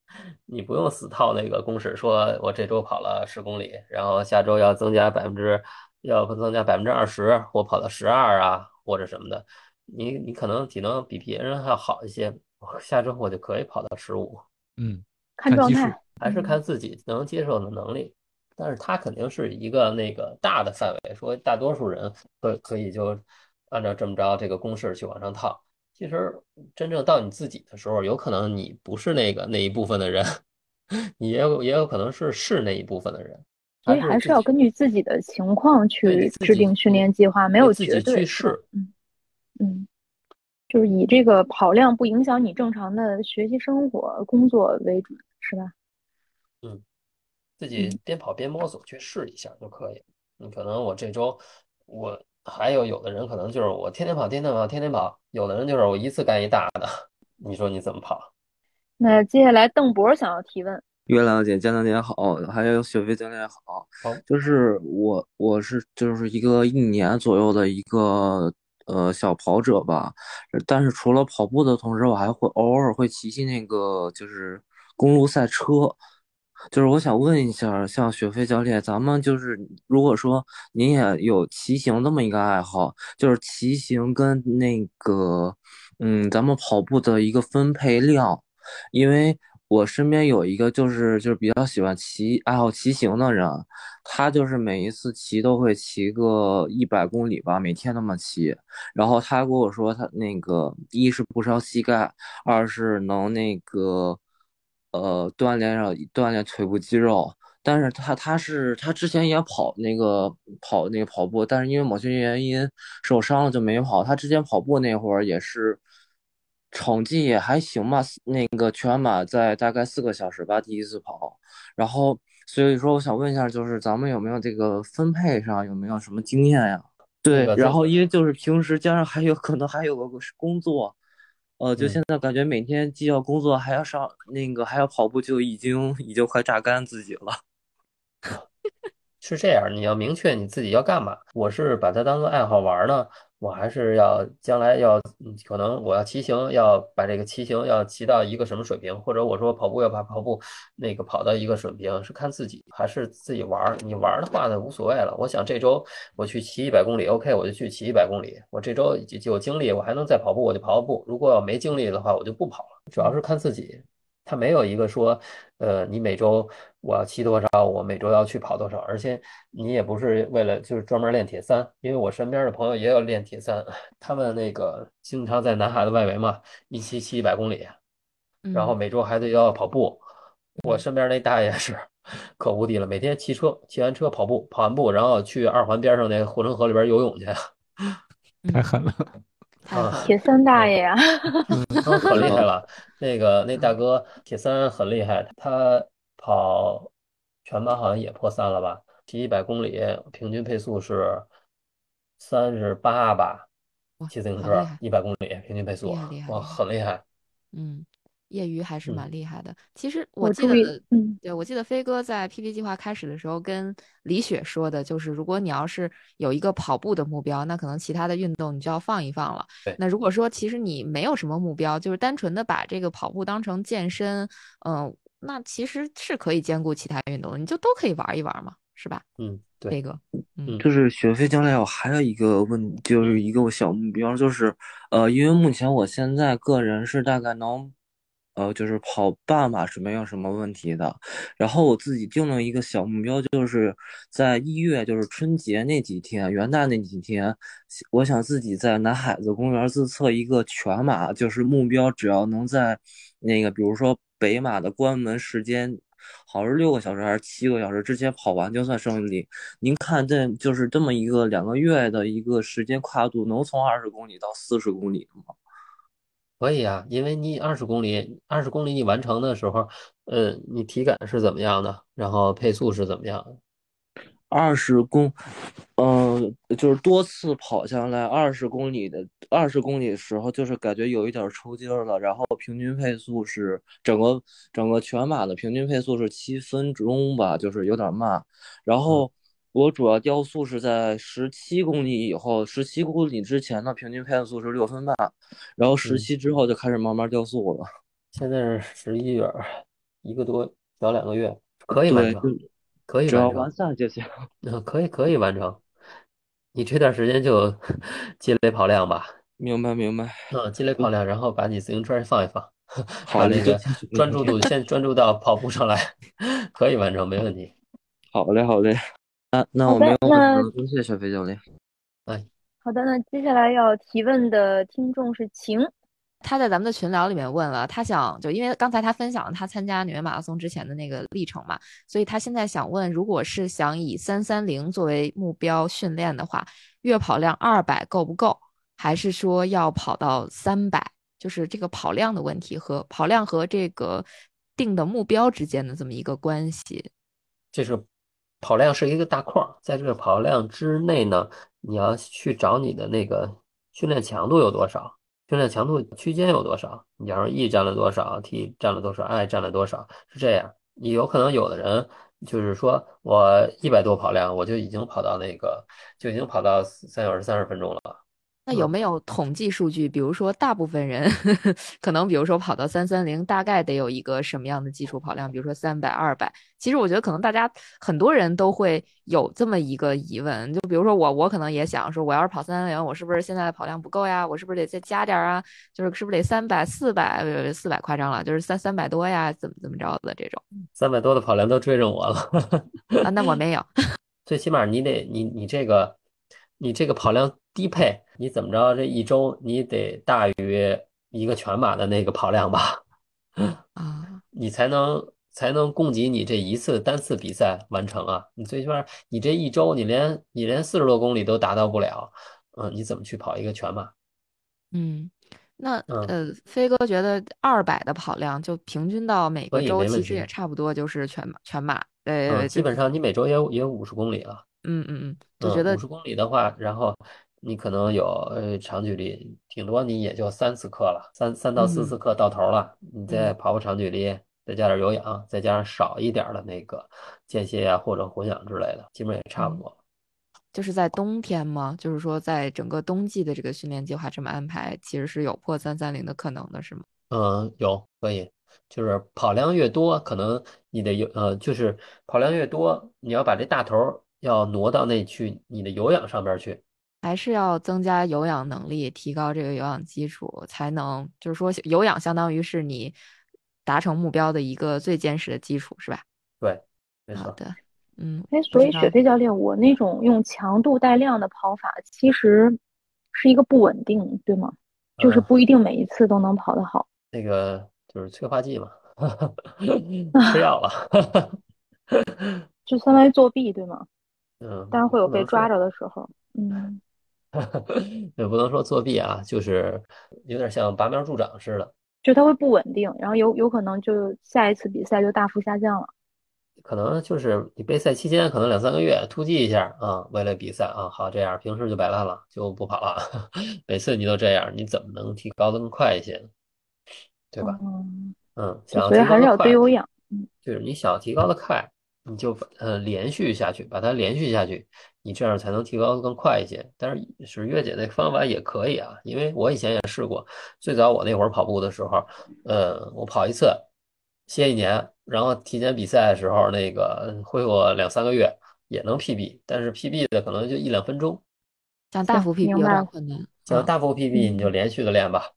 你不用死套那个公式，说我这周跑了十公里，然后下周要增加百分之，要不增加百分之二十，我跑到十二啊，或者什么的。你你可能体能比别人还要好一些，下周我就可以跑到十五。嗯，看状态，还是看自己能接受的能力。但是它肯定是一个那个大的范围，说大多数人可可以就按照这么着这个公式去往上套。其实真正到你自己的时候，有可能你不是那个那一部分的人，你也有也有可能是是那一部分的人，所以还是要根据自己的情况去制定训练计划，没有绝对。去试，嗯嗯，就是以这个跑量不影响你正常的学习、生活、工作为准，是吧？嗯，自己边跑边摸索去试一下就可以。你可能我这周我。还有有的人可能就是我天天跑，天天跑，天天跑；有的人就是我一次干一大的。你说你怎么跑？那接下来邓博想要提问：月亮姐、江亮姐好，还有雪飞教练好。好，就是我，我是就是一个一年左右的一个呃小跑者吧。但是除了跑步的同时，我还会偶尔会骑骑那个就是公路赛车。就是我想问一下，像雪飞教练，咱们就是如果说您也有骑行这么一个爱好，就是骑行跟那个，嗯，咱们跑步的一个分配量，因为我身边有一个就是就是比较喜欢骑爱好骑行的人，他就是每一次骑都会骑个一百公里吧，每天那么骑，然后他跟我说他那个一是不伤膝盖，二是能那个。呃，锻炼上锻炼腿部肌肉，但是他他是他之前也跑那个跑那个跑步，但是因为某些原因受伤了就没跑。他之前跑步那会儿也是成绩也还行吧，那个全马在大概四个小时吧，第一次跑。然后所以说，我想问一下，就是咱们有没有这个分配上有没有什么经验呀？对，然后因为就是平时加上还有可能还有个工作，呃，就现在感觉每天既要工作还要上那个还要跑步，就已经已经快榨干自己了。是这样，你要明确你自己要干嘛。我是把它当做爱好玩呢。我还是要将来要，可能我要骑行，要把这个骑行要骑到一个什么水平，或者我说跑步要把跑步那个跑到一个水平，是看自己还是自己玩。你玩的话呢，无所谓了。我想这周我去骑一百公里，OK，我就去骑一百公里。我这周就有精力，我还能再跑步，我就跑跑步。如果要没精力的话，我就不跑了。主要是看自己。他没有一个说，呃，你每周我要骑多少，我每周要去跑多少，而且你也不是为了就是专门练铁三，因为我身边的朋友也有练铁三，他们那个经常在南海的外围嘛，一骑骑一百公里，然后每周还得要跑步。我身边那大爷是可无敌了，每天骑车，骑完车跑步，跑完步然后去二环边上那护城河里边游泳去，太狠了。啊，铁三大爷呀，可厉害了！那个那大哥铁三很厉害，他跑全马好像也破三了吧？骑一百公里，平均配速是三十八吧？骑自行车一百公里平均配速，哇，很厉害。嗯。业余还是蛮厉害的。其实我记得，嗯，对我记得飞哥在 PP 计划开始的时候跟李雪说的，就是如果你要是有一个跑步的目标，那可能其他的运动你就要放一放了。那如果说其实你没有什么目标，就是单纯的把这个跑步当成健身，嗯，那其实是可以兼顾其他运动的，你就都可以玩一玩嘛，是吧？嗯，对，飞哥，嗯，就是雪飞将来，我还有一个问，就是一个小目标，就是呃，因为目前我现在个人是大概能。呃，就是跑半马是没有什么问题的。然后我自己定了一个小目标，就是在一月，就是春节那几天、元旦那几天，我想自己在南海子公园自测一个全马，就是目标只要能在那个，比如说北马的关门时间，好像是六个小时还是七个小时之前跑完就算胜利。您看这就是这么一个两个月的一个时间跨度，能从二十公里到四十公里吗？可以啊，因为你二十公里，二十公里你完成的时候，呃，你体感是怎么样的？然后配速是怎么样的？二十公，嗯，就是多次跑下来二十公里的二十公里的时候，就是感觉有一点抽筋了。然后平均配速是整个整个全马的平均配速是七分钟吧，就是有点慢。然后。我主要雕速是在十七公里以后，十七公里之前的平均配速是六分半，然后十七之后就开始慢慢雕速了。现在是十一月，一个多小两个月，可以完成，可以完成，只要完赛就行。嗯，可以可以完成。你这段时间就 积累跑量吧。明白明白。嗯，积累跑量，然后把你自行车放一放，把那个专注度先专注到跑步上来，可以完成，没问题。好嘞好嘞。那我们有问题，谢谢小飞教练。哎，好的，那接下来要提问的听众是晴，他在咱们的群聊里面问了，他想就因为刚才他分享了他参加纽约马拉松之前的那个历程嘛，所以他现在想问，如果是想以三三零作为目标训练的话，月跑量二百够不够？还是说要跑到三百？就是这个跑量的问题和跑量和这个定的目标之间的这么一个关系，这是。跑量是一个大块儿，在这个跑量之内呢，你要去找你的那个训练强度有多少，训练强度区间有多少。你假如 E 占了多少，T 占了多少，I 占了多少，是这样。你有可能有的人就是说我一百多跑量，我就已经跑到那个，就已经跑到三小时三十分钟了。那有没有统计数据？比如说，大部分人 可能，比如说跑到三三零，大概得有一个什么样的基础跑量？比如说三百、二百。其实我觉得，可能大家很多人都会有这么一个疑问。就比如说我，我可能也想说，我要是跑三三零，我是不是现在的跑量不够呀？我是不是得再加点啊？就是是不是得三百、四百？四百夸张了，就是三三百多呀？怎么怎么着的这种？三百多的跑量都追着我了啊！那我没有。最起码你得你你这个你这个跑量低配。你怎么着？这一周你得大于一个全马的那个跑量吧？啊，你才能才能供给你这一次单次比赛完成啊！你最起码你这一周你连你连四十多公里都达到不了，嗯，你怎么去跑一个全马？嗯，那呃，飞哥觉得二百的跑量就平均到每个周其实也差不多，就是全马全马。呃，基本上你每周也也有五十公里了。嗯嗯嗯，就觉得五十公里的话，然后你可能有呃长距离，顶多你也就三次课了，三三到四次课到头了。你再跑跑长距离，再加点有氧，再加上少一点的那个间歇呀或者混氧之类的，基本也差不多。就是在冬天吗？就是说，在整个冬季的这个训练计划这么安排，其实是有破三三零的可能的，是吗？嗯，有可以，就是跑量越多，可能你的有呃，就是跑量越多，你要把这大头要挪到那去你的有氧上边去，还是要增加有氧能力，提高这个有氧基础，才能就是说有氧相当于是你达成目标的一个最坚实的基础，是吧？对，没错。好的。嗯，哎，所以雪飞教练，我那种用强度带量的跑法，其实是一个不稳定，对吗？就是不一定每一次都能跑得好。那个就是催化剂嘛，吃药了，就相当于作弊，对吗？嗯，当然会有被抓着的时候。嗯，也不能说作弊啊，就是有点像拔苗助长似的，就它会不稳定，然后有有可能就下一次比赛就大幅下降了。可能就是你备赛期间可能两三个月突击一下啊，为了比赛啊，好这样，平时就摆烂了，就不跑了。每次你都这样，你怎么能提高的更快一些呢？对吧？嗯，想所以还是要多有氧。嗯，就是你想提高的快，你就呃连续下去，把它连续下去，你这样才能提高的更快一些。但是是月姐那方法也可以啊，因为我以前也试过，最早我那会儿跑步的时候，呃，我跑一次。歇一年，然后提前比赛的时候，那个恢复两三个月也能 PB，但是 PB 的可能就一两分钟。想大幅 PB 有点困难。想大幅 PB，你就连续的练吧。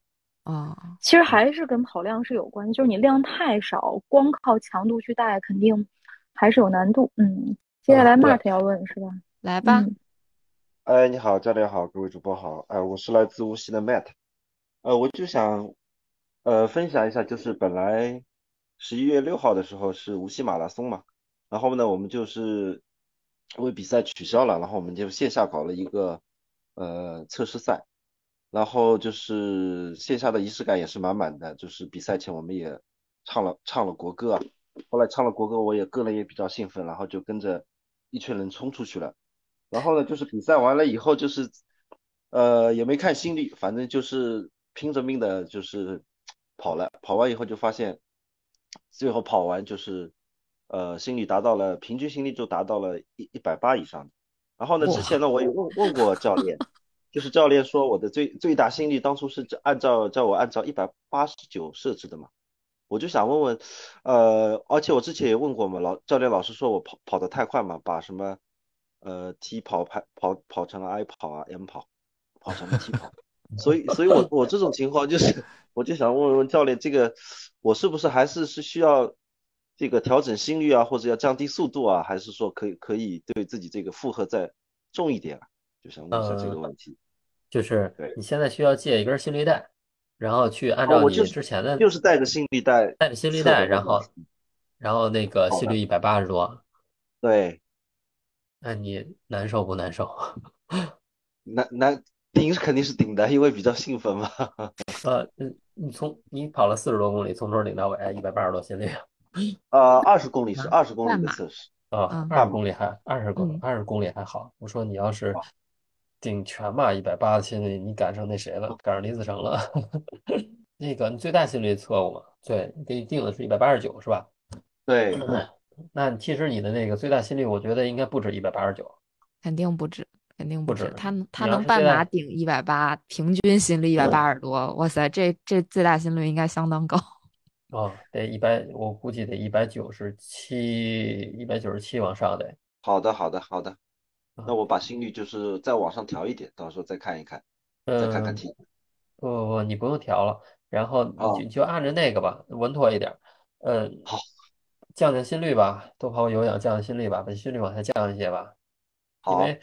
啊，其实还是跟跑量是有关系，就是你量太少，光靠强度去带，肯定还是有难度。嗯，接下来 Mark 要问是吧？来吧。哎，你好，教练好，各位主播好。哎，我是来自无锡的 Matt。呃，我就想呃分享一下，就是本来。十一月六号的时候是无锡马拉松嘛，然后呢，我们就是因为比赛取消了，然后我们就线下搞了一个呃测试赛，然后就是线下的仪式感也是满满的，就是比赛前我们也唱了唱了国歌啊，后来唱了国歌，我也个人也比较兴奋，然后就跟着一群人冲出去了，然后呢，就是比赛完了以后，就是呃也没看心率，反正就是拼着命的，就是跑了，跑完以后就发现。最后跑完就是，呃，心率达到了平均心率就达到了一一百八以上。然后呢，之前呢我也问问过教练，就是教练说我的最最大心率当初是按照叫我按照一百八十九设置的嘛。我就想问问，呃，而且我之前也问过嘛，老教练老师说我跑跑得太快嘛，把什么呃 T 跑跑跑跑成了 I 跑啊 M 跑，跑成了 T 跑。所以，所以我我这种情况就是，我就想问问教练，这个我是不是还是是需要这个调整心率啊，或者要降低速度啊，还是说可以可以对自己这个负荷再重一点啊？就想问一下这个问题。就是你现在需要借一根心率带，然后去按照你之前的，就是带着心率带，带着心率带，然后然后那个心率一百八十多。对。那你难受不难受？难难。顶是肯定是顶的，因为比较兴奋嘛。呃，嗯，你从你跑了四十多公里，从头顶到尾，一百八十多心率。呃，二十公里是二十公里的测试啊，二十公里还二十公二十公里还好。我说你要是顶全嘛一百八的心率，你赶上那谁了？赶上李子成了。那个你最大心率测过吗？对，给你定的是一百八十九，是吧？对。那其实你的那个最大心率，我觉得应该不止一百八十九。肯定不止。肯定不止，他他能半马顶一百八，平均心率一百八十多，哇塞，这这最大心率应该相当高。哦，得一百，我估计得一百九十七，一百九十七往上得。好的，好的，好的。那我把心率就是再往上调一点，到时候再看一看，再看看题。不不不，你不用调了，然后你就就按着那个吧，稳妥一点。嗯，好，降降心率吧，多跑有氧，降降心率吧，把心率往下降一些吧。好。因为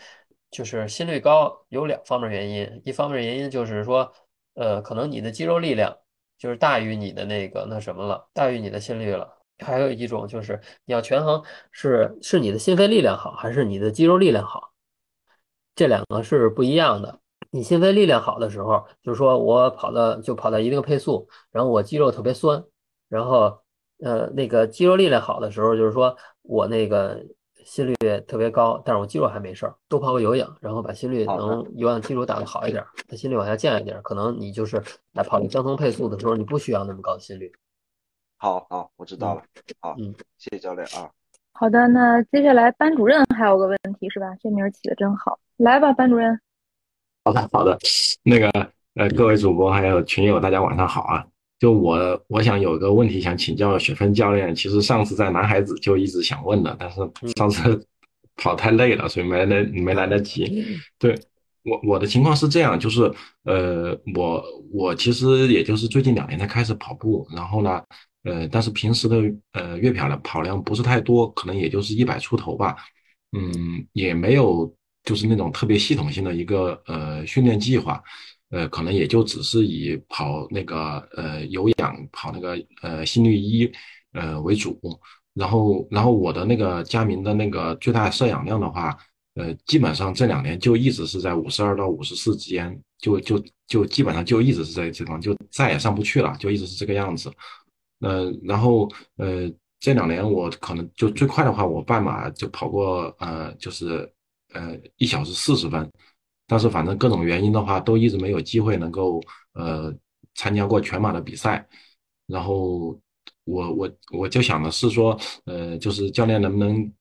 就是心率高有两方面原因，一方面原因就是说，呃，可能你的肌肉力量就是大于你的那个那什么了，大于你的心率了。还有一种就是你要权衡是是你的心肺力量好还是你的肌肉力量好，这两个是不一样的。你心肺力量好的时候，就是说我跑到就跑到一定配速，然后我肌肉特别酸，然后呃那个肌肉力量好的时候，就是说我那个心率特别高，但是我肌肉还没事儿，多跑个有氧，然后把心率能有氧基础打得好一点，它心率往下降一点，可能你就是在跑相同配速的时候，你不需要那么高的心率。好好，我知道了。好，嗯，谢谢教练啊。好的，那接下来班主任还有个问题是吧？这名起的真好，来吧，班主任。好的，好的，那个呃，各位主播还有群友，大家晚上好啊！就我，我想有个问题想请教雪芬教练。其实上次在男孩子就一直想问的，但是上次 跑太累了，所以没来没来得及。对我我的情况是这样，就是呃，我我其实也就是最近两年才开始跑步，然后呢，呃，但是平时的呃月跑量跑量不是太多，可能也就是一百出头吧，嗯，也没有。就是那种特别系统性的一个呃训练计划，呃，可能也就只是以跑那个呃有氧跑那个呃心率一呃为主，然后然后我的那个佳明的那个最大摄氧量的话，呃，基本上这两年就一直是在五十二到五十四之间，就就就基本上就一直是在这个地方，就再也上不去了，就一直是这个样子。呃，然后呃这两年我可能就最快的话，我半马就跑过呃就是。呃，一小时四十分，但是反正各种原因的话，都一直没有机会能够呃参加过全马的比赛。然后我我我就想的是说，呃，就是教练能不能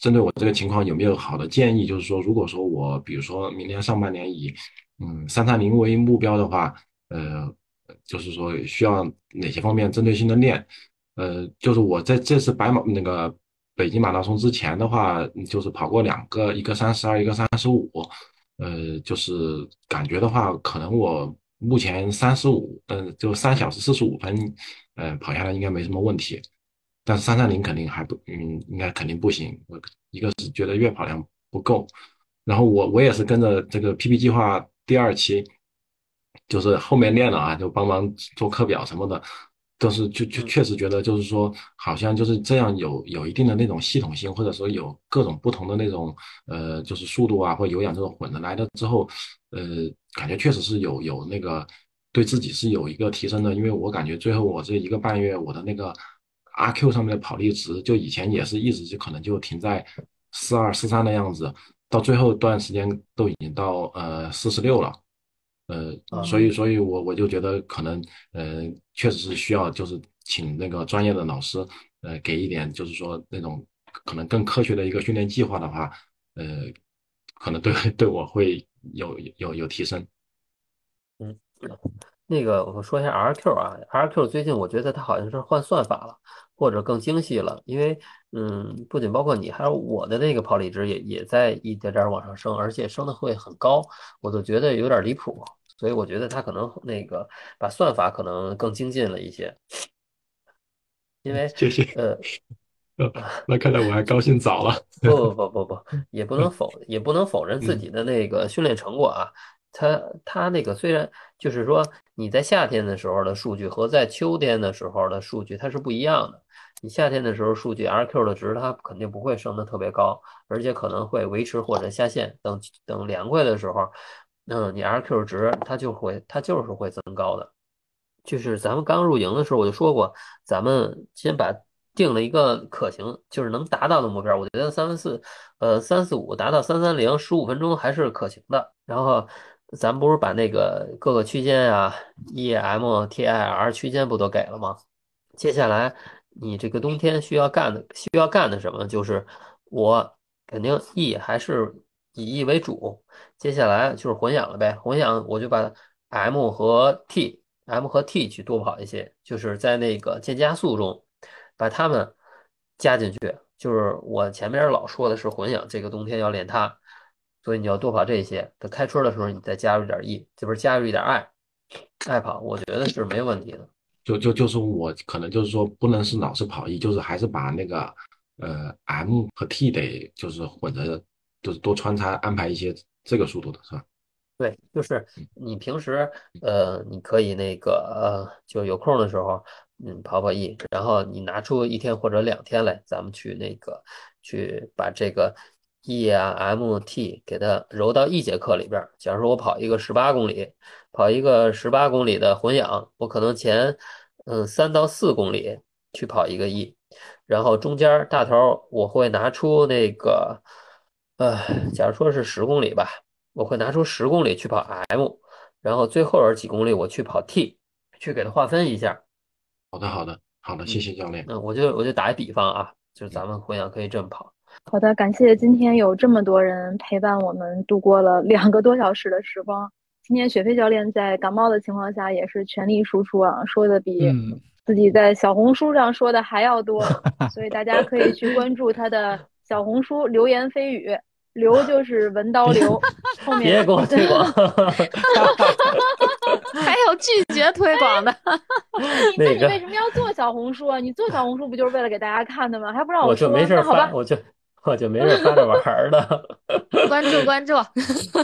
针对我这个情况有没有好的建议？就是说，如果说我比如说明年上半年以嗯三三零为目标的话，呃，就是说需要哪些方面针对性的练？呃，就是我在这次白马那个。北京马拉松之前的话，就是跑过两个，一个三十二，一个三十五，呃，就是感觉的话，可能我目前三十五，嗯，就三小时四十五分，嗯，跑下来应该没什么问题。但是三三零肯定还不，嗯，应该肯定不行。我一个是觉得月跑量不够，然后我我也是跟着这个 PP 计划第二期，就是后面练了啊，就帮忙做课表什么的。都是就就确实觉得就是说，好像就是这样有有一定的那种系统性，或者说有各种不同的那种呃，就是速度啊或有氧这种混着来了之后，呃，感觉确实是有有那个对自己是有一个提升的。因为我感觉最后我这一个半月我的那个 RQ 上面的跑力值，就以前也是一直就可能就停在四二四三的样子，到最后段时间都已经到呃四十六了。呃，所以，所以我我就觉得可能，呃，确实是需要，就是请那个专业的老师，呃，给一点，就是说那种可能更科学的一个训练计划的话，呃，可能对 对我会有有有提升。嗯，那个我说一下 RQ 啊，RQ 最近我觉得它好像是换算法了，或者更精细了，因为嗯，不仅包括你，还有我的那个跑力值也也在一点点往上升，而且升的会很高，我都觉得有点离谱。所以我觉得他可能那个把算法可能更精进了一些，因为谢谢呃，那看来我还高兴早了。不不不不不，也不能否也不能否认自己的那个训练成果啊。他他那个虽然就是说你在夏天的时候的数据和在秋天的时候的数据它是不一样的。你夏天的时候数据 RQ 的值它肯定不会升的特别高，而且可能会维持或者下线。等等凉快的时候。嗯，你 RQ 值它就会，它就是会增高的。就是咱们刚入营的时候，我就说过，咱们先把定了一个可行，就是能达到的目标。我觉得三四，呃，三四五达到三三零，十五分钟还是可行的。然后咱不是把那个各个区间啊，EM、TIR 区间不都给了吗？接下来你这个冬天需要干的，需要干的什么？就是我肯定 E 还是以 E 为主。接下来就是混氧了呗，混氧我就把 M 和 T，M 和 T 去多跑一些，就是在那个渐加速中把它们加进去。就是我前面老说的是混氧，这个冬天要练它，所以你要多跑这些。等开春的时候，你再加入点 E，这不是加入一点爱，爱跑，我觉得是没问题的。就就就是我可能就是说不能是老是跑 E，就是还是把那个呃 M 和 T 得就是混着，就是多穿插安排一些。这个速度的是吧？对，就是你平时呃，你可以那个呃，就有空的时候，嗯，跑跑 E，然后你拿出一天或者两天来，咱们去那个去把这个 E 啊 M T 给它揉到一节课里边。假如说我跑一个十八公里，跑一个十八公里的混氧，我可能前嗯三到四公里去跑一个 E，然后中间大头我会拿出那个呃，假如说是十公里吧，我会拿出十公里去跑 M，然后最后边几公里我去跑 T，去给它划分一下。好的，好的，好的，谢谢教练。嗯，我就我就打一比方啊，就是咱们混氧可以这么跑。好的，感谢今天有这么多人陪伴我们度过了两个多小时的时光。今天雪飞教练在感冒的情况下也是全力输出啊，说的比自己在小红书上说的还要多，所以大家可以去关注他的小红书“流言蜚语”。刘就是文刀刘，后面别给我推广，还有拒绝推广的。那你为什么要做小红书啊？你做小红书不就是为了给大家看的吗？还不让我说？我就没事发，我就我就没事发着玩的。关注关注，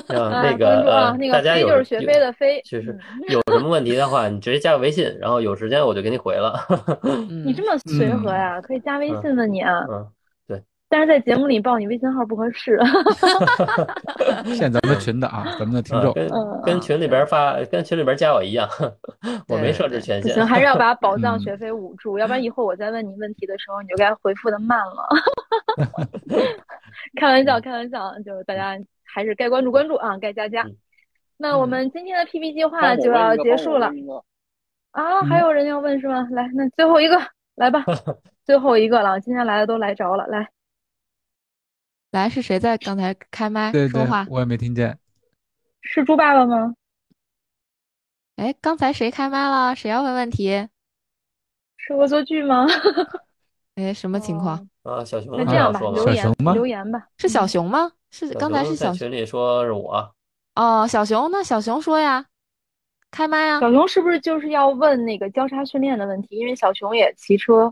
那个大家有就是学飞的飞，就是有什么问题的话，你直接加个微信，然后有时间我就给你回了。你这么随和呀？可以加微信的你啊。但是在节目里报你微信号不合适，限咱们群的啊，咱们的听众，跟跟群里边发，跟群里边加我一样，我没设置权限。行，还是要把宝藏学费捂住，要不然以后我再问你问题的时候，你就该回复的慢了。开玩笑，开玩笑，就是大家还是该关注关注啊，该加加。那我们今天的 PP 计划就要结束了啊，还有人要问是吗？来，那最后一个来吧，最后一个了，今天来的都来着了，来。来是谁在刚才开麦说话？我也没听见，是猪爸爸吗？哎，刚才谁开麦了？谁要问问题？是恶作剧吗？哎，什么情况？啊，小熊。那这样吧，留言留言吧。是小熊吗？是刚才是小熊群里说是我。哦，小熊，那小熊说呀，开麦啊。小熊是不是就是要问那个交叉训练的问题？因为小熊也骑车。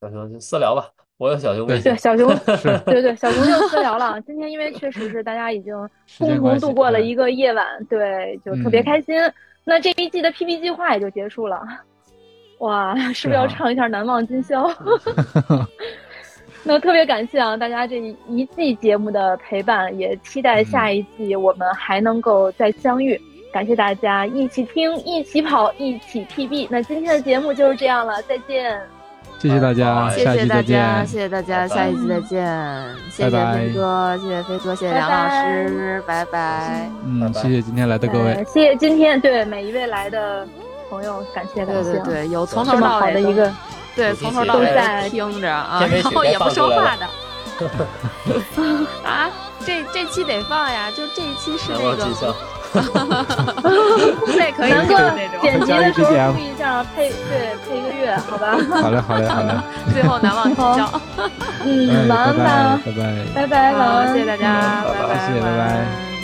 小熊就私聊吧。我有小熊微信，对小熊，对对小熊就私聊了。今天因为确实是大家已经共同度过了一个夜晚，对，就特别开心。那这一季的 PP 计划也就结束了。哇，是不是要唱一下《难忘今宵》？那特别感谢啊，大家这一季节目的陪伴，也期待下一季我们还能够再相遇。感谢大家一起听，一起跑，一起 PB。那今天的节目就是这样了，再见。谢谢大家，谢谢大家，谢谢大家，下一期再见。谢谢飞哥，谢谢飞哥，谢谢梁老师，拜拜。嗯，谢谢今天来的各位，谢谢今天对每一位来的朋友，感谢感谢。对对对，有从头到尾的一个，对从头到尾在听着啊，然后也不说话的。啊，这这期得放呀，就这一期是那个。哈哈哈哈哈！这可以，能够剪辑的时候注意一下，配对配一个乐，好吧？好嘞，好嘞，好嘞。最后难忘今宵。嗯，晚安吧，拜拜，拜拜，晚安，谢谢大家，拜拜，谢谢，拜拜。